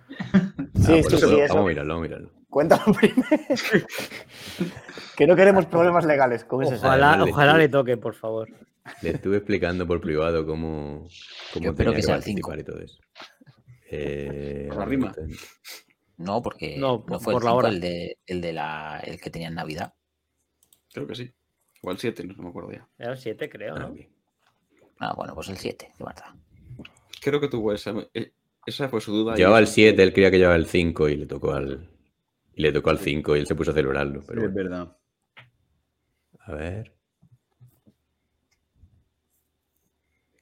Ah, sí, pues sí, eso, eso. Vamos a mirarlo, vamos a mirarlo. Cuéntalo primero. que no queremos problemas legales con ese Ojalá. site. Ojalá, ojalá le- toque, por favor. Le estuve explicando por privado cómo, cómo Yo espero tenía que sea el participar y todo eso. Eh, Por la rima. No, porque No, no, fue por el, la hora. el de, el de la el que tenía en Navidad. Creo que sí. Igual 7, no me acuerdo ya. Era el 7, creo, Ah, ¿no? Ah, bueno, pues el 7, qué verdad. Creo que tuvo esa. eh, Esa fue su duda. Llevaba el esa- 7, él creía que llevaba el 5 y le tocó al. Y le tocó al 5 y él se puso a celebrarlo. Pero es bueno. verdad. A ver.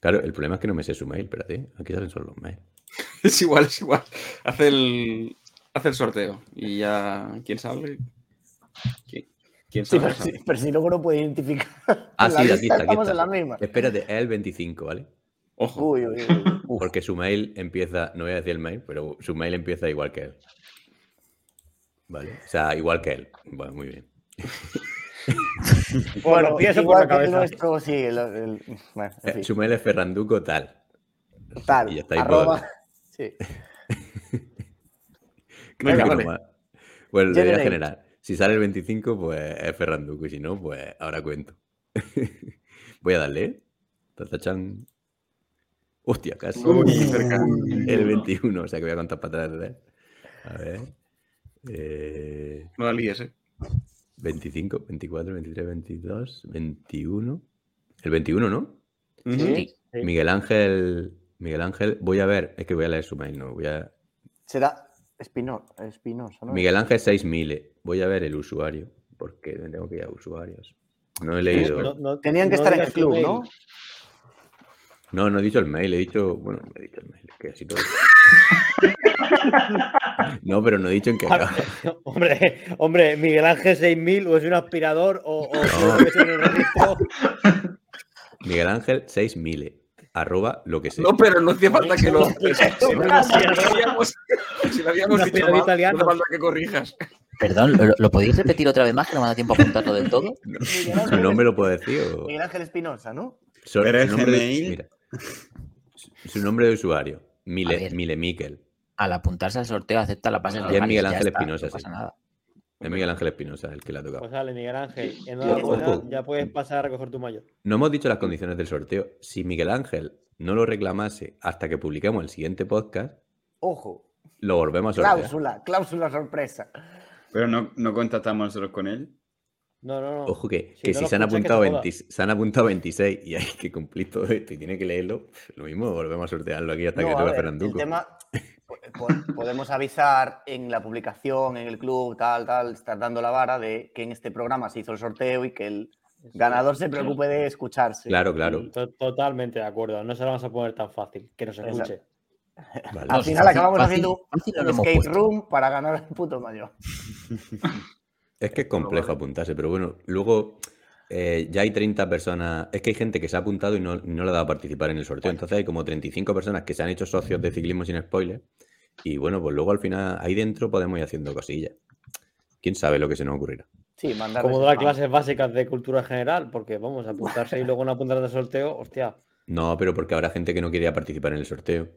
Claro, el problema es que no me sé su mail, espérate. Aquí salen solo los mails. Es igual, es igual. Hace el, hace el sorteo y ya. ¿Quién sabe? ¿Quién, quién Sí, sabe? pero, si, pero si luego no puede identificar. Ah, sí, aquí está, aquí Estamos está. en la misma. Espérate, es el 25, ¿vale? Ojo. Uy, uy, uy. Porque su mail empieza, no voy a decir el mail, pero su mail empieza igual que él. Vale. O sea, igual que él. Bueno, muy bien. Bueno, pienso por igual la que cabeza. nuestro, sí. el- el- bueno, en Eh, fin. Ferranduco tal. Tal, Y ya está ahí arroba- sí. Creo Venga, que vale. no más. Pues lo voy a generar. Si sale el 25, pues es ferranduco. Y si no, pues ahora cuento. voy a darle. ¿eh? Tatachan. Hostia, casi. Uy, cerca. El 21, o sea que voy a contar para atrás. ¿eh? A ver. Eh, No la líes, ¿eh? 25, 24, 23, 22, 21. El 21, ¿no? Sí. Sí. Miguel Ángel. Miguel Ángel, voy a ver, es que voy a leer su mail, no, voy a. Será Espino- Espinosa, ¿no? Miguel Ángel 6000, voy a ver el usuario, porque tengo que ir a usuarios. No he leído. No- no- Tenían que no estar en el club, mail. ¿no? No, no he dicho el mail, he dicho. Bueno, no he dicho el mail, es que así todo. No, pero no he dicho en qué acaba. Hombre, hombre, Miguel Ángel 6000 o es un aspirador o, o No. es un. Miguel Ángel 6000, arroba lo que sea. No, pero no hacía falta que lo. Si lo habíamos, si lo habíamos Una dicho mal, italiana. no hace falta que corrijas. Perdón, ¿lo, lo podéis repetir otra vez más que no me da tiempo a apuntarlo del todo? ¿Su nombre lo puedo decir? o- Miguel Ángel Espinosa, ¿no? Su, Pero su es nombre de, Gmail. mira, su- su nombre de usuario, Mile. Mile Miquel. Al apuntarse al sorteo acepta la pase Y es. Miguel Ángel Espinosa, No sí. pasa nada. Es Miguel Ángel Espinosa el que le ha tocado. Pues sale, Miguel Ángel. Enhorabuena, ya puedes pasar a recoger tu mayor. No hemos dicho las condiciones del sorteo. Si Miguel Ángel no lo reclamase hasta que publiquemos el siguiente podcast, Ojo. lo volvemos a sortear. Cláusula, cláusula sorpresa. Pero no, no contactamos nosotros con él. No, no, no. Ojo que, Si que no si se han, apuntado se joda. 20 se han apuntado 26 y hay que cumplir todo esto y tiene que leerlo, lo mismo volvemos a sortearlo aquí hasta No, que a toque ver, el Fernanduco. tema, podemos avisar en la publicación, en el club, tal, tal, estar dando la vara de que en este programa se hizo el sorteo y que el ganador se preocupe de escucharse. Claro, claro. Totalmente de acuerdo. No se lo vamos a poner tan fácil. Que nos Exacto. escuche. Vale. Al final fácil- acabamos fácil- haciendo fácil un escape puesto. room para ganar el puto mayor. Es que es complejo apuntarse, pero bueno, luego eh, ya hay 30 personas. Es que hay gente que se ha apuntado y no, no le ha dado a participar en el sorteo. Entonces hay como 35 personas que se han hecho socios de ciclismo sin spoiler. Y bueno, pues luego al final ahí dentro podemos ir haciendo cosillas. Quién sabe lo que se nos ocurrirá. Sí, mandar. Como dar clases básicas de cultura general, porque vamos a apuntarse y luego no apuntar de sorteo, hostia. No, pero porque habrá gente que no quería participar en el sorteo.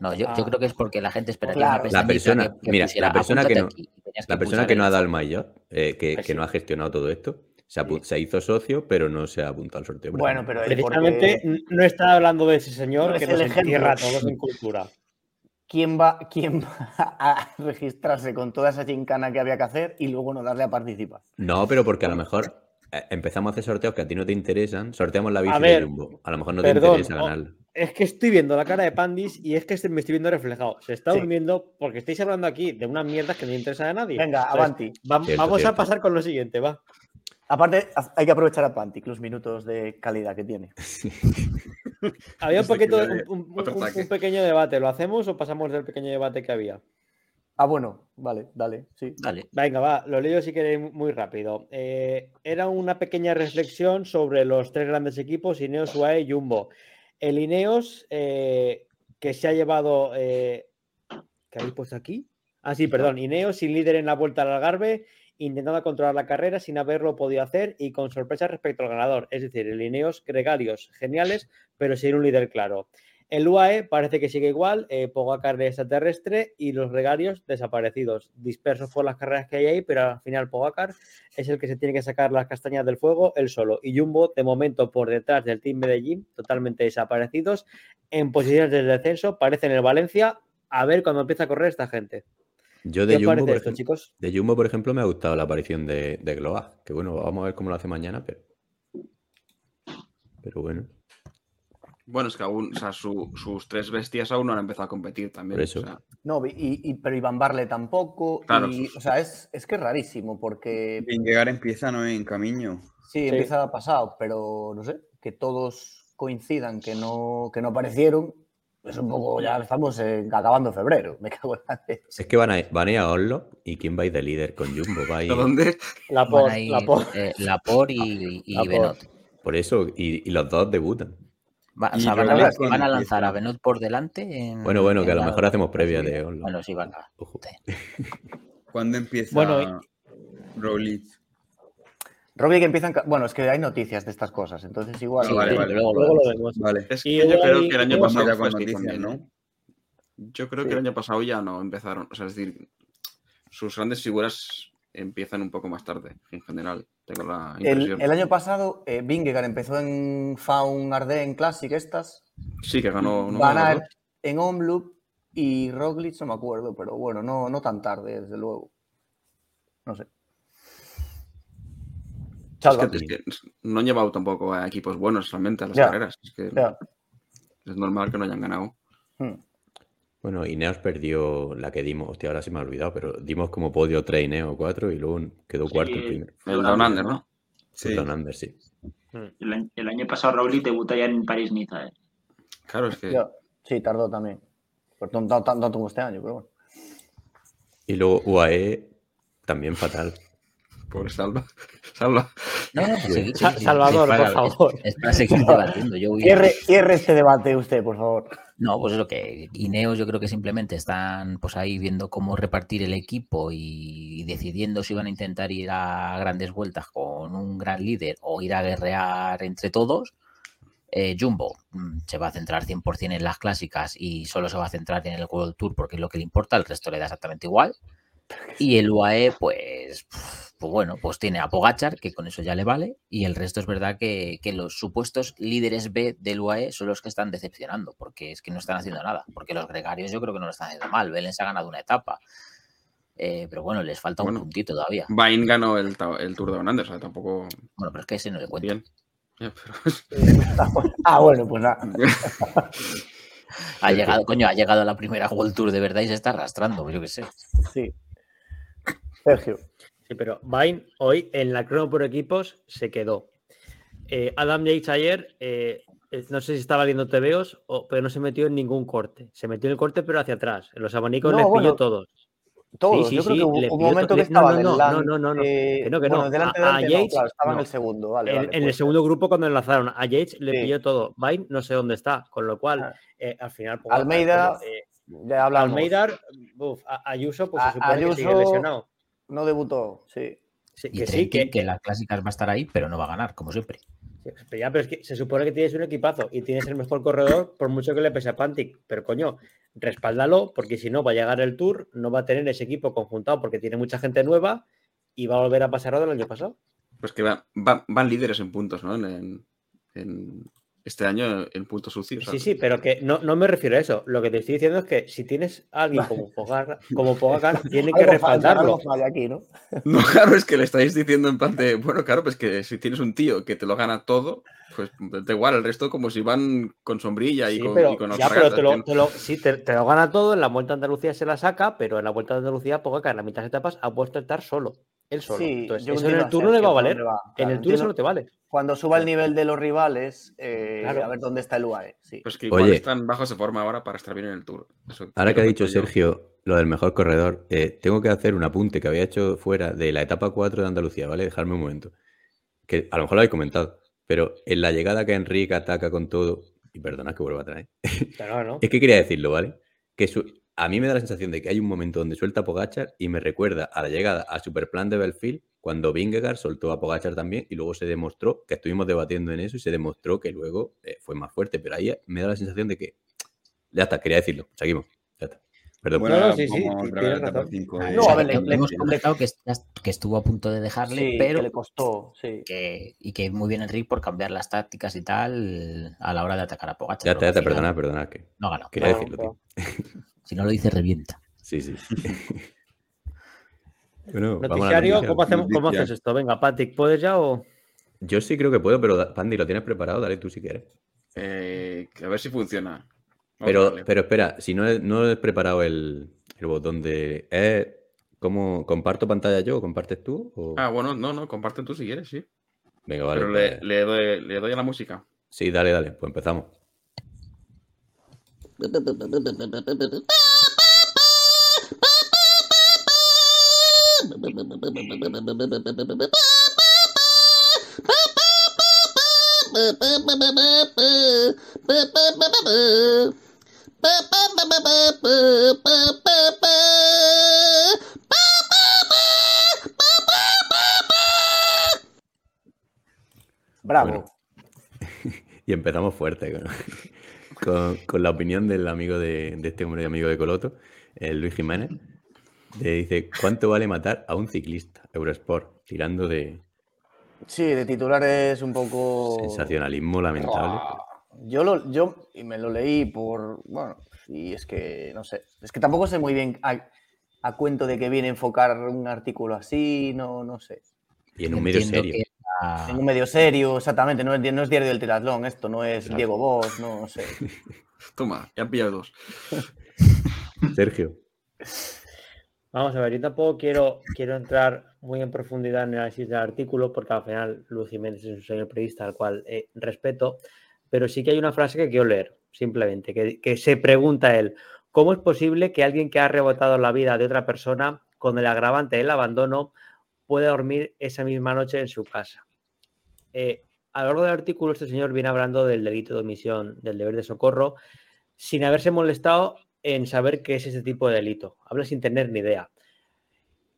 No, yo, Ah. yo creo que es porque la gente esperaría Claro. una La persona- que- que mira, pusiera, la persona que "Apúntate no- aquí", y tenías La persona que no ha dado el mayor, eh, que, Pues que sí. no ha gestionado todo esto, se, hizo socio, pero no se ha apuntado al sorteo. Bueno, pero porque- Precisamente no está hablando de ese señor No es que el nos ejemplo. entierra a todos en cultura. ¿quién va, ¿quién va a registrarse con toda esa chincana que había que hacer y luego no darle a participar? No, pero porque a lo mejor eh, empezamos a hacer sorteos que a ti no te interesan. Sorteamos la bici A de ver, Jumbo. A lo mejor no te interesa ganarlo. Es que estoy viendo la cara de Pandis y es que se- me estoy viendo reflejado. Se está Sí. durmiendo porque estáis hablando aquí de unas mierdas que no interesa a nadie. Venga, Entonces, avanti. va- Cierto, vamos cierto. a pasar con lo siguiente, va. Aparte, hay que aprovechar a Pantic los minutos de calidad que tiene. Había un, que poquito, un, un- otro un- ataque. un pequeño debate. ¿Lo hacemos o pasamos del pequeño debate que había? Ah, bueno, vale, dale, sí. Dale. Venga, va, lo leo si queréis mu- muy rápido. Eh, era una pequeña reflexión sobre los tres grandes equipos, Ineos, UAE y Jumbo. El Ineos, eh, que se ha llevado... eh, ¿Qué habéis puesto aquí? Ah, sí, perdón. Ineos sin líder en la vuelta al Algarve, intentando controlar la carrera sin haberlo podido hacer y con sorpresa respecto al ganador. Es decir, el Ineos gregarios geniales, pero sin un líder claro. El UAE parece que sigue igual, eh, Pogacar extraterrestre y los gregarios desaparecidos, dispersos por las carreras que hay ahí, pero al final Pogacar es el que se tiene que sacar las castañas del fuego él solo. Y Jumbo, de momento, por detrás del Team Medellín, totalmente desaparecidos, en posiciones de descenso, parecen el Valencia, a ver cuando empieza a correr esta gente. Yo de ¿Qué os Jumbo, por esto, ejemplo, chicos? de Jumbo, por ejemplo, me ha gustado la aparición de, de Gloa. Que bueno, vamos a ver cómo lo hace mañana, pero. Pero bueno, Bueno, es que aún, o sea, su- sus tres bestias aún no han empezado a competir también. Por eso. o sea, No, y, y- pero Iván Barle tampoco. Claro. y, o sea, es, es que es rarísimo porque En llegar empieza, ¿no? En camino. sí, empieza pasado, pero no sé, que todos coincidan que no, que no aparecieron. Es un poco, ya estamos en- acabando febrero. Me cago en la es que van a, van a ir a Oslo y ¿quién va a ir de líder con Jumbo? Va a ir- ¿A dónde? La por, a ir, la por. eh, y, y Lapor. Benot. Por eso, y, y los dos debutan. Va- o Y sea, van, a, van a lanzar a. Benot por delante. en- Bueno, bueno, que a lo la- mejor hacemos previa sí. de Oslo. Bueno, sí, van Ojo. ¿Cuándo empieza Bueno, Roglic? Roglic empieza en ca- Bueno, es que hay noticias de estas cosas, entonces igual. Sí, vale, vale. luego lo Luego lo vemos. vemos. Vale. Es que yo creo que el año pasado ya fue noticias, también. ¿no? Yo creo que el año pasado ya no empezaron. O sea, es decir, sus grandes figuras empiezan un poco más tarde, en general. Tengo la El, impresión. el año pasado, eh, Vingegaard empezó en Faun Ardennes Classic estas. Sí, que ganó. ¿no? Aert en Omloop y Roglic no me acuerdo, pero bueno, no, no tan tarde, desde luego. No sé. Es Salva. que, es que no han llevado tampoco a equipos buenos realmente a las carreras. Es que Ya. es normal que no hayan ganado. Hmm. Bueno, Ineos perdió la que dimos, hostia, ahora se me ha olvidado, pero dimos como podio 3 Ineos 4 y luego quedó cuarto el primero. El Down Under, ¿no? Sí. Down Under, sí. El, año- el año pasado Rowley debuta ya en París-Niza. ¿eh? Claro, es que. Sí, tardó también. Por tanto, tanto, tanto como este año, pero bueno. Y luego UAE también fatal. Pobre Salva. Salva. No, no, seguid, Sa- seguid, Salvador, seguid. por favor. Es para seguir debatiendo. Yo voy a- Cierre, cierre este debate usted, por favor. No, pues es lo que Ineos yo creo que simplemente están pues ahí viendo cómo repartir el equipo y decidiendo si van a intentar ir a grandes vueltas con un gran líder o ir a guerrear entre todos. Eh, Jumbo mm, se va a centrar 100% en las clásicas y solo se va a centrar en el World Tour porque es lo que le importa, el resto le da exactamente igual. Y el UAE, pues, pues bueno, pues tiene a Pogachar, que con eso ya le vale, y el resto es verdad que, que los supuestos líderes B del UAE son los que están decepcionando, porque es que no están haciendo nada, porque los gregarios yo creo que no lo están haciendo mal, Belén se ha ganado una etapa, Eh, pero bueno, les falta Bueno. un puntito todavía. Bain ganó el, el Tour de Under, o sea, tampoco. Bueno, pero es que ese no le cuento. Bien. Pero- Ah, bueno, pues nada. Ha llegado, coño, ha llegado a la primera World Tour de verdad y se está arrastrando, yo qué sé. Sí. Sergio. Sí, pero Vine hoy en la crono por equipos se quedó. Eh, Adam Yates ayer, eh, eh, no sé si estaba viendo TVOs, pero no se metió en ningún corte. Se metió en el corte, pero hacia atrás. En los abanicos No, bueno, pilló todos. Todos. Sí, sí, Yo creo sí, que hubo le un momento to- que le- no, estaba no, en no, el land, no, no, no, eh, que no, que bueno, no. delante, A- no, Yates, claro, estaba en no. el segundo, vale, En, vale, en el pues. segundo grupo, cuando enlazaron a Yates, le pilló todo. Vine no sé dónde está, con lo cual, Ah. eh, al final. Pogacar, Almeida, eh, Ya hablamos. Almeida, uf, a- Ayuso, pues A- se supone que sigue lesionado. No debutó, sí. Sí, Y que sí, que, las clásicas va a estar ahí, pero no va a ganar, como siempre. Ya, pero es que se supone que tienes un equipazo y tienes el mejor corredor, por mucho que le pese a Pantic. Pero coño, respáldalo, porque si no va a llegar el Tour, no va a tener ese equipo conjuntado porque tiene mucha gente nueva y va a volver a pasar lo del año pasado. Pues que va- va- van líderes en puntos, ¿no? En, en- en este año en puntos sucios. Sí, sí, pero que no, no me refiero a eso. Lo que te estoy diciendo es que si tienes a alguien como Pogacar, como Pogacar tiene que respaldarlo. algo falla aquí, ¿no? No, claro, es que le estáis diciendo en plan de, bueno, claro, pues que si tienes un tío que te lo gana todo, pues da igual, el resto como si van con sombrilla y Sí, con, pero, y con ya, pero te lo, te lo- sí, te, te lo gana todo. En la Vuelta a Andalucía se la saca, pero en la Vuelta a Andalucía Pogacar en la mitad de etapas ha puesto a estar solo. Él solo. Sí, Entonces, yo eso en el a Tour no le va a valer. en el Tour eso no te vale. Cuando suba el nivel de los rivales, eh, Claro. a ver dónde está el UAE. Sí. Pues que igual Oye. están bajos de forma ahora para estar bien en el Tour. Eso Ahora que ha dicho. Sergio lo del mejor corredor, eh, tengo que hacer un apunte que había hecho fuera de la etapa 4 de Andalucía, ¿vale? Dejarme un momento. Que a lo mejor lo habéis comentado, pero en la llegada que Enrique ataca con todo, y perdona que vuelva atrás, ¿eh? Claro, ¿no? es que quería decirlo, ¿vale? Que su- a mí me da la sensación de que hay un momento donde suelta a Pogachar y me recuerda a la llegada a Superplan de Belfield cuando Vingegaard soltó a Pogachar también y luego se demostró, que estuvimos debatiendo en eso y se demostró que luego eh, fue más fuerte, pero ahí me da la sensación de que Ya está, quería decirlo. Seguimos. Ya está. Perdón. Bueno, No, sí, sí, tienes razón. Ah, de- No, a ver, le- hemos le- comentado que, que estuvo a punto de dejarle, Sí, pero que le costó, sí. que, y que muy bien Enrique por cambiar las tácticas y tal a la hora de atacar a Pogacar. Ya pero está, ya que está, al final perdona, perdona. Que No ha ganado. quería Claro, decirlo, tío. Si no lo dice, revienta. Sí, sí. bueno, Noticiario, noticia. ¿cómo, hacemos, ¿cómo haces esto? Venga, Patrick, ¿puedes ya o...? Yo sí creo que puedo, pero Pandi, ¿lo tienes preparado? Dale tú si quieres. Eh, a ver si funciona. Pero, pero espera, si no he, no he preparado el, el botón de. ¿Es cómo comparto pantalla yo o compartes tú? O- Ah, bueno, no, no, comparte tú si quieres, sí. Venga, vale. Pero le, pues- le doy, le doy a la música. Sí, dale, dale, pues empezamos. Bravo. Y empezamos fuerte con- con la opinión del amigo de, de este hombre amigo de Coloto, el Luis Jiménez. Le dice: ¿Cuánto vale matar a un ciclista? Eurosport, tirando de Sí, de titulares un poco. sensacionalismo lamentable. Yo lo, yo y me lo leí por. Bueno, y es que no sé. Es que tampoco sé muy bien a, a cuento de que viene enfocar un artículo así, no, no sé. Y en un medio Entiendo serio. que En un medio serio, exactamente. No es, no es diario del triatlón, esto no es Claro. Diego Bosch, no, sé. Toma, ya han pillado dos. Sergio. Vamos a ver, yo tampoco quiero, quiero entrar muy en profundidad en el análisis del artículo, porque al final Luis Jiménez es un señor periodista al cual eh, respeto, pero sí que hay una frase que quiero leer, simplemente, que, que se pregunta él, ¿cómo es posible que alguien que ha rebotado la vida de otra persona con el agravante del abandono pueda dormir esa misma noche en su casa? Eh, a lo largo del artículo este señor viene hablando del delito de omisión, del deber de socorro, sin haberse molestado en saber qué es ese tipo de delito. Habla sin tener ni idea.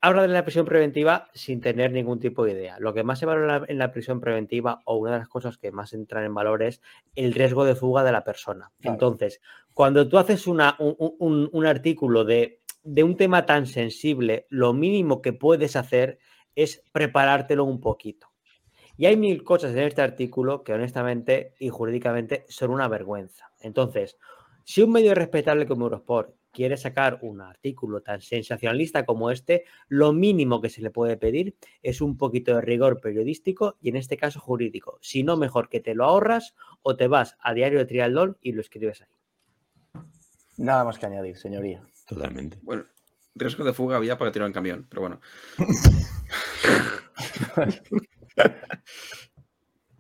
Habla de la prisión preventiva sin tener ningún tipo de idea. Lo que más se valora en la prisión preventiva, o una de las cosas que más entran en valor, es el riesgo de fuga de la persona. Claro. Entonces, cuando tú haces una- un, un- un artículo de, de un tema tan sensible, lo mínimo que puedes hacer es preparártelo un poquito. Y hay mil cosas en este artículo que honestamente y jurídicamente son una vergüenza. Entonces, si un medio respetable como Eurosport quiere sacar un artículo tan sensacionalista como este, lo mínimo que se le puede pedir es un poquito de rigor periodístico y en este caso jurídico. Si no, mejor que te lo ahorras o te vas a Diario de Trialdón y lo escribes ahí. Nada más que añadir, señoría. Totalmente. Bueno, riesgo de fuga había para tirar en camión, pero bueno.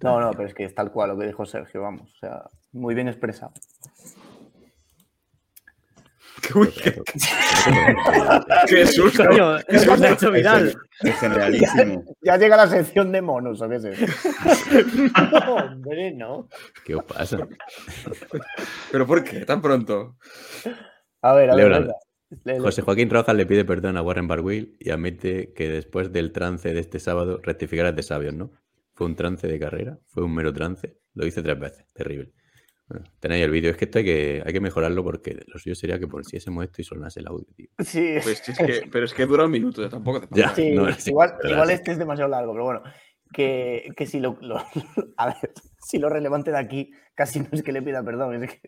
No, no, pero es que es tal cual lo que dijo Sergio, vamos. O sea, muy bien expresado. Uy, qué, qué susto. Coño, eso se ha hecho viral. Es generalísimo. Ya llega la sección de monos, ¿o qué es eso? No, hombre, no. ¿Qué os pasa? ¿Pero por qué? ¿Tan pronto? A ver, a ver. José Joaquín Rojas le pide perdón a Warren Barguil y admite que después del trance de este sábado rectificarás de sabios, ¿no? Fue un trance de carrera, fue un mero trance, lo hice tres veces, terrible. Bueno, tenéis el vídeo, es que esto hay que, hay que mejorarlo porque lo suyo sería que pusiésemos esto y sonase el audio, tío. Sí, Pues es que, pero es que dura un minuto, tampoco te Ya. pases. sí, no, sí, igual, igual este es demasiado largo, pero bueno. Que, que si lo, lo- a ver, si lo relevante de aquí casi no es que le pida perdón, es que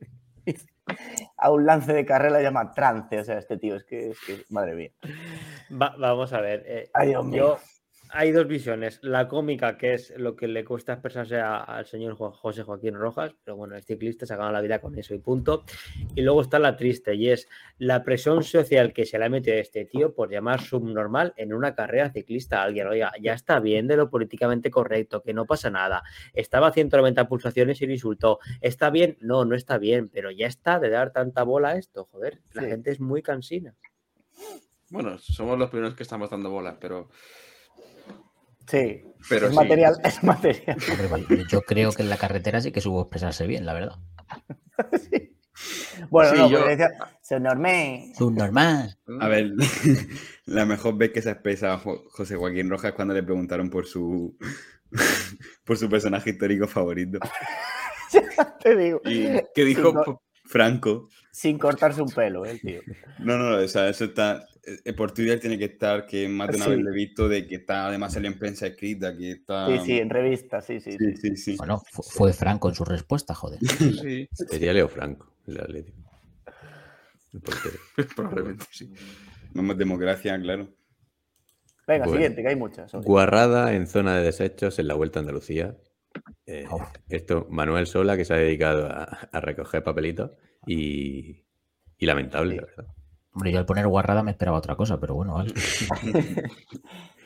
a un lance de carrera llama trance, o sea, este tío, es que, es que madre mía. Va- vamos a ver. eh, Ay, Dios mío. yo, hay dos visiones. La cómica, que es lo que le cuesta expresarse a- al señor Jo- José Joaquín Rojas, pero bueno, el ciclista se ha ganado la vida con eso y punto. Y luego está la triste, y es la presión social que se le ha metido a este tío por llamar subnormal en una carrera ciclista a alguien. Oiga, ya está bien de lo políticamente correcto, que no pasa nada. Estaba a 190 pulsaciones y le insultó. ¿Está bien? No, no está bien, pero ya está de dar tanta bola a esto, joder. La Sí. gente es muy cansina. Bueno, somos los primeros que estamos dando bola, pero, Sí, pero es sí. material, es material. Hombre, vale, yo- creo que en la carretera sí que supo expresarse bien, la verdad. Bueno, Sí, no, yo- decía, subnormal. Subnormal. A ver, la mejor vez que se ha expresado José Joaquín Rojas es cuando le preguntaron por su por su personaje histórico favorito. Te digo. ¿Y qué dijo? Sí, Franco. Sin cortarse un pelo, el tío. No, no, o sea, eso está. eh, por Twitter tiene que estar, que más de una Sí. vez lo he visto, de que está además salió en prensa escrita, que está. Sí, sí, en revista, sí, sí. Sí, sí, sí. Bueno, fu- fue Franco en su respuesta, joder. Sí, Sería Leo Franco, el Atlético. Portero. probablemente sí. Vamos, democracia, claro. Venga, Bueno. siguiente, que hay muchas. hoy. Guarrada en zona de desechos en la Vuelta a Andalucía. Eh, Oh. esto, Manuel Sola, que se ha dedicado a, a recoger papelitos y, y lamentable, Sí. la verdad. Hombre, yo al poner guarrada me esperaba otra cosa, pero bueno, vale.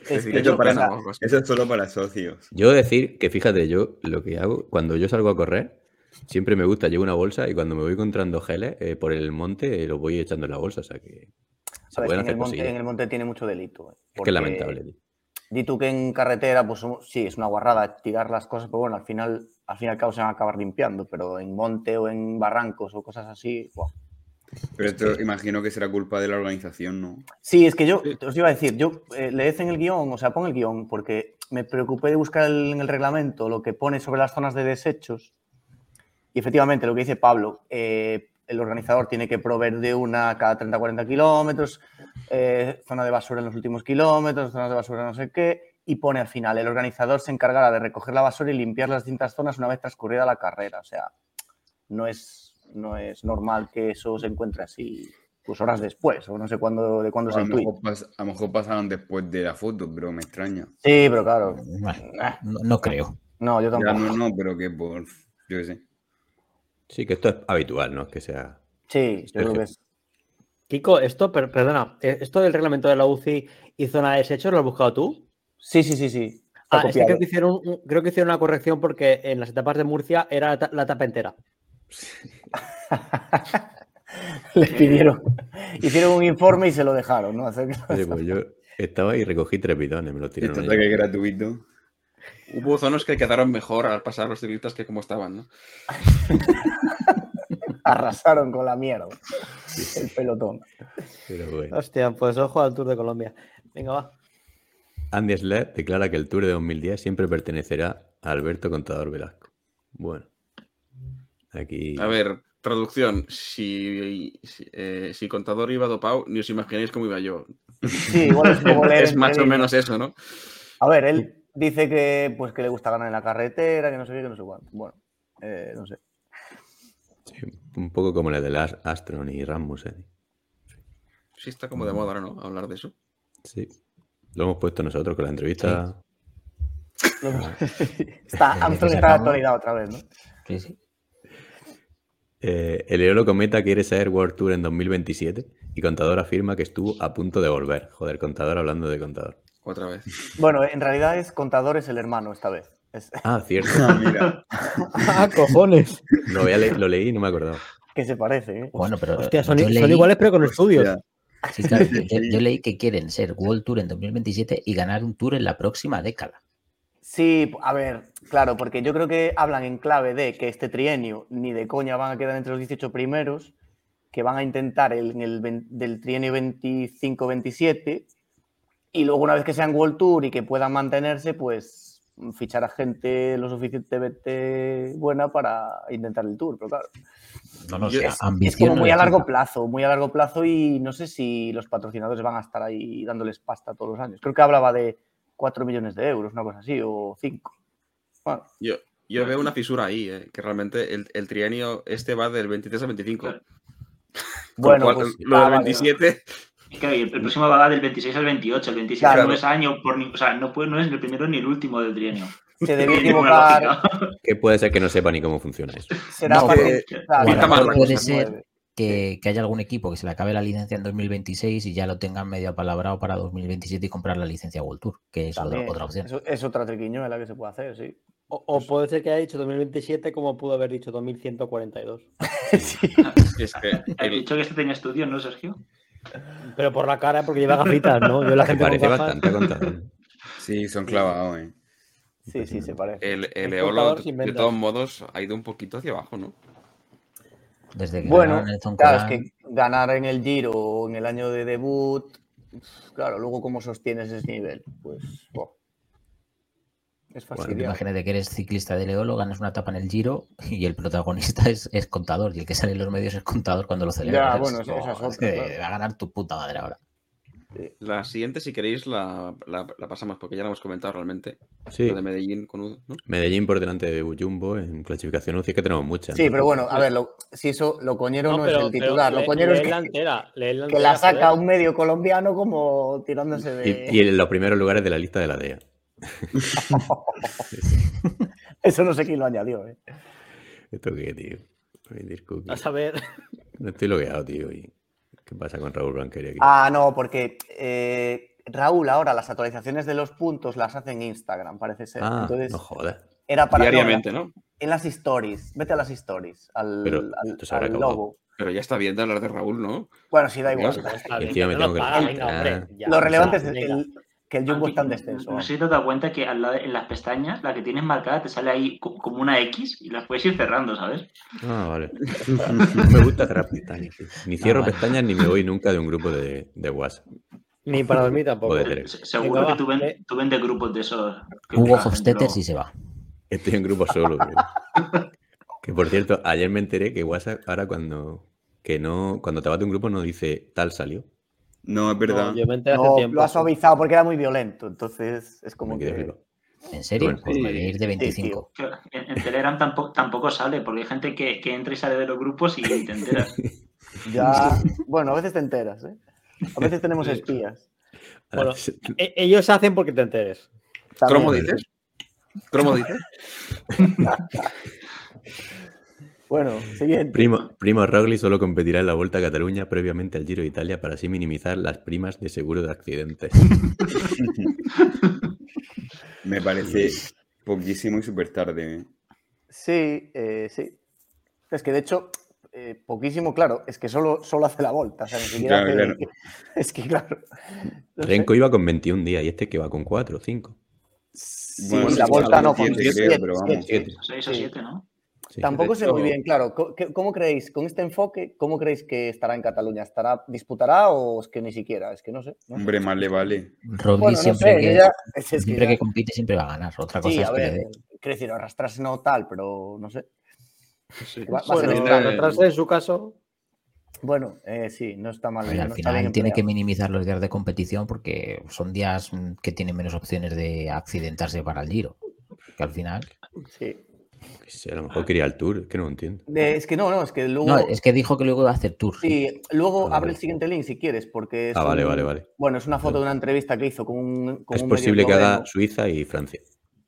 Es que para. Eso es solo para socios. Yo decir que fíjate, yo lo que hago cuando yo salgo a correr, siempre me gusta, llevo una bolsa y cuando me voy encontrando geles eh, por el monte, eh, los voy echando en la bolsa, o sea que se sabes pueden que en, el hacer monte, cosillas. en el monte tiene mucho delito. eh, Es que porque es lamentable. tío. Di tú que en carretera, pues sí, es una guarrada tirar las cosas, pero bueno, al final, al fin y al cabo se van a acabar limpiando, pero en monte o en barrancos o cosas así, buah. Pero esto imagino que será culpa de la organización, ¿no? Sí, es que yo, os iba a decir, yo eh, leed en el guion, o sea, pon el guion, porque me preocupé de buscar el- en el reglamento lo que pone sobre las zonas de desechos. Y efectivamente, lo que dice Pablo, eh, el organizador tiene que proveer de una cada 30-40 kilómetros, eh, zona de basura en los últimos kilómetros, zonas de basura no sé qué, y pone al final, el organizador se encargará de recoger la basura y limpiar las distintas zonas una vez transcurrida la carrera. O sea, no es, no es normal que eso se encuentre así pues horas después, o no sé cuándo, de cuándo A mejor pas- a lo mejor pasaron después de la foto, pero me extraña. Sí, pero claro. Bueno, ah, no, no creo. No, yo Ya tampoco. no, no, pero que por. Yo qué sé. Sí, que esto es habitual, ¿no? Que sea. Sí, yo creo que es. Kiko, esto, per- perdona, eh, esto del reglamento de la UCI y zona de desechos, ¿lo has buscado tú? Sí, sí, sí, sí. Ah, es que copiado. creo que, hicieron, un- creo que hicieron una corrección porque en las etapas de Murcia era la ta- la etapa entera. Les pidieron. Hicieron un informe y se lo dejaron, ¿no? Oye, pues yo estaba y recogí tres bidones, me los Esto tiraron es ahí. que es gratuito. Hubo zonas que quedaron mejor al pasar los ciclistas que como estaban, ¿no? Arrasaron con la mierda. El pelotón. Pero bueno. Hostia, pues ojo al Tour de Colombia. Venga, va. Andy Sled declara que el Tour de 2010 siempre pertenecerá a Alberto Contador Velasco. Bueno. Aquí. A ver, traducción. Si, si, eh, si contador iba dopado, ni os imagináis cómo iba yo. Sí, igual es como leer Es más o menos eso, ¿no? A ver, él dice que pues que le gusta ganar en la carretera, que no sé qué, que no sé cuánto. Bueno, eh, no sé. sí, un poco como el de las Astron y Rasmussen. Sí, está como de moda ahora, ¿no? Hablar de eso. Sí. Lo hemos puesto nosotros con la entrevista. Está, Armstrong está en la actualidad otra vez, ¿no? Sí, sí. Eh, el Eolo Cometa quiere ser World Tour en 2027 y Contador afirma que estuvo a punto de volver. Joder, Contador hablando de Contador. Otra vez. Bueno, en realidad es contador, es el hermano esta vez. Es- Ah, cierto. Ah. ¡Ah, cojones! Lo, había le- lo leí y no me acordaba. que se parece, ¿eh? Bueno, pero Hostia, son, son iguales pero con estudios. Ya. sí, claro, yo, yo leí que quieren ser World Tour en 2027 y ganar un Tour en la próxima década. Sí, a ver, claro, porque yo creo que hablan en clave de que este trienio ni de coña van a quedar entre los 18 primeros, que van a intentar el, en el del trienio 25-27 y luego una vez que sean World Tour y que puedan mantenerse, pues fichar a gente lo suficientemente buena para intentar el Tour, pero claro. No, no, es- Es como muy a largo plazo, muy a largo plazo y no sé si los patrocinadores van a estar ahí dándoles pasta todos los años. Creo que hablaba de 4 millones de euros, una cosa así, o 5. Bueno, Yo, yo veo una fisura ahí, eh, que realmente el, el trienio este va del 23 al 25. Claro. Con bueno cual, pues, lo ah, del vale, 27, Y claro, y el, el próximo va del 26 al 28. El 27 Claro. no es año, por ni- o sea, no, puede, no es ni el primero ni el último del trienio. se ninguna equivocar. Que puede ser que no sepa ni cómo funciona eso. Será No, para que- claro, puede ser que, que haya algún equipo que se le acabe la licencia en 2026 y ya lo tengan medio apalabrado para 2027 y comprar la licencia World Tour, que es otra, También, otra opción. eso- es otra triquiñuela que se puede hacer, sí. O, o puede ser que haya dicho 2027 como pudo haber dicho 2142. Sí. es que Has dicho que este tenía estudios, ¿no, Sergio? Pero por la cara, porque lleva gafitas, ¿no? Yo la gente parece bastante Contador. Sí, son clavados, eh. sí, sí, se parece. el, el El Eolo, de, todos modos, ha ido un poquito hacia abajo, ¿no? Desde que Bueno, ganaron el Zoncolan- claro, es que ganar en el Giro o en el año de debut, claro, luego cómo sostienes ese nivel, pues... buah. Es Bueno, fastidiado. Imagínate que eres ciclista de Leolo, ganas una etapa en el Giro y el protagonista es, es contador y el que sale en los medios es contador cuando lo celebra. Ya, bueno, es que claro. va a ganar tu puta madre ahora. La siguiente, si queréis, la, la- la pasamos porque ya la hemos comentado realmente. Sí, La de Medellín con U, ¿no? Medellín por delante de Jumbo en clasificación UCI, que tenemos muchas. Sí, pero bueno, a ver, lo- si eso, lo coñero no, es el titular. Lo coñero es la que, entera, la que la entera, saca joder. un medio colombiano como tirándose de. Y, y en los primeros lugares de la lista de la DEA. Eso no sé quién lo añadió, ¿eh? ¿Esto qué, tío? A saber, No estoy logueado, tío. ¿y ¿Qué pasa con Raúl Banqueri aquí? Ah, no, porque eh, Raúl ahora las actualizaciones de los puntos las hace en Instagram, parece ser. Ah, Entonces, no jodas. era para. Diariamente, ¿no? en las stories. Vete a las stories. Al, Pero al- al logo. Pero ya está bien de hablar de Raúl, ¿no? Bueno, sí, da igual. Está bien, no lo tengo que paga, levantar. venga, hombre, ya, Lo o relevante es el- que el Jumbo Andy, está en descenso. No sé si te has dado cuenta que al lado en las pestañas, la que tienes marcada te sale ahí co- como una X y las puedes ir cerrando, ¿sabes? Ah, vale. No me gusta cerrar pestañas. Ni cierro vale. pestañas ni me voy nunca de un grupo de, de WhatsApp. Ni para dormir tampoco. Seguro que tú, ven- eh. tú vendes grupos de esos. Hugo Hofstetter sí se va. Estoy en grupo solo. Que por cierto, ayer me enteré que WhatsApp ahora cuando que no cuando te vas de un grupo no dice tal salió. No, es verdad. No, yo me enteré hace No, tiempo. lo ha suavizado porque era muy violento. Entonces es como quedé que. ¿En serio? Bueno, Pues sí. ir de 25. que En, en Telegram tampoco, tampoco sale, porque hay gente que, que entra y sale de los grupos y te enteras. Ya. Bueno, a veces te enteras, ¿eh? A veces tenemos espías. Bueno, E- ellos hacen porque te enteres. ¿Cromo dices? ¿Cromo dices? Bueno, siguiente. Primo, Primo Roglic solo competirá en la Vuelta a Cataluña previamente al Giro de Italia para así minimizar las primas de seguro de accidentes. Me parece poquísimo y súper tarde. ¿eh? Sí, eh, sí. Es que de hecho, eh, poquísimo, claro, es que solo, solo hace la vuelta. O sea, ni siquiera Claro, hace- claro. Es que claro. no sé. Renko iba con 21 días y este que va con 4 o 5. Sí, Bueno, la vuelta no, con creo, siete, pero vamos. siete. Seis o Sí. ¿no? Tampoco de sé muy hecho- bien, claro. ¿Cómo, creéis, con este enfoque, cómo creéis que estará en Cataluña? ¿Estará, disputará o es que ni siquiera? Es que no sé. no sé. Hombre, más le vale. Bueno, no siempre, sé, que, yo ya- es- es que siempre ya- que compite siempre va a ganar. Otra cosa Sí, es a ver, quiero decir, arrastrarse no tal, pero no sé. Sí. Va- va a ser Bueno, extraño. retrasar en su caso. Bueno, eh, sí, no está mal. Oye, no al bien final tiene que minimizar los días de competición porque son días mm, que tienen menos opciones de accidentarse para el giro. Que al final. Sí. A lo mejor quería el Tour, es que no lo entiendo. De- es que no, no, es que luego. No, es que dijo que luego iba a hacer tour. Sí, luego Ah, abre vale. el siguiente link si quieres, porque es Ah, vale, un- vale, vale. Bueno, es una foto de una entrevista que hizo con un. con Es un posible que haga esloveno. Suiza y Francia.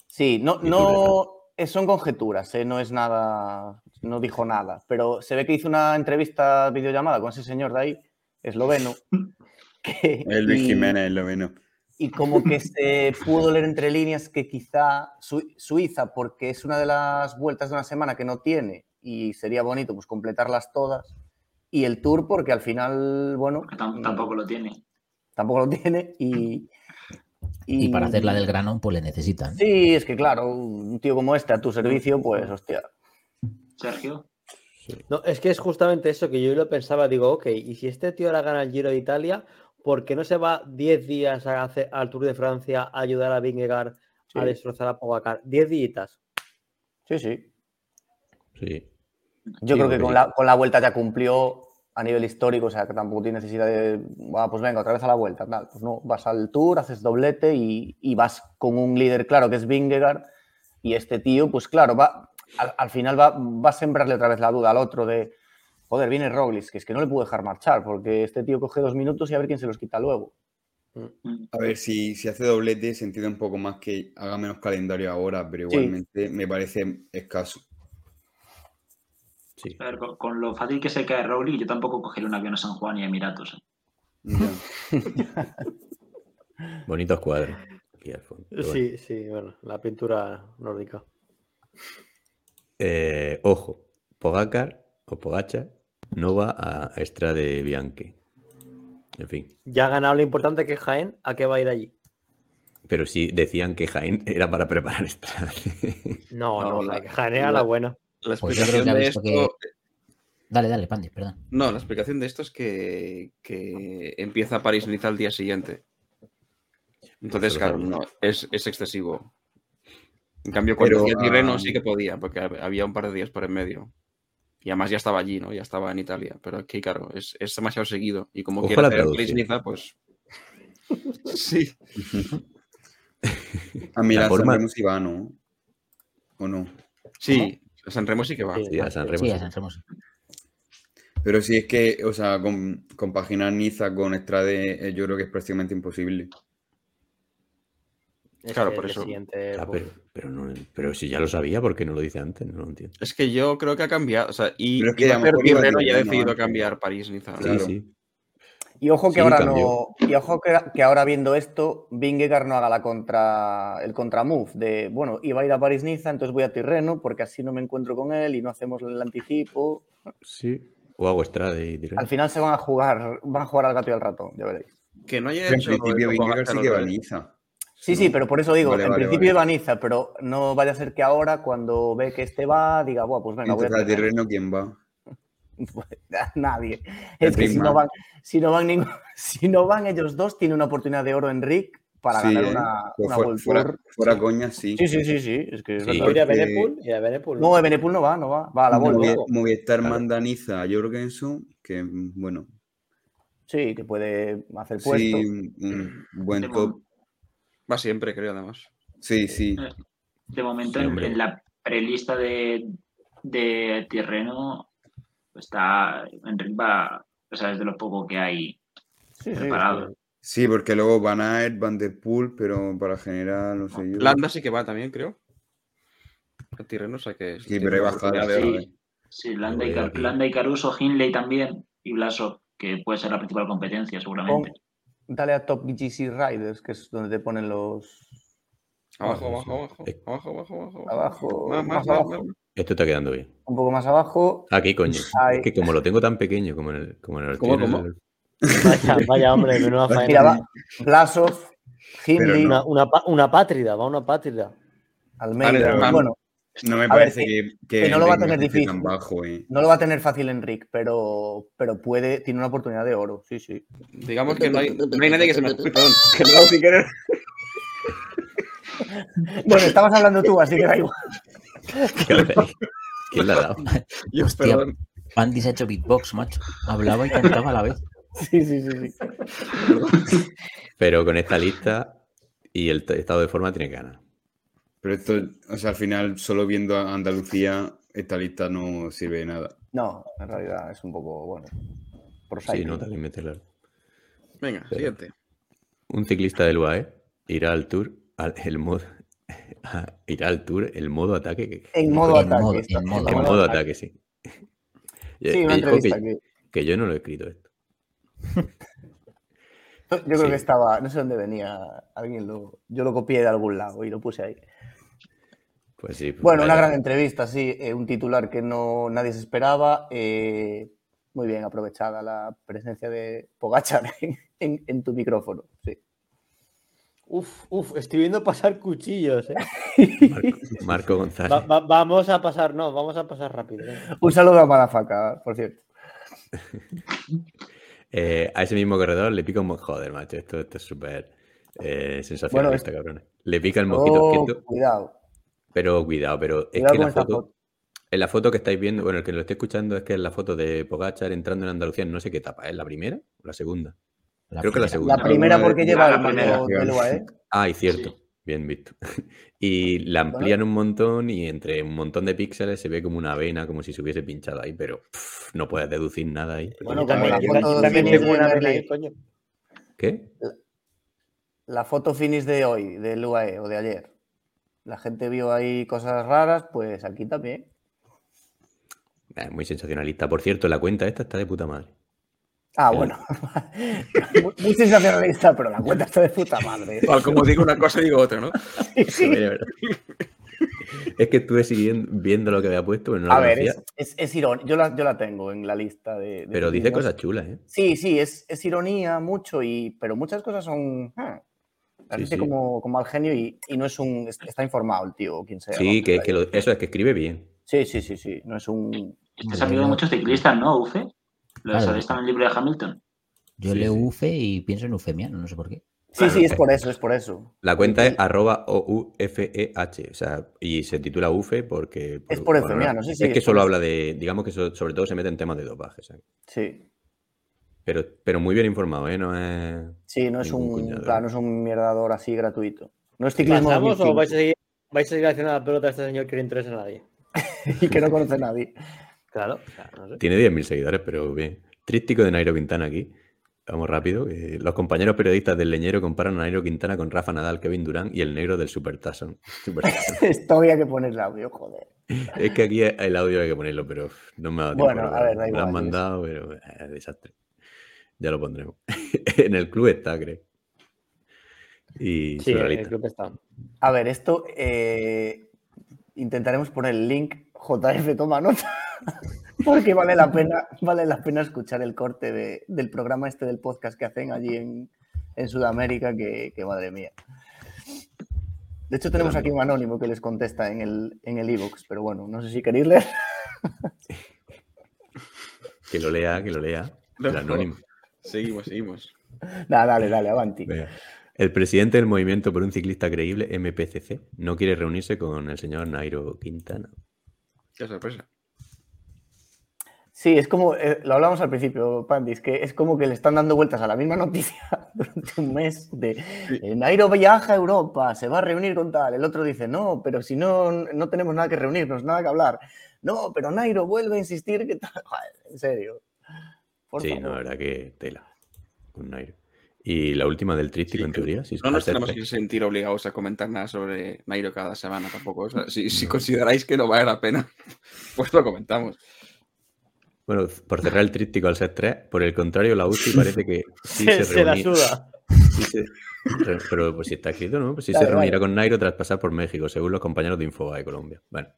Sí, no, y no son conjeturas, eh, no es nada, no dijo nada, pero se ve que hizo una entrevista videollamada con ese señor de ahí, esloveno, que, El Luis y- Jiménez, lo menos. Y como que se pudo leer entre líneas que quizá Su- Suiza, porque es una de las vueltas de una semana que no tiene y sería bonito pues completarlas todas, y el Tour porque al final, bueno, tam- tampoco lo tiene. tampoco lo tiene y... Y para hacer la del grano, pues le necesitan. Sí, es que claro, un tío como este a tu servicio, pues hostia. Sergio. No, es que es justamente eso que yo lo pensaba. Digo, ok, y si este tío ahora gana el Giro de Italia, ¿por qué no se va 10 días a hacer, al Tour de Francia a ayudar a Vingegaard a destrozar a Pogacar? 10 días. Sí, sí. Sí. Yo Sí, creo que con la, con la vuelta ya cumplió a nivel histórico, o sea, que tampoco tiene necesidad de, "Buah, pues venga, otra vez a la vuelta. Tal. Pues no, vas al Tour, haces doblete y, y vas con un líder claro que es Vingegaard y este tío, pues claro, va, al, al final va, va a sembrarle otra vez la duda al otro de, joder, viene Roglic, que es que no le puedo dejar marchar porque este tío coge dos minutos y a ver quién se los quita luego. Mm. A ver, si, si hace doblete, se entiende un poco más que haga menos calendario ahora, pero Sí. igualmente me parece escaso. Sí. A ver, con, con lo fácil que se cae Rowley, yo tampoco cogería un avión a San Juan y a Emiratos. ¿eh? Bonitos cuadros. Aquí al fondo. Bueno. Sí, sí, bueno, la pintura nórdica. Eh, ojo, Pogacar o Pogacha no va a Estrade Bianchi. En fin. Ya ha ganado lo importante que es Jaén, ¿a qué va a ir allí? Pero sí decían que Jaén era para preparar Estrade. No, No, no, la- Jaén era la- la buena. La Pues explicación de esto. que- Dale, dale, Pandi, perdón. No, la explicación de esto es que, que empieza París-Niza al día siguiente. Entonces, claro, no, es, es excesivo. En cambio, cuando Pero, hacía Tirreno ah, sí que podía, porque hab- había un par de días por en medio. Y además ya estaba allí, ¿no? Ya estaba en Italia. Pero aquí, claro, es, es demasiado seguido. Y como la hacer el pues. sí. A mí La la forma- Sanremo sí va, ¿no? ¿O no? Sí, a San Remo sí que va. Sí. A San Remo. Sí, a San Remo. Pero sí es que, o sea, con, compaginar Niza con Estrade, eh, yo creo que es prácticamente imposible. Es Claro, por eso. siguiente, Ah, pero, pero, no, pero si ya lo sabía, ¿por qué no lo dice antes? No lo entiendo. Es que yo creo que ha cambiado. O sea, y Pero es que iba a a lo hacer mejor iba Tirreno y ha decidido cambiar París-Niza. Claro. Sí, sí. Y ojo que Sí, ahora cambió. no. Y ojo que, que ahora viendo esto, Vingegaard no haga la contra, el contramove de bueno, iba a ir a París Niza, entonces voy a Tirreno, porque así no me encuentro con él y no hacemos el anticipo. Sí. O hago Estrade y Tirreno. Al final se van a jugar, van a jugar al gato y al ratón, ya veréis. Que no haya Pero en hecho. principio Vingegaard sí que va a. Sí, No. sí, pero por eso digo, Vale, en vale, principio vale. iba a Niza, pero no vaya a ser que ahora, cuando ve que este va, diga, Buah, pues venga, voy a a Tirreno". Tirreno, ¿quién va? Nadie. El Es que si no, van, si, no van ningún- si no van ellos dos, tiene una oportunidad de oro Enric para Sí, ganar ¿eh? una, Pues una fuera, World fuera- Tour. fuera coña, sí. Sí, sí, sí, sí. Es que es Sí. ¿Ir a porque- Benepul? ¿Ir a Benepul? No, Benepul no va, no va. Va a la vuelta. Movistar Claro. manda a Niza a Jorgensen, que bueno, Sí, que puede hacer puesto. sí, un buen De top. Va siempre, creo, además. Sí, sí. De momento, Sí, en, la prelista de, de Tirreno está Enric va, o sea, es de lo poco que hay Sí, sí, preparado. Sí, porque luego Van Aert, Van der Poel, pero para general, no sé yo. Landa sí que va también, creo. El Tirreno, o sea que. Sí, pero hay oportunidad de Sí, Landa, y. Landa y Caruso, Hindley también y Blasov, que puede ser la principal competencia, seguramente. Dale a Top GC Riders, que es donde te ponen los. Abajo, abajo, sí. abajo. Eh. Abajo, abajo, abajo. Abajo, Más, más más, abajo. más. Esto está quedando bien. Un poco más abajo. Aquí, coño. Ahí. Es que como lo tengo tan pequeño como en el, como en el ¿Cómo, cómo? el- Vaya, vaya, hombre, menuda faena. Mira, va Blasov, Hindley, no. Una, una, una pátrida, va una pátrida. Almeida. Vale, bueno, No me A parece ver, que, que, que no lo va a tener difícil. bajo, eh. no lo va a tener fácil Enric, pero, pero puede, tiene una oportunidad de oro. Sí, sí. Digamos que no hay, no hay nadie que se nos. Perdón, que no si querer. Bueno, estabas hablando tú, así que da igual. ¿Quién le ha dado? Yo, Hostia. perdón. Andy se ha hecho beatbox, macho. Hablaba y cantaba a la vez. Sí, sí, sí. sí. Pero con esta lista y el estado de forma tiene que ganar. Pero esto, o sea, al final, solo viendo a Andalucía, esta lista no sirve de nada. No, en realidad es un poco, bueno, prosaico. Sí, no, también meterla. Venga, Pero- siguiente. Un ciclista del UAE irá al Tour, al, el modo, irá al Tour el modo ataque. que- En modo En ataque. modo- está- en modo en modo modo ataque. ataque, sí. Sí, Eh, una eh, entrevista ok, que que yo no lo he escrito esto. yo creo Sí. que estaba, no sé dónde venía, alguien lo, yo lo copié de algún lado y lo puse ahí. Pues sí. pues Bueno, una gran entrevista, sí, eh, un titular que no nadie se esperaba. eh, muy bien aprovechada la presencia de Pogachar en, en- en tu micrófono. Sí. Uf, uf, estoy viendo pasar cuchillos, ¿eh? Marco, Marco González. Va- va- vamos a pasar, no, vamos a pasar rápido. Un saludo a Malafaca, por cierto. Eh, a ese mismo corredor le pica un Joder, macho, esto, esto es súper eh, sensacionalista, cabrón. Le pica el mosquito. Oh, cuidado. Pero cuidado, pero es Cuidado que la foto, foto. en la foto que estáis viendo, bueno, el que lo esté escuchando es que es la foto de Pogachar entrando en Andalucía, en no sé qué etapa, ¿es la primera o la segunda? La Creo que la primera. segunda. La primera porque lleva la el primera. Ah, y cierto, bien visto. y la amplían un montón y entre un montón de píxeles se ve como una vena, como si se hubiese pinchado ahí, pero pff, no puedes deducir nada ahí. Bueno, Yo también, la yo foto también de tengo una Merlí. vena ahí, coño. ¿Qué? La foto finish de hoy, del UAE o de ayer. La gente vio ahí cosas raras, pues aquí también. Eh, muy sensacionalista. Por cierto, la cuenta esta está de puta madre. Ah, bueno. muy, muy sensacionalista, pero la cuenta está de puta madre. Igual, como digo una cosa, digo otra, ¿no? Sí, es que estuve siguiendo, viendo lo que había puesto, pero no lo A ver, conocía. es, es, es irónico. Yo la, yo la tengo en la lista de. de Pero dice cosas chulas, ¿eh? Sí, sí, es, es ironía mucho, y, pero muchas cosas son. ah, Sí. Como, como al genio y, y no es un. es- Está informado el tío, o quien sea. Sí, que, lo- eso es que escribe bien. Sí, sí, sí, sí. No es un. Este es amigo de muchos ciclistas, ¿no, Ufe? Lo Claro. sabéis está en el libro de Hamilton. Yo Sí, leo sí. UFE y pienso en eufemiano, no sé por qué. Sí, sí, es por eso, es por eso. La cuenta es arroba OUFEH, o sea, y se titula UFE porque... Es por efemiano, sí, sí. Es que es por solo eso. habla de, digamos que so- sobre todo se mete en temas de dopaje, ¿sabes? Sí, Pero, pero muy bien informado, ¿eh? No es... sí, no es un, claro, no es un mierdador así gratuito. No es ciclismo ¿Pasamos o 2005, vais a seguir, vais a seguir haciendo la pelota a este señor que no interesa a nadie? y que no conoce nadie. Claro, o sea, no sé. Tiene 10.000 seguidores, pero bien. Trístico de Nairo Quintana aquí. Vamos rápido. los compañeros periodistas del Leñero comparan a Nairo Quintana con Rafa Nadal, Kevin Durán y el negro del. Supertazón. Esto había que ponerle audio, joder. es que aquí el audio hay que ponerlo, pero no me ha dado tiempo. Bueno, a ver, verdad. da Me lo han mandado, pero eh, desastre. Ya lo pondremos. en el club está, creo. Y Sí, el surrealista. club está. A ver, esto eh, intentaremos poner el link. JF toma nota. Porque vale la pena, vale la pena escuchar el corte de- del programa este del podcast que hacen allí en, en Sudamérica, que, que madre mía. De hecho, tenemos aquí un anónimo que les contesta en el en el iVoox, pero bueno, no sé si queréis leer. Que lo lea, que lo lea. El anónimo. Seguimos, seguimos. Nada, dale, dale, avanti. Venga. El presidente del movimiento por un ciclista creíble, MPCC, no quiere reunirse con el señor Nairo Quintana. Qué sorpresa. Sí, es como, eh, lo hablamos al principio, Pandis, que es como que le están dando vueltas a la misma noticia durante un mes de eh, Nairo viaja a Europa, se va a reunir con tal. El otro dice, no, pero si no, no tenemos nada que reunirnos, nada que hablar. No, pero Nairo vuelve a insistir que tal. Joder, en serio. Por sí, favor. no, la verdad que tela. Con Nairo. Y la última del tríptico, Sí, en teoría. Si No nos tenemos que sentir obligados a comentar nada sobre Nairo cada semana tampoco. O sea, si, si consideráis que no vale la pena, pues lo comentamos. Bueno, por cerrar el tríptico al set 3, por el contrario, la UCI parece que sí se, Se, la suda. sí se- re- pero pues si está escrito, ¿no? Pues sí Dale, se reunirá con Nairo tras pasar por México, según los compañeros de Infobae de Colombia. Bueno,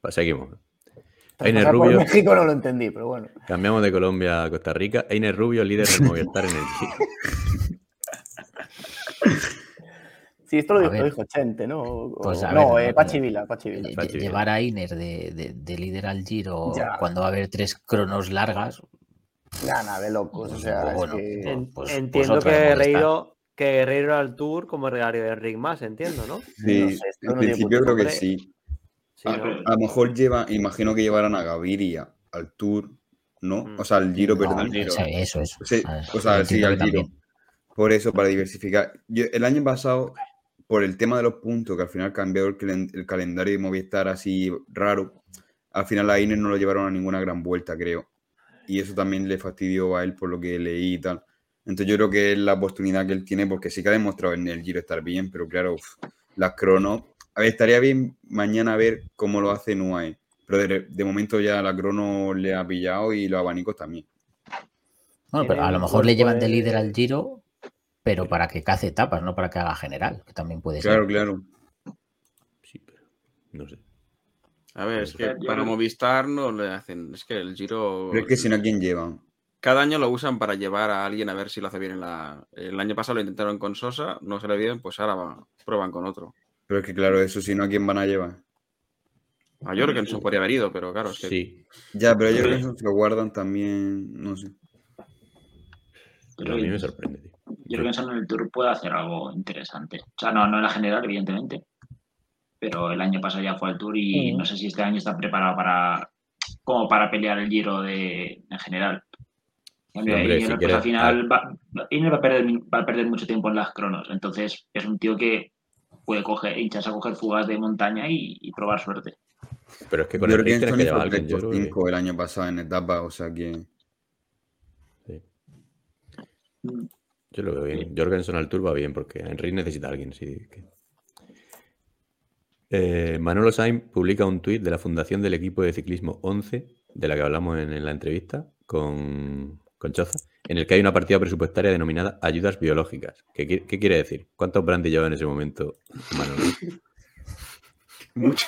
pues seguimos. Einer pasar por Rubio. México no lo entendí, pero bueno. Cambiamos de Colombia a Costa Rica. Einer Rubio, líder del Movistar en el. Sí, esto lo dijo, dijo Chente, ¿no? O- Pues no, ver, eh, no, Pachi no. Vila, Pachi Vila. Lle- Pachi Vila. Llevar a Iner de, de- de líder al Giro Ya. cuando va a haber tres cronos largas. Nada, de locos. O sea, es Bueno, que- en- En- pues- entiendo pues que. Guerreiro, que Guerreiro al Tour como regalo de Rick más, entiendo, ¿no? Sí, No sé, esto en no principio creo que sí. Sí, a, ¿no? a lo mejor lleva, imagino que llevarán a Gaviria al Tour, ¿no? Mm. O sea, al Giro, No, perdón. eso, eso. Sí, o sea, sí, al Giro. también. Por eso, para diversificar. Yo- el año pasado, por el tema de los puntos, que al final cambió el, el calendario de Movistar así raro, al final a Iner no lo llevaron a ninguna gran vuelta, creo. Y eso también le fastidió a él por lo que leí y tal. Entonces yo creo que es la oportunidad que él tiene, porque sí que ha demostrado en el Giro estar bien, pero claro, uf, las cronos. A ver, estaría bien mañana ver cómo lo hace en UAE. Pero de, de momento ya la crono le ha pillado y los abanicos también. Bueno, pero a lo mejor le llevan de- líder al Giro, pero para que cace etapas, no para que haga general, que también puede Claro, ser. claro. Sí, pero no sé. A ver, es que para Movistar no le hacen. Es que el Giro. Pero es que si no, ¿a quién llevan? Cada año lo usan para llevar a alguien a ver si lo hace bien en la. El año pasado lo intentaron con Sosa, no se le bien, pues ahora va- prueban con otro. Pero es que claro, eso si no, ¿a quién van a llevar? A Jorgensen podría haber ido, pero claro, es que. Sí. Ya, pero Sí. eso se lo guardan también, no sé. Pero a mí me sorprende, tío. Jorgensen en el Tour puede hacer algo interesante. O sea, no, no en la general, evidentemente. Pero el año pasado ya fue al Tour y no sé si este año está preparado para como para pelear el Giro de, en general. Hombre, Ineos, si quieres- al final va, Ineos va, a perder, va a perder mucho tiempo en las cronos. Entonces es un tío que puede coger, hincharse a coger fugas de montaña y, y probar suerte. Pero es que con el tienes que llevar a alguien, yo 3 por creo que- 5 el año pasado en etapa, o sea que... sí. Mm. Yo lo veo bien. Jorgensen al Tour va bien porque Enric necesita a alguien, sí. que- Eh, Manolo Sainz publica un tuit de la fundación del equipo de ciclismo 11, de la que hablamos en, en la entrevista con, con Choza, en el que hay una partida presupuestaria denominada ayudas biológicas. ¿Qué, qui- qué quiere decir? ¿Cuántos brandy lleva en ese momento Manolo?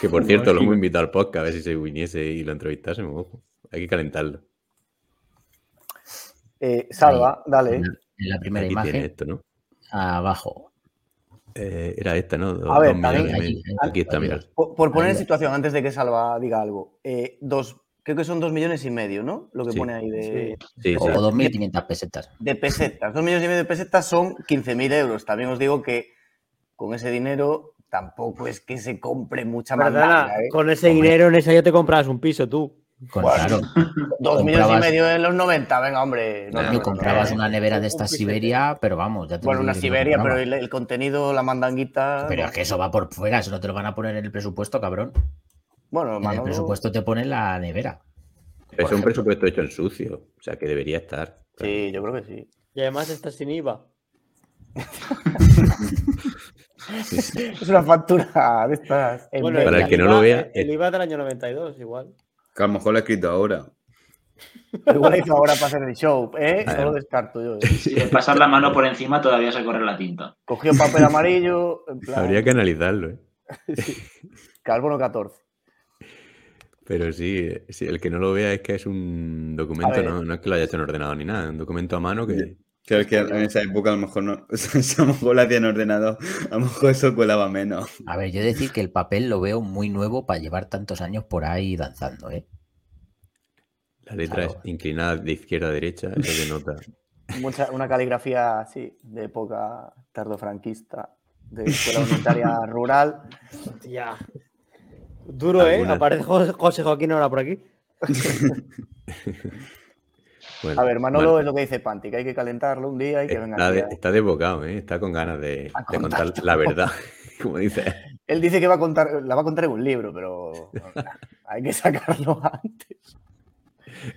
que por cierto, lo hemos invitado al podcast a ver si se viniese y lo entrevistásemos. ojo. Hay que calentarlo. Eh, Salva, dale. En la, primera Aquí tiene imagen, esto, ¿no? abajo. Eh, era esta, ¿no? Do- A ver, dos también- millones y allí- medio. Aquí está, mira. Por, por poner en situación, antes de que Salva diga algo, eh, dos Creo que son dos millones y medio, ¿no? Lo que Sí. pone ahí de, Sí, O, sí. o 2.500 pesetas. de pesetas. Dos millones y medio de pesetas son 15.000 euros. También os digo que con ese dinero tampoco es que se compre mucha mandanga, ¿eh? con ese dinero en ese ya te compras un piso tú. Con, Bueno, claro, Dos millones y medio en los 90, venga, hombre. no, comprabas no, una nevera de esta. Siberia, pero vamos, ya te Bueno, una Siberia, pero el, el contenido, la mandanguita. Pero es que eso va por fuera, eso no te lo van a poner en el presupuesto, cabrón. Bueno, En el presupuesto te ponen la nevera. Es un presupuesto hecho en sucio. O sea, que debería estar. Sí, yo creo que sí. Y además estás sin IVA. Es una factura de estas. en Bueno, Para el que no lo vea, El. IVA del año 92, igual. Que a lo mejor lo he escrito ahora. Igual la hizo ahora para hacer el show, ¿eh? No lo descarto yo. ¿eh? Si le pasas la mano por encima todavía se corre la tinta. Cogió papel amarillo, en plan, Habría que analizarlo, ¿eh? carbono 14. Pero sí, sí, el que no lo vea es que es un documento, no, no es que lo haya hecho en ordenador ni nada, es un documento a mano que. Claro, es que en esa época a lo mejor no. O sea, si a lo mejor lo hacía en ordenador, a lo mejor eso colaba menos. A ver, yo he de decir que el papel lo veo muy nuevo para llevar tantos años por ahí danzando, ¿eh? La letra Claro. es inclinada de izquierda a derecha, eso denota. Mucha, una caligrafía así, de época tardofranquista, de escuela unitaria rural. Ya. Duro, ¿eh? Algunas- Aparece Jo- José Joaquín ahora por aquí. Bueno, A ver, Manolo bueno, es lo que dice Panti, que hay que calentarlo un día y que venga. está, aquí de- a- está desbocado, ¿eh? Está con ganas de, contar la verdad, como dice. Él dice que va a contar, la va a contar en un libro, pero hay que sacarlo antes.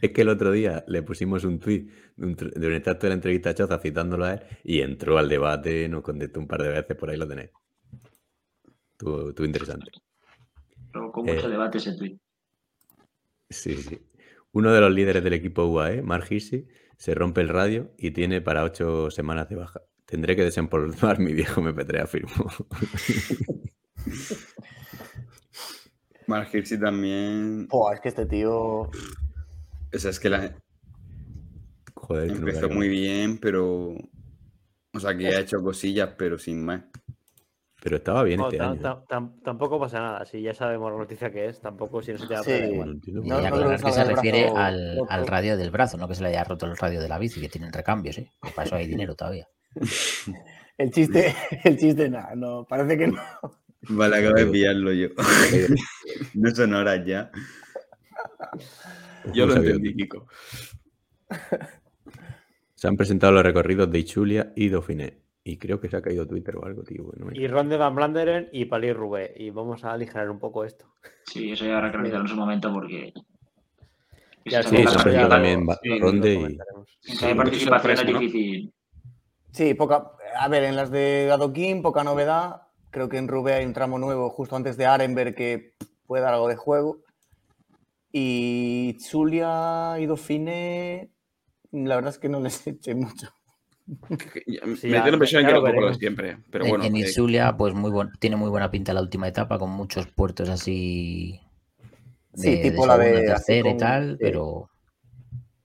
Es que el otro día le pusimos un tuit de un, extracto de la entrevista a Choza citándolo a él y entró al debate, nos contestó un par de veces, por ahí lo tenéis. Estuvo, interesante. Provocó mucho Eh. debate ese tweet. Sí, sí. Uno de los líderes del equipo UAE, Mark Hissi, se rompe el radio y tiene para ocho semanas de baja. Tendré que desempolvar mi viejo MP3, afirmó. Mark también. Buah, es que este tío. O sea, es que la, Joder, empezó muy bien, pero. O sea, que ha hecho cosillas, pero sin más. Pero estaba bien No, este año. ¿eh? tam- tam- tampoco pasa nada. Si ya sabemos la noticia que es, tampoco si no se te va a Sí. No igual. No, no aclarar que se refiere brazo al, al radio del brazo, no que se le haya roto el radio de la bici, que tienen recambios, ¿eh? Que para eso hay dinero todavía. El chiste, el chiste, nada, no, parece que no. Vale, acabo de pillarlo yo. no son horas ya. Yo No lo entendí, Kiko. Se han presentado los recorridos de Ichulia y Dauphiné. Y creo que se ha caído Twitter o algo, tío. no me- Y Ronde Van Blanderen y Palí Rubé. Y vamos a aligerar un poco esto. Sí, eso ya habrá que realizarlo en su momento porque. Ya Sí, es se la han ya presentado partida- también sí, Ronde y... hay participación es difícil. Sí, poca. A ver, en las de Adoquín, poca novedad. Creo que en Rubé hay un tramo nuevo justo antes de Arenberg que puede dar algo de juego. Y Zulia y Dauphiné, la verdad es que no les eché mucho. Sí, me dio la impresión ya que lo era un de siempre. Pero En- bueno, en eh, Isulia, pues muy buen- tiene muy buena pinta la última etapa, con muchos puertos así. Sí, tipo la de- tercera y con- tal, sí. pero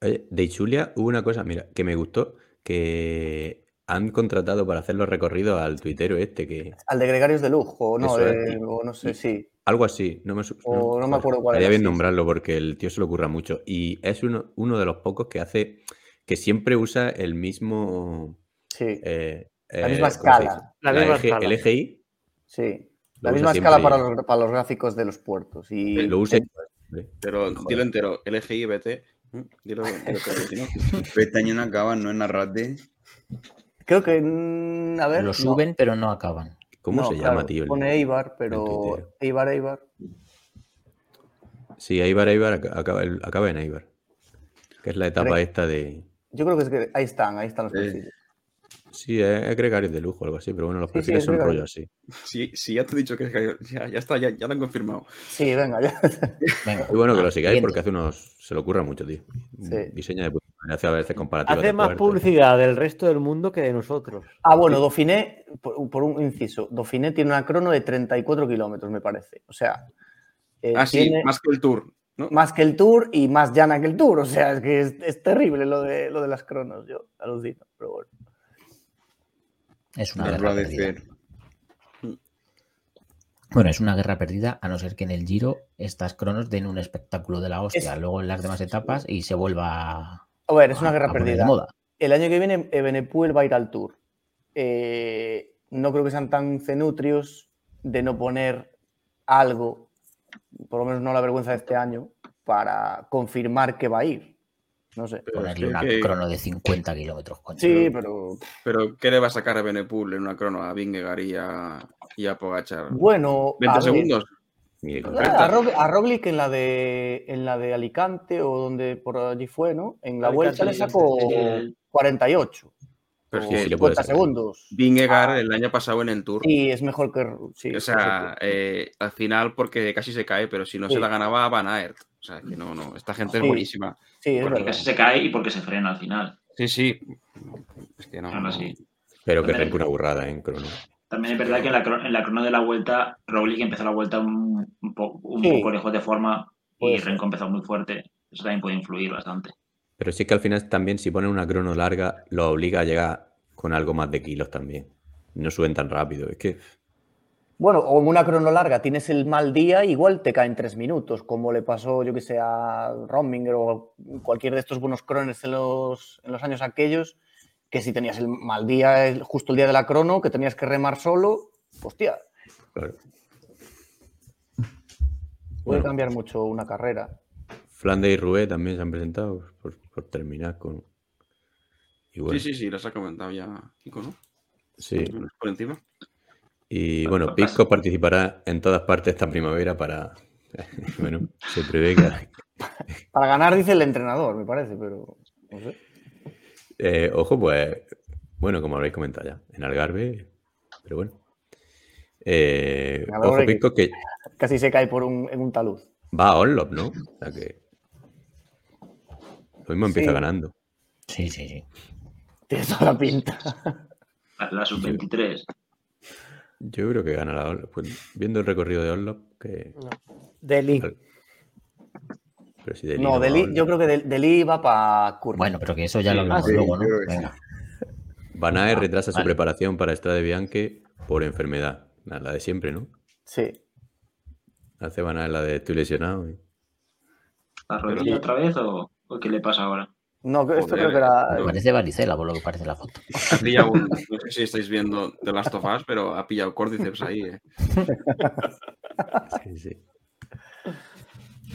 Oye, de Ichulia hubo una cosa, mira, que me gustó, que han contratado para hacer los recorridos al tuitero este, que Al de Gregarios de Lujo, o no, o no sé, sí. algo así, no me, su- O no me acuerdo cuál Estaría bien nombrarlo porque el tío se lo ocurra mucho. Y es uno, uno de los pocos que hace, que siempre usa el mismo... Sí, eh, La eh, misma ¿cómo se escala. La La misma escala. El EGI sí. lo La misma escala para los, para los gráficos de los puertos. Y lo usa pero Joder. dilo entero. LGI, BT. mm, Dilo, dilo si no. Acaban, ¿no? En Arrate. creo que, a ver. lo no. suben, pero no acaban. ¿Cómo No, se claro, llama, tío? Pone Eibar, pero. Eibar, Eibar. Sí, Eibar, Eibar, ac- acaba, acaba en Eibar. Que es la etapa esta de... Yo creo que es que ahí están, ahí están los perfiles. Sí, es, es gregarios de lujo, algo así, pero bueno, los Sí, sí, perfiles es son gregario. rollo así. Sí, sí, ya te he dicho que ya, ya está, ya, ya lo han confirmado. Sí, venga, ya. Venga, Y bueno que lo sigáis porque hace unos... Se lo ocurra mucho, tío. Sí. Diseña de hace a veces comparativas Hace de más puertos. publicidad del resto del mundo que de nosotros. Ah, bueno, Dauphiné, por, por un inciso, Dauphiné tiene una crono de 34 kilómetros, me parece. O sea, eh, Ah, sí, más que el Tour. ¿No? más que el Tour y más llana que el Tour. O sea, es que es, es terrible lo de, lo de las cronos, yo alucino. Pero bueno. Es una guerra perdida. Bueno, es una guerra perdida, a no ser que en el Giro estas cronos den un espectáculo de la hostia, Es- luego en las demás etapas y se vuelva A ver, es una a- guerra a poner de perdida. moda. El año que viene Ebenepoel va a ir al Tour. Eh, no creo que sean tan cenutrios de no poner algo, por lo menos no la vergüenza de este año, para confirmar que va a ir. No sé. Ponerle una que- crono de 50 kilómetros. coño. Sí, pero Pero, ¿qué le va a sacar a Benepool en una crono a Vingegaard y a, y a Pogachar? bueno. 20 a segundos. A, Rog- a Roglic en la de en la de Alicante o donde por allí fue, ¿no? En la Alicante, vuelta le sacó sí, el- 48 Pero es o que sí, le puede 50 sacar. segundos. Vingegaard Ah. el año pasado en el Tour. Y es mejor que sí, o sea, eh, al final porque casi se cae, pero si no Sí. se la ganaba Van Aert. O sea, que no, no. Esta gente es Sí. buenísima. sí, es Porque verdad. casi se cae y porque se frena al final. Sí, sí. Es que no. Pero que arranque una burrada en crono. También es verdad que en la, cro- en la crono de la vuelta, Roglic empezó la vuelta un, un po- un Sí. poco lejos de forma y. Renko empezó muy fuerte. Eso también puede influir bastante. Pero sí que al final también si ponen una crono larga, lo obliga a llegar con algo más de kilos también. No suben tan rápido. Es que Bueno, o en una crono larga tienes el mal día, igual te caen tres minutos, como le pasó, yo que sé, a Rominger o cualquier de estos buenos crones en los, en los años aquellos, que si tenías el mal día, justo el día de la crono, que tenías que remar solo, hostia, claro. puede Bueno. cambiar mucho una carrera. Flandes y Roubaix también se han presentado por, por terminar con. Y bueno, Sí, sí, sí, las ha comentado ya Kiko, ¿no? sí. Por encima. Y Bueno, bueno, pues Pisco participará en todas partes esta primavera para. Bueno, se prevé que. Para ganar, dice el entrenador, me parece, pero no sé. Eh, ojo, pues. Bueno, como habréis comentado ya, en Algarve. Pero bueno. Eh, ojo, Pisco, que Casi se cae por un, en un talud. va a Orlov, ¿no? O sea que. Lo mismo empieza Sí. ganando. Sí, sí, sí. Tiene toda la pinta. La, la sub-23. Yo creo que gana la Orlov. Pues, viendo el recorrido de Orlov, que. Delhi. Pero si Delhi No, Deli, Orlov. yo creo que Del- Deli va para Curva. Bueno, pero que eso ya lo Sí. hablamos Ah, sí, luego, ¿no? Venga. Van Aert retrasa su preparación para Strade Bianche por enfermedad. La de siempre, ¿no? Sí. Hace Van Aert la de estoy lesionado. y- ¿La rodilla otra vez o, o qué le pasa ahora? No, esto Joder, creo que era. no. Parece varicela, por lo que parece la foto. Ha pillado un, no sé si estáis viendo The Last of Us, pero ha pillado córdiceps ahí. eh. Sí, sí.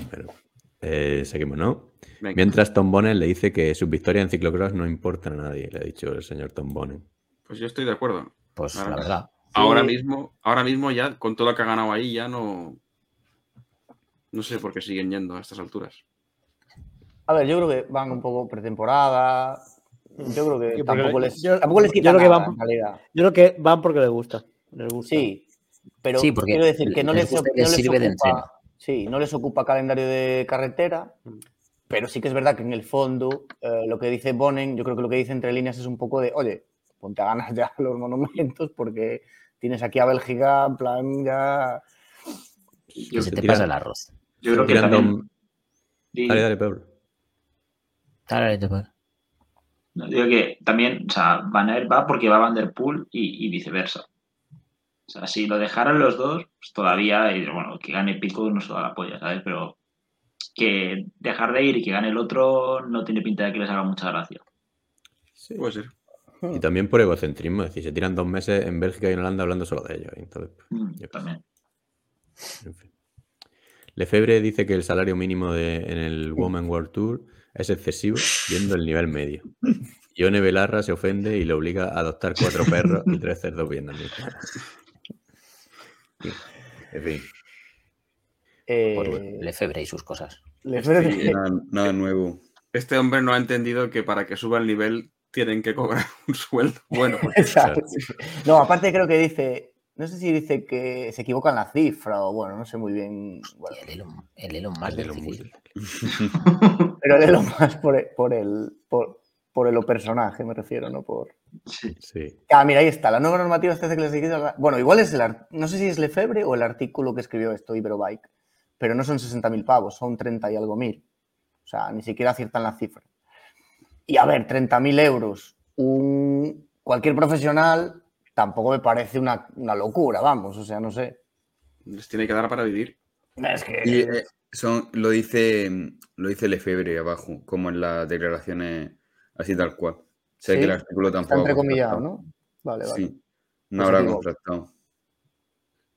Bueno, eh, seguimos, ¿no? Venga. Mientras Tom Bonen le dice que sus victorias en ciclocross no importan a nadie, le ha dicho el señor Tom Bonen. Pues yo estoy de acuerdo. Pues la verdad. Ahora mismo, ahora mismo ya, con todo lo que ha ganado ahí, ya no. No sé por qué siguen yendo a estas alturas. A ver, yo creo que van un poco pretemporada. Yo creo que tampoco yo- les, yo- tampoco les yo quita creo que nada, van- en realidad. Yo creo que van porque les gusta. Les gusta. Sí, pero Sí, porque quiero decir que no les les, no les sirve de ocupa, entreno. sí, no les ocupa calendario de carretera, Mm. pero sí que es verdad que en el fondo eh, lo que dice Bonen, yo creo que lo que dice entre líneas es un poco de, oye, ponte a ganar ya los monumentos porque tienes aquí a Bélgica, en plan ya... Que se te pasa el arroz. Yo creo que también. Dale, dale, Pablo. Dale, te puedo- no, digo que también, o sea, Van Aert va porque va Van Der Poel y, y viceversa. O sea, si lo dejaran los dos, pues todavía, y, bueno, que gane Pico no se da la polla, ¿sabes? Pero que dejar de ir y que gane el otro no tiene pinta de que les haga mucha gracia. Sí. Puede ser. Y también por egocentrismo, es decir, se tiran dos meses en Bélgica y en Holanda hablando solo de ellos. Entonces, pues, Mm, yo también. En fin. Lefebvre dice que el salario mínimo de, en el Women World Tour es excesivo, viendo el nivel medio. Ione Belarra se ofende y le obliga a adoptar cuatro perros y tres cerdos vietnamitas. En fin, eh, Por Lefebvre y sus cosas. Lefebvre- Sí, Nada, nada nuevo. Este hombre no ha entendido que para que suba el nivel tienen que cobrar un sueldo. Bueno, Exacto. No, aparte creo que dice, no sé si dice que se equivoca en la cifra o bueno, no sé muy bien. bueno, El Elon, el Elon Musk el de del los ciclismo. múltiples. pero léelo más por el, por el, por, por el personaje, me refiero, no por. Sí. Sí. Ah, mira, ahí está. La nueva normativa establece que las etiquetas- Bueno, igual es el. ar- No sé si es Lefebvre o el artículo que escribió esto, Iberobike. Pero no son 60.000 pavos, son 30 y algo mil. O sea, ni siquiera aciertan la cifra. Y a ver, 30.000 euros. Un, cualquier profesional tampoco me parece una, una locura, vamos. O sea, no sé. Les tiene que dar para vivir. Es que Y eh, son, lo dice lo dice Lefebvre abajo, como en las declaraciones así tal cual. Sé Sí, que el artículo está tampoco. ha entrecomillado. ¿no? Vale, vale. Sí, no habrá Positivo. contrastado.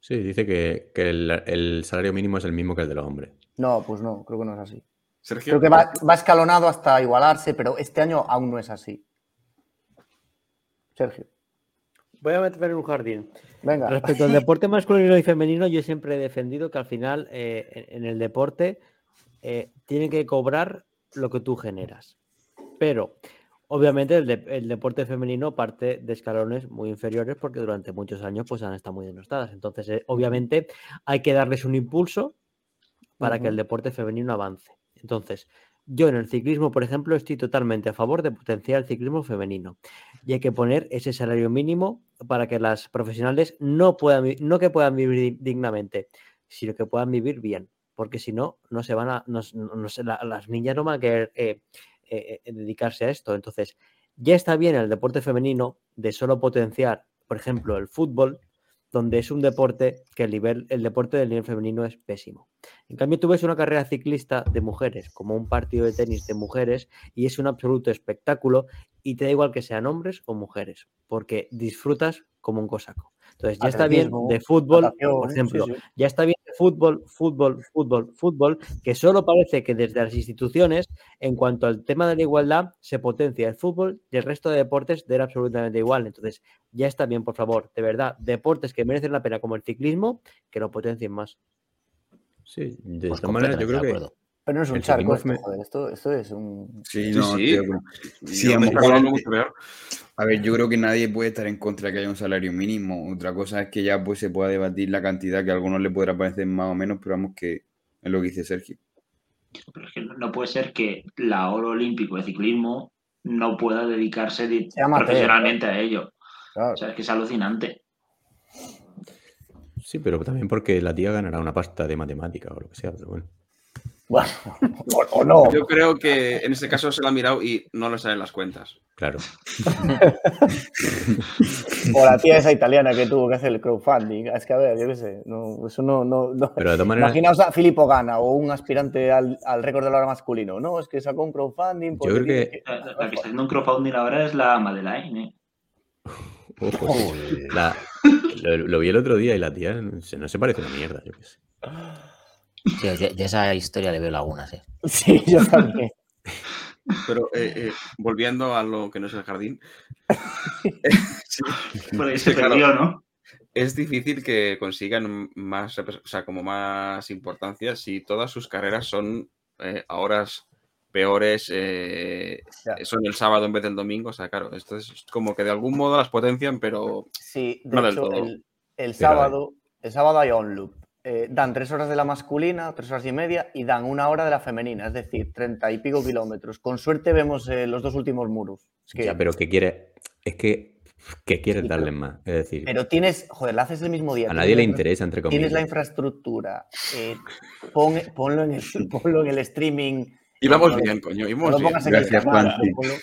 Sí, dice que, que el, el salario mínimo es el mismo que el de los hombres. No, pues no, creo que no es así. Sergio, Creo que va, va escalonado hasta igualarse, pero este año aún no es así. Sergio, Voy a meterme en un jardín. venga. Respecto al deporte masculino y femenino, yo siempre he defendido que al final eh, en el deporte eh, tienen que cobrar lo que tú generas. Pero obviamente el, de- el deporte femenino parte de escalones muy inferiores porque durante muchos años pues han estado muy denostadas. Entonces, eh, obviamente hay que darles un impulso para que el deporte femenino avance. Entonces, yo en el ciclismo, por ejemplo, estoy totalmente a favor de potenciar el ciclismo femenino y hay que poner ese salario mínimo para que las profesionales no puedan, no que puedan vivir di- dignamente, sino que puedan vivir bien, porque si no, no se van a, no, no- se- la- las niñas no van a querer eh, eh, eh, dedicarse a esto. Entonces, ya está bien el deporte femenino de solo potenciar, por ejemplo, el fútbol, donde es un deporte que el, nivel, el deporte del nivel femenino es pésimo. En cambio, tú ves una carrera ciclista de mujeres, como un partido de tenis de mujeres, y es un absoluto espectáculo, y te da igual que sean hombres o mujeres, porque disfrutas como un cosaco. Entonces, ya está bien de fútbol, por ejemplo, sí. ya está bien de fútbol, fútbol, fútbol, fútbol, que solo parece que desde las instituciones, en cuanto al tema de la igualdad, se potencia el fútbol y el resto de deportes de absolutamente igual. Entonces, ya está bien, por favor, de verdad, deportes que merecen la pena como el ciclismo, que lo potencien más. Sí, de Pues todas maneras, yo creo de que acuerdo. Pero no es un el charco esto, joder, esto, esto es un... Sí, Sí, no, sí. acuerdo. y Sí, a mejor-. A ver, yo creo que nadie puede estar en contra de que haya un salario mínimo. Otra cosa es que ya pues se pueda debatir la cantidad que a algunos le podrá parecer más o menos, pero vamos que es lo que dice Sergio. Pero es que no- puede ser que la oro olímpico de ciclismo no pueda dedicarse profesionalmente a ello. Claro. O sea, es que es alucinante. sí, pero también porque la tía ganará una pasta de matemática o lo que sea, pero bueno. Bueno, o, o no. Yo creo que en este caso se lo ha mirado y no le salen las cuentas. Claro. O la tía esa italiana que tuvo que hacer el crowdfunding. Es que, a ver, yo qué sé. No, eso no, no, no. Pero de todas maneras, Imaginaos a Filippo Gana o un aspirante al, al récord de la hora masculino. No, es que sacó un crowdfunding. porque creo que- La, que está haciendo un crowdfunding ahora es la Madeleine. ¿eh? ojo, la- lo, lo vi el otro día y la tía no se parece una mierda, yo qué sé. Sí, yo esa historia le veo lagunas, ¿eh? Sí, yo también. Pero eh, eh, volviendo a lo que no es el jardín, sí, Por ahí es se que, claro, perdió, ¿no? es difícil que consigan más, o sea, como más importancia si todas sus carreras son eh, a horas peores, eh, son el sábado en vez del domingo. O sea, claro, esto es como que de algún modo las potencian, pero Sí, de No del hecho, todo. el, sábado, el sábado hay on loop. Eh, dan tres horas de la masculina, tres horas y media, y dan una hora de la femenina, es decir, treinta y pico kilómetros. Con suerte vemos eh, los dos últimos muros. Es que- Ya, pero que quiere. Es que. que quieres Sí, darle más? Es decir, Pero tienes, joder, la haces el mismo día. a nadie le interesa, entre comillas. Tienes la infraestructura, eh, pon- ponlo, en el, ponlo en el streaming. íbamos no, bien, coño, No íbamos lo bien. pongas en Gracias, Juanji. ponlo,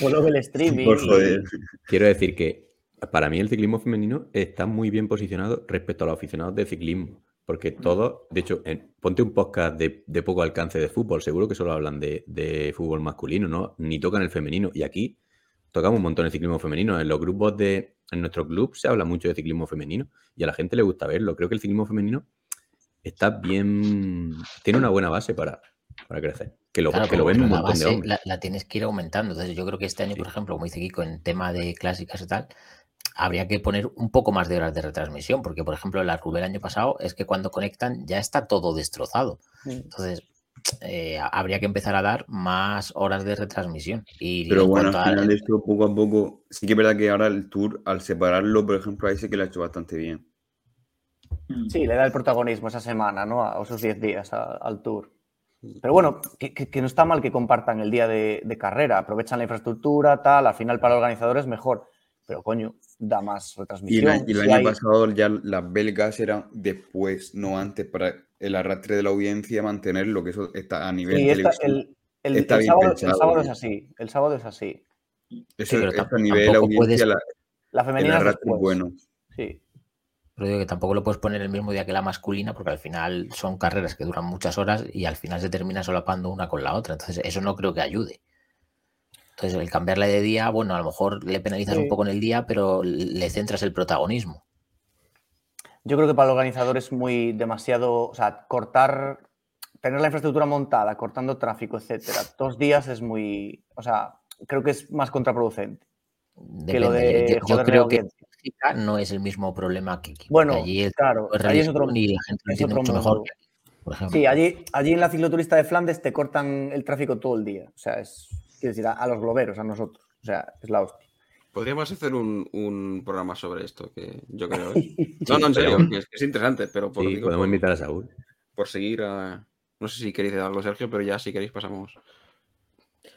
ponlo en el streaming. Por y- joder. Quiero decir que para mí el ciclismo femenino está muy bien posicionado respecto a los aficionados de ciclismo. Porque todos, de hecho, en- ponte un podcast de, de poco alcance de fútbol, seguro que solo hablan de, de fútbol masculino, ¿no? Ni tocan el femenino. Y aquí tocamos un montón de ciclismo femenino. En los grupos de. En nuestro club se habla mucho de ciclismo femenino y a la gente le gusta verlo. Creo que el ciclismo femenino está bien. Tiene una buena base para, para crecer. Que lo, Claro, que lo ven un montón de base hombres. la, la tienes que ir aumentando. Entonces, yo creo que este año, por ejemplo, como dice Kiko, en tema de clásicas y tal, habría que poner un poco más de horas de retransmisión, porque, por ejemplo, la Rubén el año pasado es que cuando conectan ya está todo destrozado. Mm. Entonces, eh, habría que empezar a dar más horas de retransmisión. Y Pero en bueno, al a- final esto, poco a poco, sí que es verdad que ahora el tour, al separarlo, por ejemplo, ahí sí que lo ha hecho bastante bien. Mm. Sí, le da el protagonismo esa semana, ¿no? A esos 10 días a- al tour. Pero bueno, que, que- que no está mal que compartan el día de, de carrera, aprovechan la infraestructura, tal, al final para los organizadores mejor. Pero coño, da más Y retransmisión. y el Si año hay- pasado ya las belgas eran después, no antes, para el arrastre de la audiencia mantenerlo, que eso está a nivel Sí, esta- televisivo. el, el- está el bien sábado, el sábado es así. El sábado es así. Eso, Sí, pero a nivel audiencia, puedes- la- La el femenina es arrastre es después. bueno. Sí. Pero digo que tampoco lo puedes poner el mismo día que la masculina, porque al final son carreras que duran muchas horas y al final se termina solapando una con la otra. Entonces, eso no creo que ayude. Entonces, el cambiarla de día, bueno, a lo mejor le penalizas Sí. un poco en el día, pero le centras el protagonismo. Yo creo que para el organizador es muy demasiado, o sea, cortar, tener la infraestructura montada, cortando tráfico, etcétera, dos días es muy, o sea, creo que es más contraproducente. Que lo Depende. de Yo- creo que no es el mismo problema que aquí. Bueno, allí claro, es ahí es otro, y la gente lo es entiende otro mucho mejor mundo. que aquí, por ejemplo. Sí, allí, allí en la cicloturista de Flandes te cortan el tráfico todo el día. O sea, es, quiero decir, a, a los globeros, a nosotros. O sea, es la hostia. Podríamos hacer un, un programa sobre esto, que yo creo. ¿eh? No, no, en serio, es, es interesante, pero por, Sí, digo, podemos por- invitar a Saúl. por seguir a. No sé si queréis decir algo, Sergio, pero ya si queréis pasamos.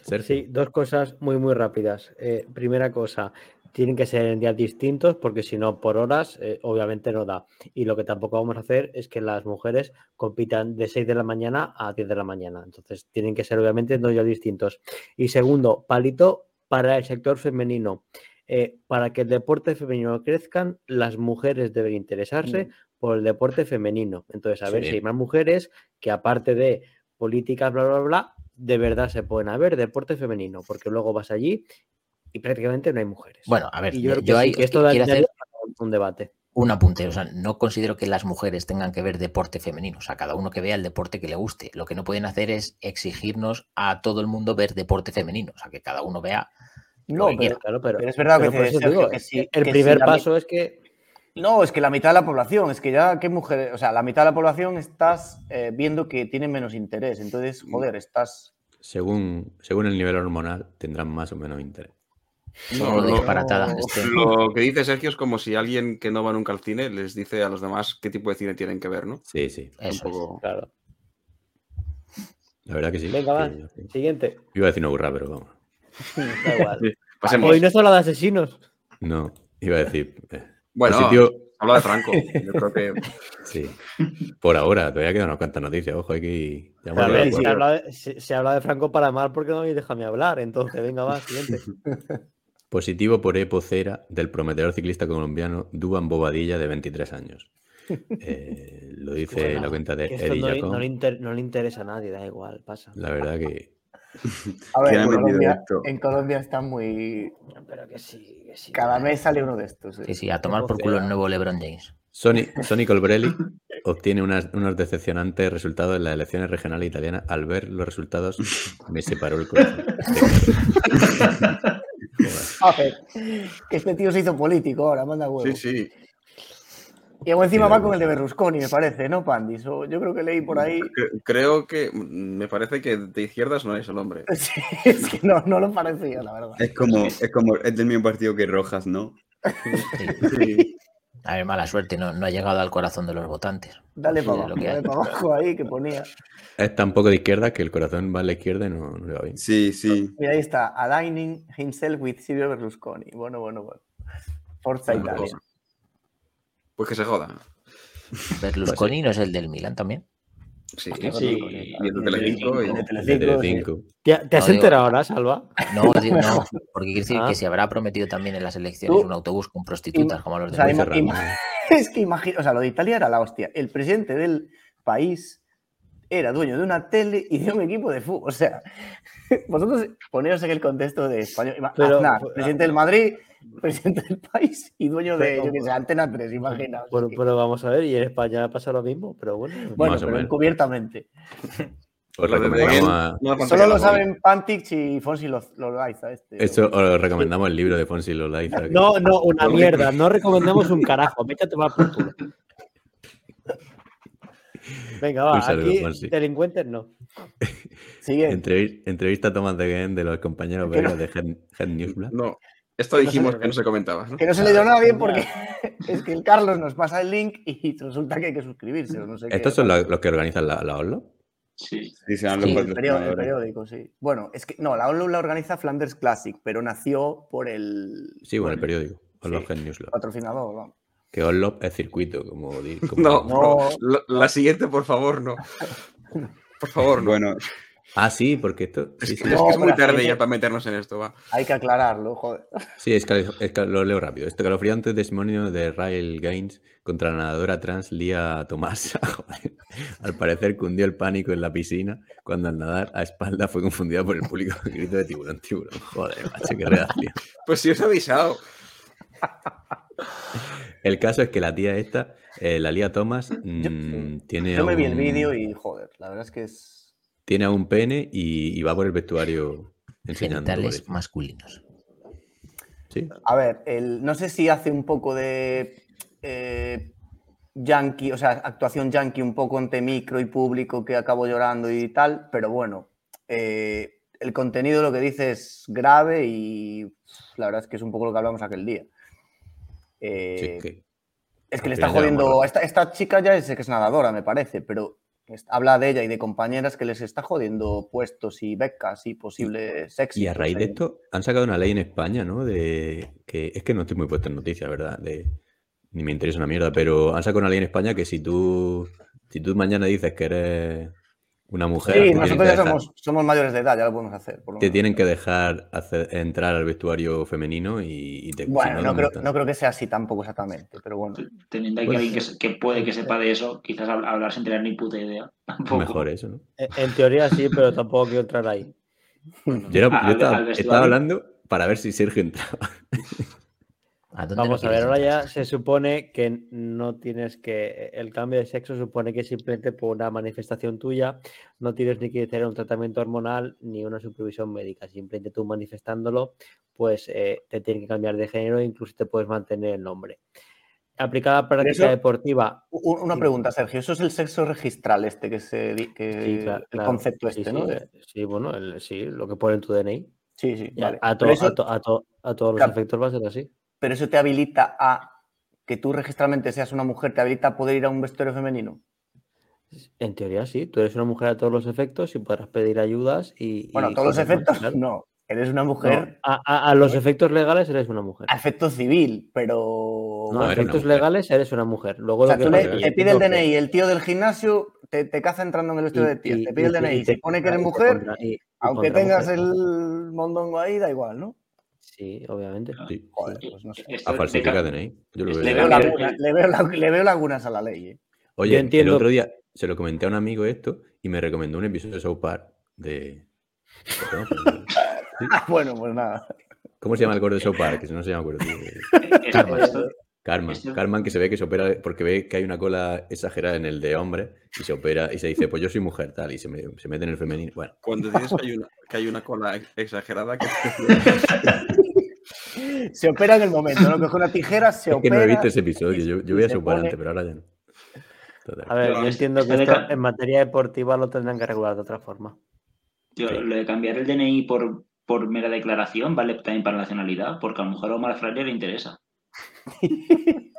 Sergio. Sí, dos cosas muy, muy rápidas. Eh, primera cosa, tienen que ser en días distintos porque si no, por horas, eh, obviamente no da. Y lo que tampoco vamos a hacer es que las mujeres compitan de 6 de la mañana a 10 de la mañana. Entonces, tienen que ser obviamente en dos días distintos. Y segundo, palito para el sector femenino. Eh, para que el deporte femenino crezcan, las mujeres deben interesarse por el deporte femenino. Entonces, a ver si hay más mujeres que aparte de políticas, bla, bla, bla, de verdad se pueden haber deporte femenino, porque luego vas allí y prácticamente no hay mujeres. Bueno, a ver, y yo creo que, yo sí, ahí que esto da hacer un debate. un apunte. O sea, no considero que las mujeres tengan que ver deporte femenino. O sea, cada uno que vea el deporte que le guste. Lo que no pueden hacer es exigirnos a todo el mundo ver deporte femenino. O sea, que cada uno vea. No, pero, Claro, pero, pero es verdad pero que digo, que el si primer la paso es que No, es que la mitad de la población, es que ya, ¿qué mujeres? O sea, la mitad de la población estás eh, viendo que tienen menos interés. Entonces, joder, estás. Según, según el nivel hormonal, tendrán más o menos interés. No, disparatada. no. este- Lo que dice Sergio es como si alguien que no va nunca al cine les dice a los demás qué tipo de cine tienen que ver, ¿no? Sí, sí. Eso es. Tampoco- Claro. La verdad que sí. Venga, va. sí. Siguiente. Iba a decir una burra, pero vamos. Da igual. Pasemos. Hoy no es hora de asesinos. No, iba a decir. eh, Bueno, positivo- habla de Franco. Yo creo que. Sí. Por ahora, todavía quedan unas cuantas noticias. Ojo, hay que ir. A llamarlo ver, a se, puerta. habla de, se- se habla de Franco para mal porque no habéis dejado hablar. Entonces, venga, va, siguiente. Positivo por Epocera del prometedor ciclista colombiano Duban Bobadilla, de 23 años. Eh, lo dice Bueno, la cuenta de Eddie no, no le inter- no le interesa a nadie, da igual, pasa. La verdad que A ver, ¿Quién ha en Colombia, esto? en Colombia está muy. Pero que sí, que sí. Cada mes sale uno de estos. eh. Sí, sí, a tomar por culo el nuevo LeBron James. Sonny, Sonny Colbrelli obtiene unas- unos decepcionantes resultados en las elecciones regionales italianas. Al ver los resultados, me separó el corazón. A ver, que este tío se hizo político ahora, manda huevo. Sí, sí. Y luego encima va con el de Berlusconi, me parece, ¿no, Pandis? O yo creo que leí por ahí. Cre- Creo que. mm, Me parece que de izquierdas no es el hombre. Sí, es que no, no lo parecía, la verdad. Es como, es como, es del mismo partido que Rojas, ¿no? Sí. A ver, mala suerte, no, no ha llegado al corazón de los votantes. Dale para abajo, lo que dale para abajo ahí que ponía. Es tan poco de izquierda que el corazón va a la izquierda y no, no le va bien. Sí, sí. Y ahí está, aligning himself with Silvio Berlusconi. Bueno, bueno, bueno. Forza Bueno, Italia. Pues que se joda. Berlusconi no es el del Milan también. Sí, Sí. Telecinco. y- Telecinco. ¿Te, te has No, digo- enterado ahora, Salva? No, digo, no, porque quiere decir Ah. que se habrá prometido también en las elecciones Tú- un autobús con prostitutas como los O de sea, ima- cerrado. ima- es que imagino, o sea, lo de Italia era la hostia. El presidente del país era dueño de una tele y de un equipo de fútbol. O sea, vosotros poneros en el contexto de español. Ima- Pero- Aznar, presidente del Madrid, presidente del país y dueño de, Pero- yo qué sé, Antena 3, imaginaos. Bueno, que- pero vamos a ver, y en España pasa lo mismo, pero bueno. bueno, pero encubiertamente. Os de recomendamos, a- Solo que lo saben Pantix y Fonsi Lo- Lolaiza. Este. esto os recomendamos el libro de Fonsi Lolaiza. que- No, no, una mierda. No recomendamos un carajo. Vete a tomar por culo. Venga, va. Un saludo, Aquí Fonsi. delincuentes no. Sigue. Entrevi- entrevista a Thomas de Gen de los compañeros Que no- de Head, Head Newsblad. No, esto Que no se dijimos que no se comentaba. ¿no? Que no se le dio nada bien porque es que el Carlos nos pasa el link y resulta que hay que suscribirse. No sé qué. ¿Estos son los, los que organizan la, la Oslo? Sí. El periódico, el patrocinadores. periódico, sí. Bueno, es que no, la ONU la organiza Flanders Classic, pero nació por el Sí, bueno, el periódico. Oslo Sí. Newsblad. patrocinador. vamos. Que Oslo es circuito, como, como- no, la, la siguiente, por favor, no. Por favor, no. Bueno, Ah, sí, porque esto. Es Sí, que, sí, es, No, que es muy tarde ya para meternos en esto, va. Hay que aclararlo, joder. Sí, es que, es que lo leo rápido. Este calofriante testimonio de Rael Gaines contra la nadadora trans Lía Tomás. Joder. Al parecer cundió el pánico en la piscina cuando al nadar a espalda fue confundida por el público con grito de tiburón, tiburón. Joder, macho, qué redacción. Pues sí os he avisado. El caso es que la tía esta, eh, la Lía Thomas, mm, tiene, Yo me vi el vídeo y, joder, la verdad es que es. Tiene un pene y, y va por el vestuario enseñando. Genitales masculinos. Sí. A ver, el, no sé si hace un poco de eh, yankee, o sea, actuación yankee un poco ante micro y público que acabo llorando y tal, pero bueno, eh, el contenido lo que dice es grave y la verdad es que es un poco lo que hablamos aquel día. Eh, sí, que- es que le está jodiendo. a- Esta, esta chica ya es que es nadadora, me parece, pero habla de ella y de compañeras que les está jodiendo puestos y becas y posibles éxitos. Y a raíz de esto han sacado una ley en España, ¿no? De que es que no estoy muy puesto en noticias, ¿verdad? De, ni me interesa una mierda, pero han sacado una ley en España que si tú si tú mañana dices que eres una mujer, Sí, nosotros ya somos, somos mayores de edad, ya lo podemos hacer. por lo te menos. tienen que dejar hacer- entrar al vestuario femenino y, y te si Bueno, no, no creo, no creo que sea así tampoco exactamente, pero bueno. Teniendo aquí Pues- alguien que, que puede que sepa de eso, quizás hab- hablar sin tener ni puta idea. Tampoco. Mejor eso, ¿no? En, en teoría sí, pero tampoco quiero entrar ahí. Yo, era- yo estaba, hablando para ver si Sergio entraba. ¿A dónde Vamos a ver, ahora ya se supone que no tienes que. El cambio de sexo supone que simplemente por una manifestación tuya no tienes ni que hacer un tratamiento hormonal ni una supervisión médica. Simplemente tú manifestándolo, pues eh, te tienen que cambiar de género e incluso te puedes mantener el nombre. Aplicada a práctica eso- deportiva. Una pregunta, Sergio. ¿Eso es el sexo registral este que se que, Sí, cla- el claro, concepto este, sí, ¿no? eh, Sí, bueno, el- sí, lo que pone en tu DNI. Sí, sí, Ya, vale. a, to- pero, eso, a to- a to- a todos los Claro. efectos va a ser así. Pero eso te habilita a que tú registralmente seas una mujer, te habilita a poder ir a un vestuario femenino. En teoría sí, tú eres una mujer a todos los efectos y podrás pedir ayudas y... Bueno, a todos los más, efectos, claro. no. Eres una No, mujer a, a- a los efectos legales eres una mujer. a efecto civil, pero. No, a efectos mujer. legales eres una mujer. Luego o sea, lo que tú le, que pide el DNI, el tío del gimnasio te, te caza entrando en el vestuario y- de y- te pide el y DNI, te se pone que eres te mujer, contra- y- y aunque tengas mujer. el mondongo ahí, da igual, ¿no? Sí, obviamente. Sí. Joder, pues no sé. Esto A falsificar ca- DNI. Yo lo es veo. Le veo, cambiar laguna- el- le veo la- le veo lagunas a la ley. ¿eh? Oye, entiendo- el otro día se lo comenté a un amigo esto y me recomendó un episodio de South Park de... Bueno, pues nada. ¿Cómo se llama el gordo de South Park? Que no se llama gordo. tío. esto- Carman. Este- Carman que se ve que se opera porque ve que hay una cola exagerada en el de hombre y se opera y se dice, pues yo soy mujer, tal, y se, me- se mete en el femenino. Bueno, Cuando dices que hay una, que hay una cola ex- exagerada, que Se opera en el momento, ¿no? Coge una tijera, se es que opera. no he visto ese episodio. Yo, yo y veía se South Park pone- antes, pero ahora ya no. Total. A ver, yo entiendo que esto en materia deportiva lo tendrán que regular de otra forma. Tío, Sí. lo de cambiar el DNI por, por mera declaración vale también para la nacionalidad, porque a lo mejor a Omar Fraile le interesa.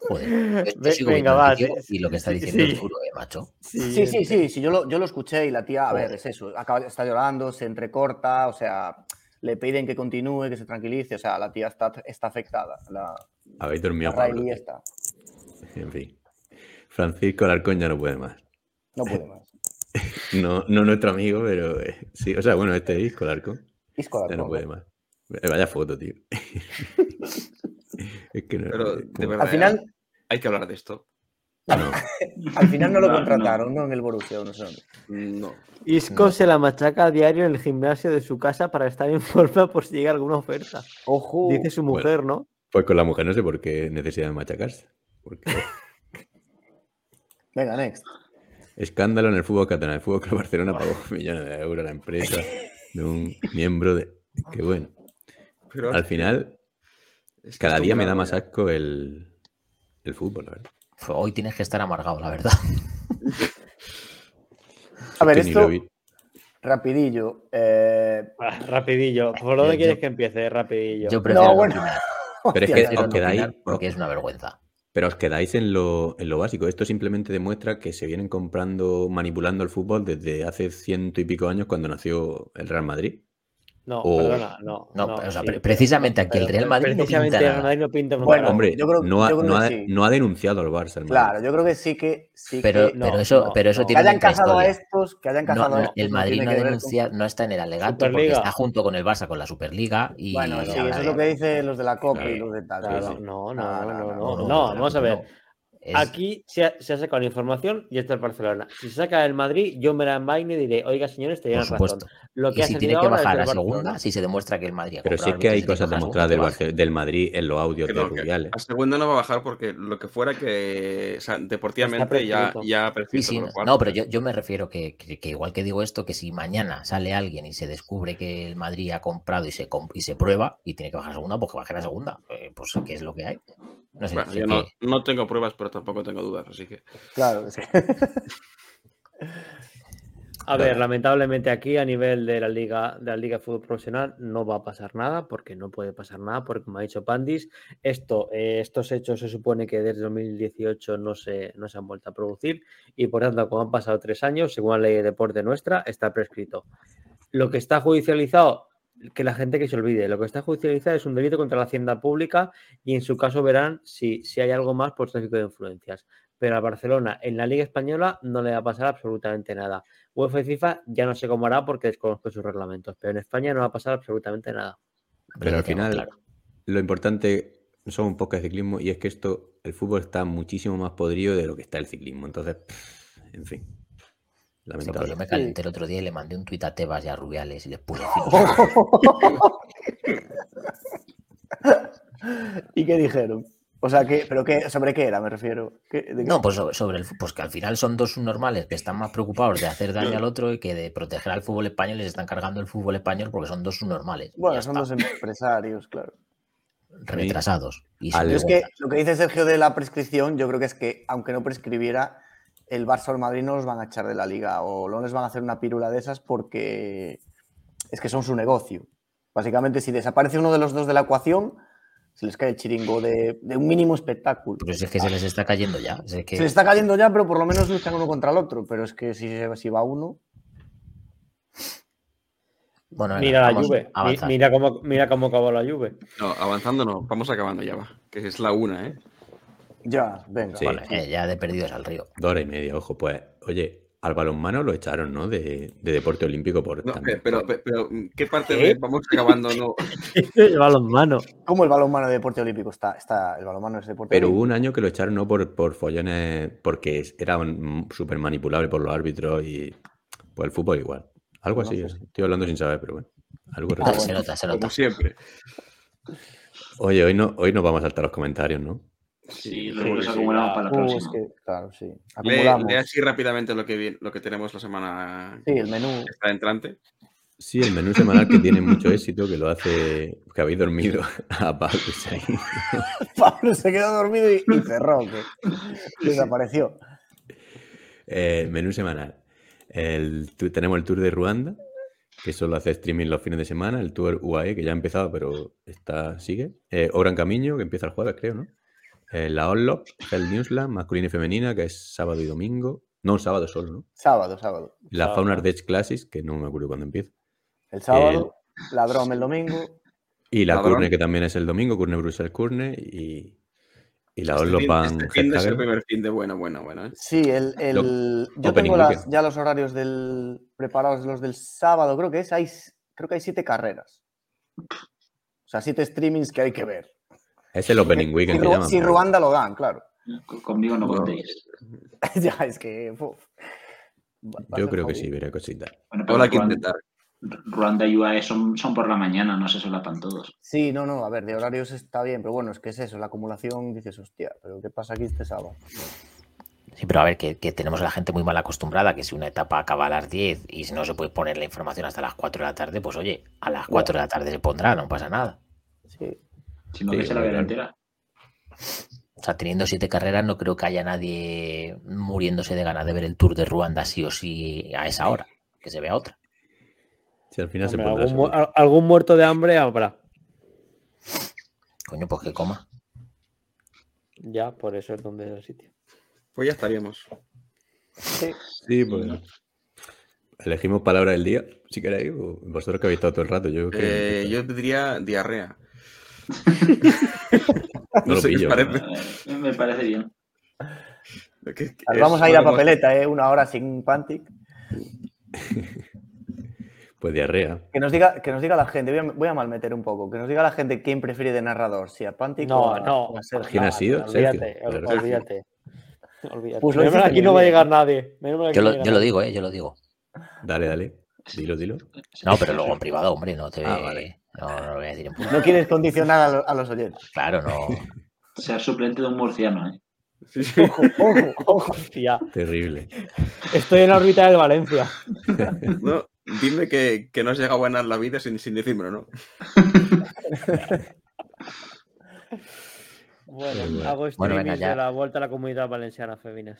Joder, Ve- venga, va, y lo que está diciendo sí. es duro, eh, macho. Sí, sí, sí, sí, yo lo, yo lo escuché y la tía, a ver, es eso, acaba, está llorando, se entrecorta, o sea, le piden que continúe, que se tranquilice, o sea, la tía está, está afectada, la, Habéis la dormido, Pablo. Está, En fin. Francisco Alarcón ya no puede más. no puede más. No, no nuestro amigo, pero eh, sí. O sea, bueno, este disco, Alarcón. Isco Ya no Alarcón, puede más. Eh, Vaya foto, tío. es que no. Pero, eh, de como- verdad, Al final, hay que hablar de esto. no. al final no lo contrataron, ¿no? En el Borussia, no sé dónde. No. Isco se la machaca a diario en el gimnasio de su casa para estar en forma por si llega alguna oferta. Ojo, Dice su Bueno. mujer, ¿no? Pues con la mujer no sé por qué necesidad de machacarse. Porque venga, next. escándalo en el fútbol catalán. El fútbol Club Barcelona pagó millones de euros a la empresa de un miembro de. Qué bueno. Pero Al final, es que cada día me da más asco el, el fútbol, la verdad. Hoy tienes que estar amargado, la verdad. A ver, esto, rapidillo. eh, Ah, rapidillo. ¿Por dónde Yo- quieres yo- que empiece? Rapidillo. Yo prefiero No, no bueno. Pero es que os quedáis, porque es una vergüenza. pero os quedáis en lo, en lo básico. Esto simplemente demuestra que se vienen comprando, manipulando el fútbol desde hace ciento y pico años cuando nació el Real Madrid. No, O- perdona, no. No, o sea, sí, precisamente aquí el pero Real Madrid no precisamente pinta el nada. Madrid no pinta un Bueno. Hombre, yo creo- no, ha, yo creo no que ha- sí. no ha denunciado al Barça. el. Claro, yo creo que sí que. Sí Pero, que, no, pero eso, no, pero eso no. que tiene hayan casado a estos, que hayan No, casado no, a estos. el no Madrid tiene no ver con- denuncia, no está en el alegato porque Superliga. está junto con el Barça con la Superliga y Bueno, sí, eso es lo que dicen los de la Copa y los de tal. No, no, no, no, no, no, no, no, no, vamos a ver. Es- Aquí se ha, se ha sacado la información y esto es Barcelona. Si se saca el Madrid, yo me la envaino y diré, oiga, señores, te por razón. Lo que Y ha si tiene que bajar a segunda, Barcelona. si se demuestra que el Madrid ha Pero sí es que el hay cosas que demostradas del, segunda, del Madrid en los audios Que de que Rubiales. a segunda no va a bajar porque lo que fuera que o sea, deportivamente ya, ya Sí, no, pero yo, yo me refiero que, que- que igual que digo esto, que si mañana sale alguien y se descubre que el Madrid ha comprado y se, comp- y se prueba y tiene que bajar a segunda, pues que baje a segunda. Eh, pues qué es lo que hay. No sé, Bueno, sé yo que- no, no tengo pruebas, pero tampoco tengo dudas, así que Claro, es que- A ver, lamentablemente aquí a nivel de la liga de la liga de fútbol profesional no va a pasar nada porque no puede pasar nada porque como ha dicho Pandis, esto, eh, estos hechos se supone que desde 2018 no se, no se han vuelto a producir y por tanto como han pasado tres años, según la ley de deporte nuestra, está prescrito. Lo que está judicializado, que la gente que se olvide, lo que está judicializado es un delito contra la hacienda pública y en su caso verán si, si hay algo más por tráfico de influencias. Pero a Barcelona en la Liga Española no le va a pasar absolutamente nada. UEFA y FIFA ya no sé cómo hará porque desconozco sus reglamentos, pero en España no va a pasar absolutamente nada. Pero al final, claro. lo importante son un poco de ciclismo y es que esto, el fútbol está muchísimo más podrido de lo que está el ciclismo. Entonces, en fin. Lamentable. yo me calenté el otro día y le mandé un tuit a Tebas y a Rubiales y les puse ¿Y qué dijeron? O sea, ¿qué, ¿pero qué, sobre qué era? Me refiero. ¿Qué- de qué? No, pues sobre, sobre el pues que al final son dos subnormales que están más preocupados de hacer daño al otro y que de proteger al fútbol español y les están cargando el fútbol español porque son dos subnormales. Bueno, son está, dos empresarios, claro. retrasados. Y es que lo que dice Sergio de la prescripción, yo creo que es que, aunque no prescribiera, el Barça o el Madrid no los van a echar de la liga o no les van a hacer una pirula de esas porque es que son su negocio. Básicamente, si desaparece uno de los dos de la ecuación, se les cae el chiringo de, de un mínimo espectáculo. Pero si es que se les está cayendo ya. es que- Se les está cayendo ya, pero por lo menos luchan uno contra el otro. Pero es que si, si va uno. Bueno, venga, Mira la vamos Juve, a mi- avanzar. mira cómo, mira cómo acabó la Juve. no, avanzando no, vamos acabando ya va, que es la una, ¿eh? Ya, venga. Sí. Bueno, eh, ya de perdidos al río. Dos horas y media, ojo, pues. Oye, al balonmano lo echaron, ¿no? De, de deporte olímpico por No, también. pero, pero, pero, ¿qué parte ¿Qué? de vamos acabando? No, el balonmano. ¿Cómo el balonmano de deporte olímpico está? está el balonmano es deporte Pero hubo un año que lo echaron no por, por follones, porque era súper manipulable por los árbitros y pues el fútbol igual. Algo No así sé Estoy hablando sin saber, pero bueno. Algo Ah, se nota, se nota. como siempre. Oye, hoy no, hoy no vamos a saltar los comentarios, ¿no? Sí, que los sí. acumulamos para la Uh, es próxima. que, claro, sí. Acumulamos. lee así rápidamente lo que, lo que tenemos la semana Sí, el menú. que está entrante. Sí, el menú semanal que tiene mucho éxito, que lo hace, que habéis dormido a Pablo ahí. Pablo se quedó dormido y, y cerró. que desapareció. Eh, menú semanal. El, tu- tenemos el tour de Ruanda, que solo hace streaming los fines de semana. El tour UAE, que ya ha empezado, pero está, sigue. Eh, Obra en Camino, que empieza el jueves, creo, ¿no? Eh, la Onlop, el Newsland, masculina y femenina, que es sábado y domingo. No, sábado solo, ¿no? Sábado, sábado. La Sábado. Fauna Ardech Classics, que no me acuerdo cuándo empieza. El sábado, la Drome el domingo. Y la. Curne, que también es el domingo, Curne Brussels Curne. Y, y la Este Onlop fin- Van este fin de es el primer fin de bueno, bueno, bueno. ¿eh? Sí, el, el- yo tengo las- ya los horarios del preparados los del sábado, creo que es, hay, creo que hay siete carreras. O sea, siete streamings que hay que ver. Es el Opening Si, Weekend que Ru- llaman. si pero- Ruanda lo dan, claro. Co- Conmigo no contéis. ya, es que. uf. Yo creo que sí, veré cositas. Bueno, pero hay que Ruanda, intentar. Ruanda y UAE son, son por la mañana, no se solapan todos. Sí, no, no, a ver, de horarios está bien, pero bueno, es que es eso, la acumulación, dices, hostia, pero ¿qué pasa aquí este sábado? Sí, pero a ver, que, que tenemos a la gente muy mal acostumbrada, que si una etapa acaba a las 10 y si no se puede poner la información hasta las 4 de la tarde, pues oye, a las 4 de la tarde se pondrá, no pasa nada. Sí. Si no, Sí, que se la claro. vea entera. O sea, teniendo siete carreras, no creo que haya nadie muriéndose de ganas de ver el Tour de Ruanda sí o sí a esa hora, que se vea otra. Si al final se Hombre, algún, mu- algún muerto de hambre habrá. Coño, pues que coma. Ya, por eso es donde es el sitio. Pues ya estaríamos. Sí. Sí, pues. elegimos palabra del día, si queréis, o vosotros que habéis estado todo el rato. Yo, Eh, yo diría diarrea. no no lo sé qué parece. Eh, Me parece bien. Pues vamos a ir a papeleta, ¿eh? Una hora sin Pantic. Pues diarrea. Que nos diga, que nos diga la gente, voy a, voy a malmeter un poco, que nos diga la gente quién prefiere de narrador, si a Pantic o No, a, no. o a Sergio. ¿Quién ha sido? Olvídate, Sergio, olvídate. Olvídate. Pues lo Menos aquí no va a llegar nadie. Menos mal aquí Yo no lo, llega yo lo nadie. digo, ¿eh? Yo lo digo. Dale, dale. Dilo, dilo. No, pero luego en privado, hombre, no te Ah, vale. No, no lo voy a decir en público. No quieres condicionar a, lo- a los oyentes. Claro, no. Ser suplente de un murciano, ¿eh? Sí, sí. Ojo, ojo, ojo. Hostia, Terrible. estoy en la órbita del Valencia. No, dime que, que no has llegado a ganar la vida sin, sin decírmelo, ¿no? Bueno, Bueno. hago Bueno, streaming venga, ya. de la vuelta a la comunidad valenciana, Febines.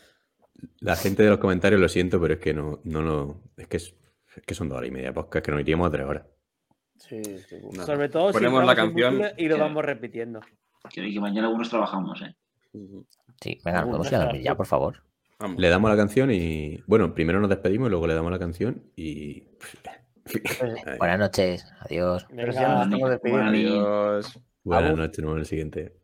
La gente de los comentarios lo siento, pero es que no, no lo. Es que, es, es que son dos horas y media podcast, que nos iríamos a tres horas. Sí, sí. Nada. Sobre todo si Ponemos la canción. y lo vamos repitiendo. Que, que mañana algunos trabajamos, ¿eh? Sí, venga, podemos ir a dormir ya, por favor. Vamos. Le damos la canción y. Bueno, primero nos despedimos, luego le damos la canción y. Buenas noches, adiós. Pero si Venga, ya nos estamos. Buenas noches, nos vemos en el siguiente.